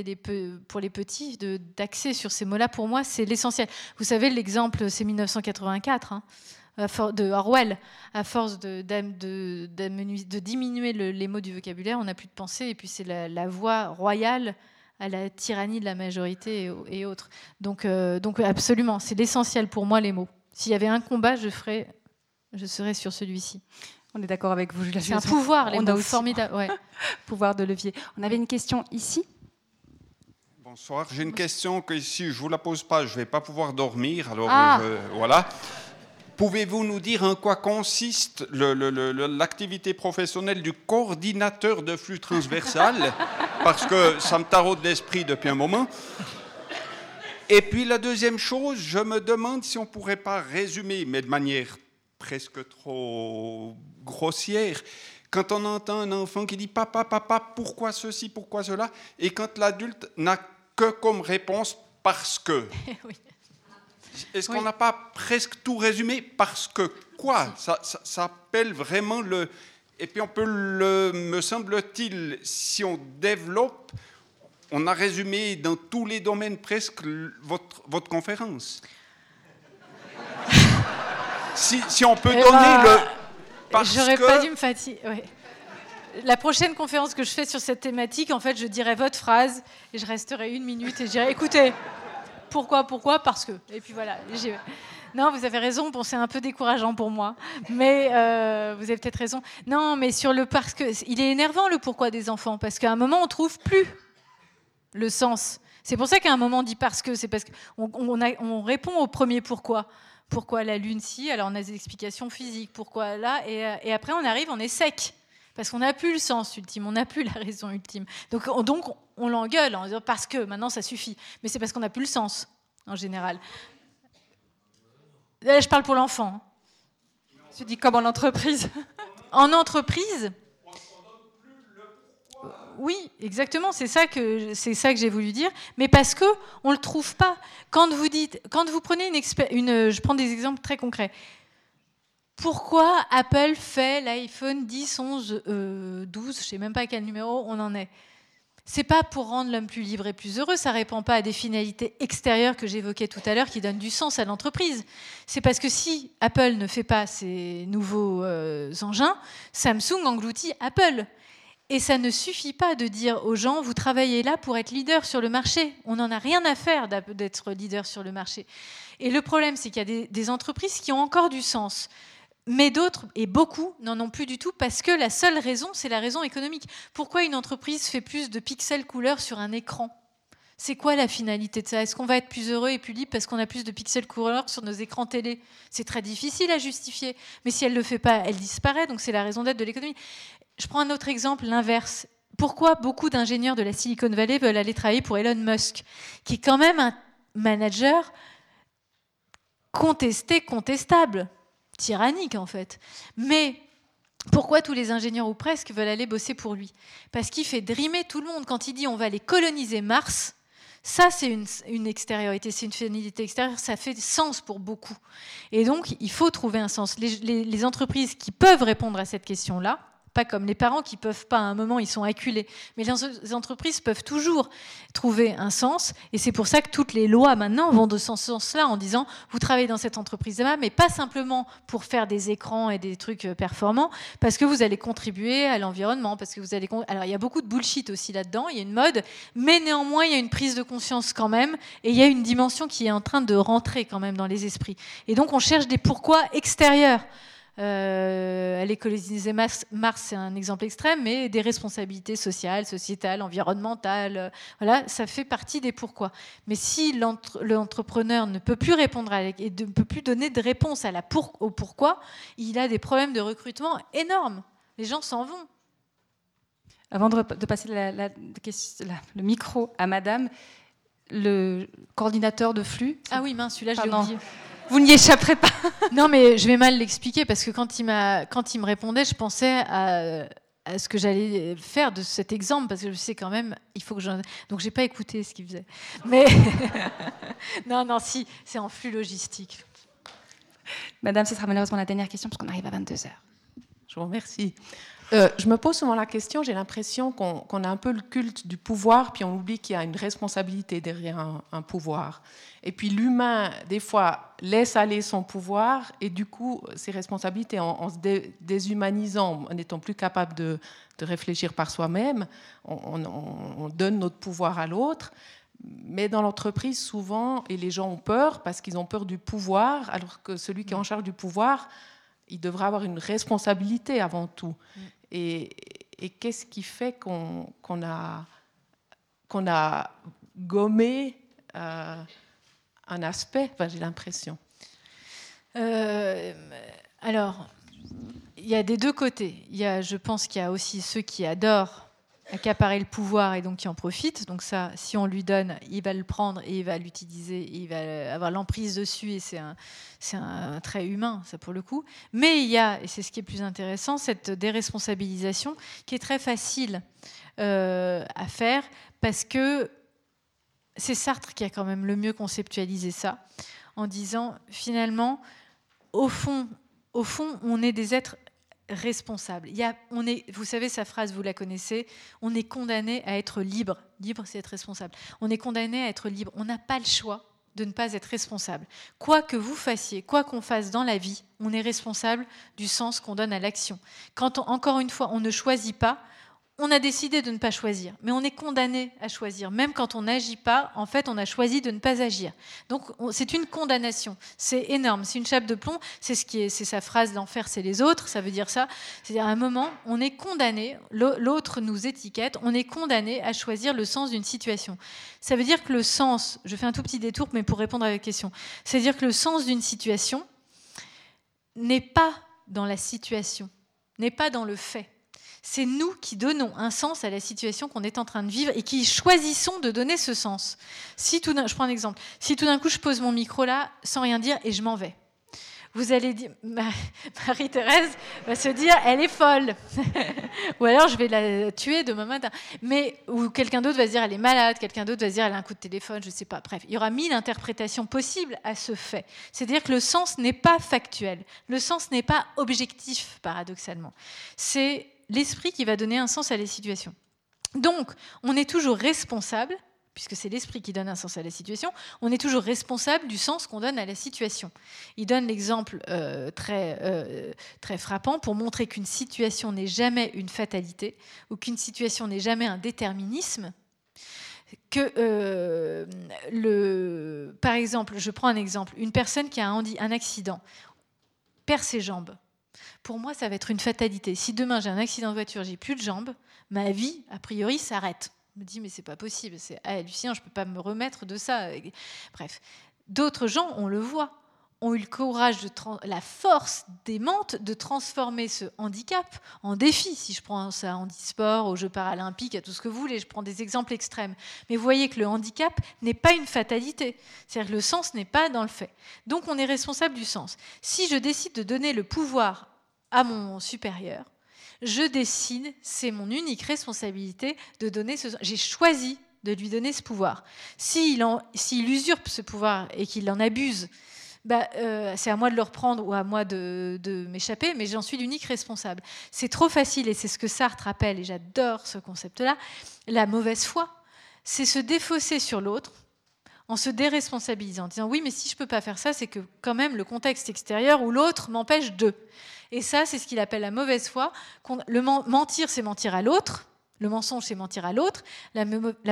pour les petits, d'accès sur ces mots-là. Pour moi, c'est l'essentiel. Vous savez, l'exemple, c'est 1984. Hein, de Orwell, à force de, diminuer les mots du vocabulaire, on n'a plus de pensée, et puis c'est la, voie royale à la tyrannie de la majorité et, autres. Donc, euh, donc absolument, c'est l'essentiel pour moi les mots. S'il y avait un combat, je ferais, je serais sur celui-ci. On est d'accord avec vous, Julia. C'est un pouvoir, les on mots, formidable. Ouais. <laughs> pouvoir de levier. On avait une question ici. Bonsoir. J'ai une question que si je vous la pose pas, je vais pas pouvoir dormir. Alors ah. voilà. Pouvez-vous nous dire en quoi consiste l'activité professionnelle du coordinateur de flux transversal? <laughs> Parce que ça me taraude l'esprit depuis un moment. Et puis la deuxième chose, je me demande si on ne pourrait pas résumer, mais de manière presque trop grossière, quand on entend un enfant qui dit papa, papa, pourquoi ceci, pourquoi cela, et quand l'adulte n'a que comme réponse parce que. <laughs> Est-ce qu'on n'a pas presque tout résumé parce que quoi? Ça, ça, appelle vraiment le. Et puis on peut le, me semble-t-il, si on développe, on a résumé dans tous les domaines presque votre, votre conférence. <laughs> si, si, on peut eh donner ben, le. J'aurais pas dû me fatiguer. Ouais la prochaine conférence que je fais sur cette thématique, en fait, je dirai votre phrase et je resterai une minute et je dirai écoutez, pourquoi, pourquoi, parce que. Et puis voilà. Non, vous avez raison. Bon, c'est un peu décourageant pour moi, mais euh, vous avez peut-être raison. Non, mais sur le parce que il est énervant le pourquoi des enfants, parce qu'à un moment on trouve plus le sens. C'est pour ça qu'à un moment on dit parce que, c'est parce qu'on on, répond au premier pourquoi. Pourquoi la Lune si Alors on a des explications physiques, pourquoi là, et, après on arrive, on est sec. Parce qu'on n'a plus le sens ultime, on n'a plus la raison ultime. Donc on, donc on l'engueule en disant parce que maintenant ça suffit. Mais c'est parce qu'on n'a plus le sens en général. Là, je parle pour l'enfant. Tu dis comme en entreprise <laughs> En entreprise, oui, exactement, c'est ça que c'est ça que j'ai voulu dire, mais parce que on le trouve pas. Quand vous dites, quand vous prenez une, une je prends des exemples très concrets. Pourquoi Apple fait l'iPhone 10, 11, 12, je sais même pas à quel numéro on en est. C'est pas pour rendre l'homme plus libre et plus heureux, ça répond pas à des finalités extérieures que j'évoquais tout à l'heure qui donnent du sens à l'entreprise. C'est parce que si Apple ne fait pas ses nouveaux euh, engins, Samsung engloutit Apple. Et ça ne suffit pas de dire aux gens, vous travaillez là pour être leader sur le marché. On n'en a rien à faire d'être leader sur le marché. Et le problème, c'est qu'il y a des, entreprises qui ont encore du sens. Mais d'autres, et beaucoup, n'en ont plus du tout parce que la seule raison, c'est la raison économique. Pourquoi une entreprise fait plus de pixels couleurs sur un écran? C'est quoi la finalité de ça? Est-ce qu'on va être plus heureux et plus libre parce qu'on a plus de pixels couleurs sur nos écrans télé? C'est très difficile à justifier. Mais si elle ne le fait pas, elle disparaît. Donc c'est la raison d'être de l'économie. Je prends un autre exemple, l'inverse. Pourquoi beaucoup d'ingénieurs de la Silicon Valley veulent aller travailler pour Elon Musk, qui est quand même un manager contesté, contestable, tyrannique en fait. Mais pourquoi tous les ingénieurs ou presque veulent aller bosser pour lui? Parce qu'il fait drimer tout le monde. Quand il dit on va aller coloniser Mars, ça, c'est une, extériorité, c'est une finalité extérieure, ça fait sens pour beaucoup. Et donc, il faut trouver un sens. les entreprises qui peuvent répondre à cette question-là, pas comme les parents qui peuvent pas, à un moment, ils sont acculés. Mais les entreprises peuvent toujours trouver un sens. Et c'est pour ça que toutes les lois maintenant vont de ce sens-là en disant, vous travaillez dans cette entreprise-là, mais pas simplement pour faire des écrans et des trucs euh, performants, parce que vous allez contribuer à l'environnement, parce que vous allez... Alors, il y a beaucoup de bullshit aussi là-dedans, il y a une mode, mais néanmoins, il y a une prise de conscience quand même, et il y a une dimension qui est en train de rentrer quand même dans les esprits. Et donc, on cherche des pourquoi extérieurs. Euh, aller coloniser Mars, c'est un exemple extrême, mais des responsabilités sociales, sociétales, environnementales, euh, voilà, ça fait partie des pourquoi. Mais si l'entrepreneur ne peut plus répondre et ne peut plus donner de réponse à la au pourquoi, il a des problèmes de recrutement énormes. Les gens s'en vont. Avant de, passer le micro à Madame, le coordinateur de flux. Ah oui, mince, celui-là, je l'ai oublié. Vous n'y échapperez pas. <laughs> non, mais je vais mal l'expliquer parce que quand il, m'a, quand il me répondait, je pensais à, à ce que j'allais faire de cet exemple parce que je sais quand même, il faut que je. Donc, j'ai pas écouté ce qu'il faisait. Mais. <laughs> non, non, si, c'est en flux logistique. Madame, ce sera malheureusement la dernière question parce qu'on arrive à 22h. Je vous remercie. Euh, je me pose souvent la question, j'ai l'impression qu'on a un peu le culte du pouvoir, puis on oublie qu'il y a une responsabilité derrière un, pouvoir. Et puis l'humain, des fois, laisse aller son pouvoir, et du coup, ses responsabilités, en, se déshumanisant, en n'étant plus capable de, réfléchir par soi-même, on, donne notre pouvoir à l'autre. Mais dans l'entreprise, souvent, et les gens ont peur parce qu'ils ont peur du pouvoir, alors que celui qui est en charge du pouvoir, il devrait avoir une responsabilité avant tout. Et, qu'est-ce qui fait qu'on a, a gommé euh, un aspect? J'ai l'impression. Euh, alors, il y a des deux côtés. Il y a, je pense qu'il y a aussi ceux qui adorent accaparer le pouvoir et donc qui en profitent. Donc ça, si on lui donne, il va le prendre et il va l'utiliser, il va avoir l'emprise dessus et c'est un, c'est un trait humain, ça pour le coup. Mais il y a, et c'est ce qui est plus intéressant, cette déresponsabilisation qui est très facile euh, à faire parce que c'est Sartre qui a quand même le mieux conceptualisé ça en disant finalement, au fond, au fond, on est des êtres responsable. Il y a, on vous savez, sa phrase, vous la connaissez, on est condamné à être libre. Libre, c'est être responsable. On est condamné à être libre. On n'a pas le choix de ne pas être responsable. Quoi que vous fassiez, quoi qu'on fasse dans la vie, on est responsable du sens qu'on donne à l'action. Quand, encore une fois, on ne choisit pas, on a décidé de ne pas choisir, mais on est condamné à choisir. Même quand on n'agit pas, en fait, on a choisi de ne pas agir. Donc, c'est une condamnation. C'est énorme. C'est une chape de plomb. C'est ce qui est, c'est sa phrase l'enfer, c'est les autres. Ça veut dire ça. C'est-à-dire, à un moment, on est condamné. L'autre nous étiquette. On est condamné à choisir le sens d'une situation. Ça veut dire que le sens. Je fais un tout petit détour, mais pour répondre à la question, c'est-à-dire que le sens d'une situation n'est pas dans la situation, n'est pas dans le fait c'est nous qui donnons un sens à la situation qu'on est en train de vivre et qui choisissons de donner ce sens. Si tout je prends un exemple. Si tout d'un coup je pose mon micro là sans rien dire et je m'en vais, vous allez dire, <laughs> Marie-Thérèse va se dire, elle est folle. <laughs> ou alors je vais la tuer demain matin. Mais, ou quelqu'un d'autre va se dire, elle est malade, quelqu'un d'autre va se dire, elle a un coup de téléphone, je ne sais pas. Bref, il y aura mille interprétations possibles à ce fait. C'est-à-dire que le sens n'est pas factuel. Le sens n'est pas objectif, paradoxalement. C'est l'esprit qui va donner un sens à les situations. Donc, on est toujours responsable, puisque c'est l'esprit qui donne un sens à la situation, on est toujours responsable du sens qu'on donne à la situation. Il donne l'exemple euh, très, euh, très frappant pour montrer qu'une situation n'est jamais une fatalité, ou qu'une situation n'est jamais un déterminisme, que, euh, le, par exemple, je prends un exemple, une personne qui a un, un accident perd ses jambes pour moi, ça va être une fatalité. Si demain j'ai un accident de voiture, j'ai plus de jambes, ma vie, a priori, s'arrête. Je me dis, mais c'est pas possible, c'est hallucinant, je peux pas me remettre de ça. Bref. D'autres gens, on le voit, ont eu le courage, de la force démente de transformer ce handicap en défi. Si je prends ça à handisport, aux Jeux paralympiques, à tout ce que vous voulez, je prends des exemples extrêmes. Mais vous voyez que le handicap n'est pas une fatalité. C'est-à-dire que le sens n'est pas dans le fait. Donc on est responsable du sens. Si je décide de donner le pouvoir à mon supérieur, je décide, c'est mon unique responsabilité de donner ce... J'ai choisi de lui donner ce pouvoir. S'il usurpe ce pouvoir et qu'il en abuse, bah, euh, c'est à moi de le reprendre ou à moi de, de m'échapper, mais j'en suis l'unique responsable. C'est trop facile, et c'est ce que Sartre rappelle, et j'adore ce concept-là, la mauvaise foi, c'est se défausser sur l'autre en se déresponsabilisant, en disant oui, mais si je ne peux pas faire ça, c'est que quand même le contexte extérieur ou l'autre m'empêche de. Et ça, c'est ce qu'il appelle la mauvaise foi. Le mentir, c'est mentir à l'autre. Le mensonge, c'est mentir à l'autre. La,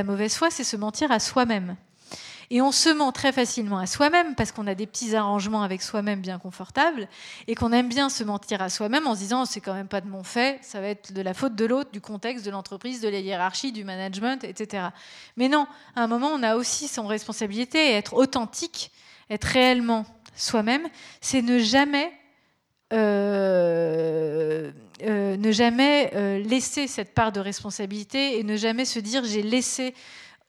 mauvaise foi, c'est se mentir à soi-même. Et on se ment très facilement à soi-même parce qu'on a des petits arrangements avec soi-même bien confortables et qu'on aime bien se mentir à soi-même en se disant c'est quand même pas de mon fait, ça va être de la faute de l'autre, du contexte, de l'entreprise, de la hiérarchie, du management, etc. Mais non, à un moment, on a aussi son responsabilité être authentique, être réellement soi-même, c'est ne jamais euh, euh, ne jamais euh, laisser cette part de responsabilité et ne jamais se dire j'ai laissé,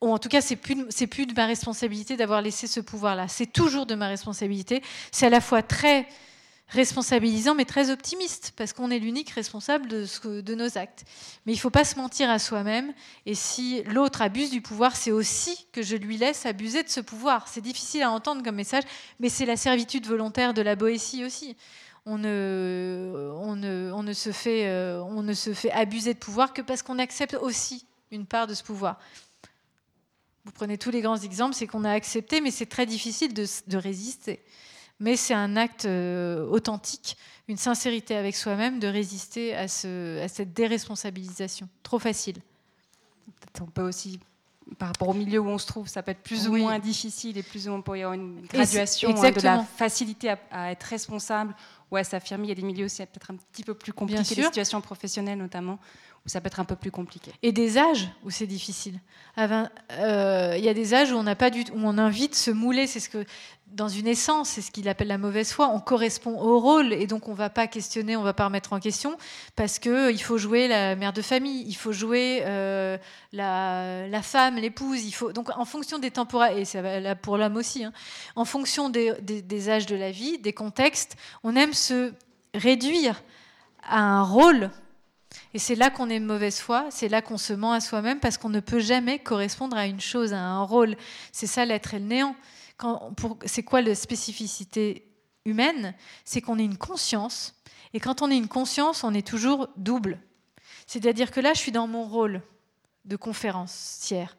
ou en tout cas c'est plus, de ma responsabilité d'avoir laissé ce pouvoir-là. C'est toujours de ma responsabilité. C'est à la fois très responsabilisant mais très optimiste parce qu'on est l'unique responsable de, de nos actes. Mais il ne faut pas se mentir à soi-même et si l'autre abuse du pouvoir, c'est aussi que je lui laisse abuser de ce pouvoir. C'est difficile à entendre comme message, mais c'est la servitude volontaire de la Boétie aussi on ne, on ne, se fait, euh, on ne se fait abuser de pouvoir que parce qu'on accepte aussi une part de ce pouvoir. Vous prenez tous les grands exemples, c'est qu'on a accepté, mais c'est très difficile de, résister. Mais c'est un acte euh, authentique, une sincérité avec soi-même de résister à, ce, à cette déresponsabilisation. Trop facile. On peut aussi par rapport au milieu où on se trouve, ça peut être plus ou moins difficile et plus ou moins pour y avoir une graduation hein, de la facilité à, à, être responsable ouais, s'affirmer. Il y a des milieux aussi peut-être un petit peu plus compliqués, des situations professionnelles notamment, ça peut être un peu plus compliqué. Et des âges où c'est difficile. Euh, il y a des âges où on n'a pas du, où on invite se mouler. C'est ce que dans une essence, c'est ce qu'il appelle la mauvaise foi. On correspond au rôle et donc on va pas questionner, on va pas remettre en question parce que il faut jouer la mère de famille, il faut jouer euh, la, femme, l'épouse. Donc en fonction des temporalités et ça là pour l'homme aussi. Hein, en fonction des âges de la vie, des contextes, on aime se réduire à un rôle et c'est là qu'on est de mauvaise foi, c'est là qu'on se ment à soi-même parce qu'on ne peut jamais correspondre à une chose, à un rôle. C'est ça l'être et le néant. C'est quoi la spécificité humaine? C'est qu'on ait une conscience. Et quand on a une conscience, on est toujours double. C'est-à-dire que là, je suis dans mon rôle de conférencière.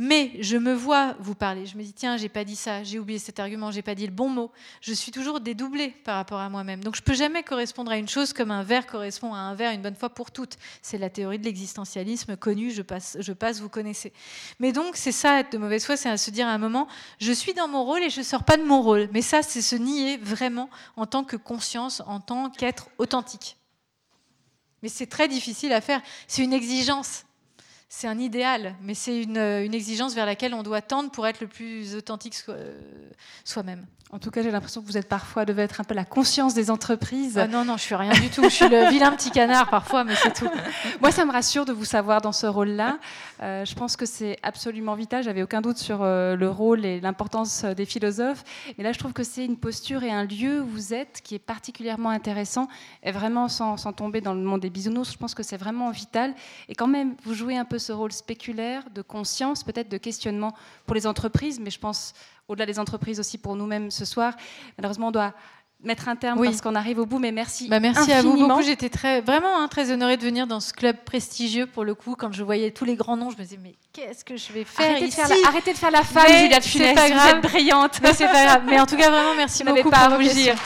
Mais je me vois vous parler. Je me dis, tiens, j'ai pas dit ça, j'ai oublié cet argument, j'ai pas dit le bon mot. Je suis toujours dédoublée par rapport à moi-même. Donc je peux jamais correspondre à une chose comme un verre correspond à un verre une bonne fois pour toutes. C'est la théorie de l'existentialisme connue, je passe, je passe, vous connaissez. Mais donc c'est ça, être de mauvaise foi, c'est à se dire à un moment, je suis dans mon rôle et je sors pas de mon rôle. Mais ça, c'est se nier vraiment en tant que conscience, en tant qu'être authentique. Mais c'est très difficile à faire. C'est une exigence c'est un idéal, mais c'est une, exigence vers laquelle on doit tendre pour être le plus authentique soi-même. En tout cas, j'ai l'impression que vous êtes parfois, devez être un peu la conscience des entreprises. Ah non, non, je suis rien du tout. Je suis le vilain petit canard parfois, mais c'est tout. <laughs> Moi, ça me rassure de vous savoir dans ce rôle-là. Euh, je pense que c'est absolument vital. J'avais aucun doute sur euh, le rôle et l'importance des philosophes. Mais là, je trouve que c'est une posture et un lieu où vous êtes qui est particulièrement intéressant. Et vraiment, sans, sans tomber dans le monde des bisounours, je pense que c'est vraiment vital. Et quand même, vous jouez un peu ce rôle spéculaire, de conscience, peut-être de questionnement pour les entreprises, mais je pense au-delà des entreprises aussi pour nous-mêmes ce soir. Malheureusement, on doit mettre un terme parce qu'on arrive au bout, mais merci. Bah merci à vous beaucoup. J'étais très, vraiment hein, très honorée de venir dans ce club prestigieux pour le coup. Quand je voyais tous les grands noms, je me disais mais qu'est-ce que je vais faire arrêtez ici de faire la, Arrêtez de faire la femme, Julia de Funès. Pas grave. Vous êtes brillante. Mais c'est pas grave. Mais en tout cas, vraiment merci beaucoup pas pour à rougir.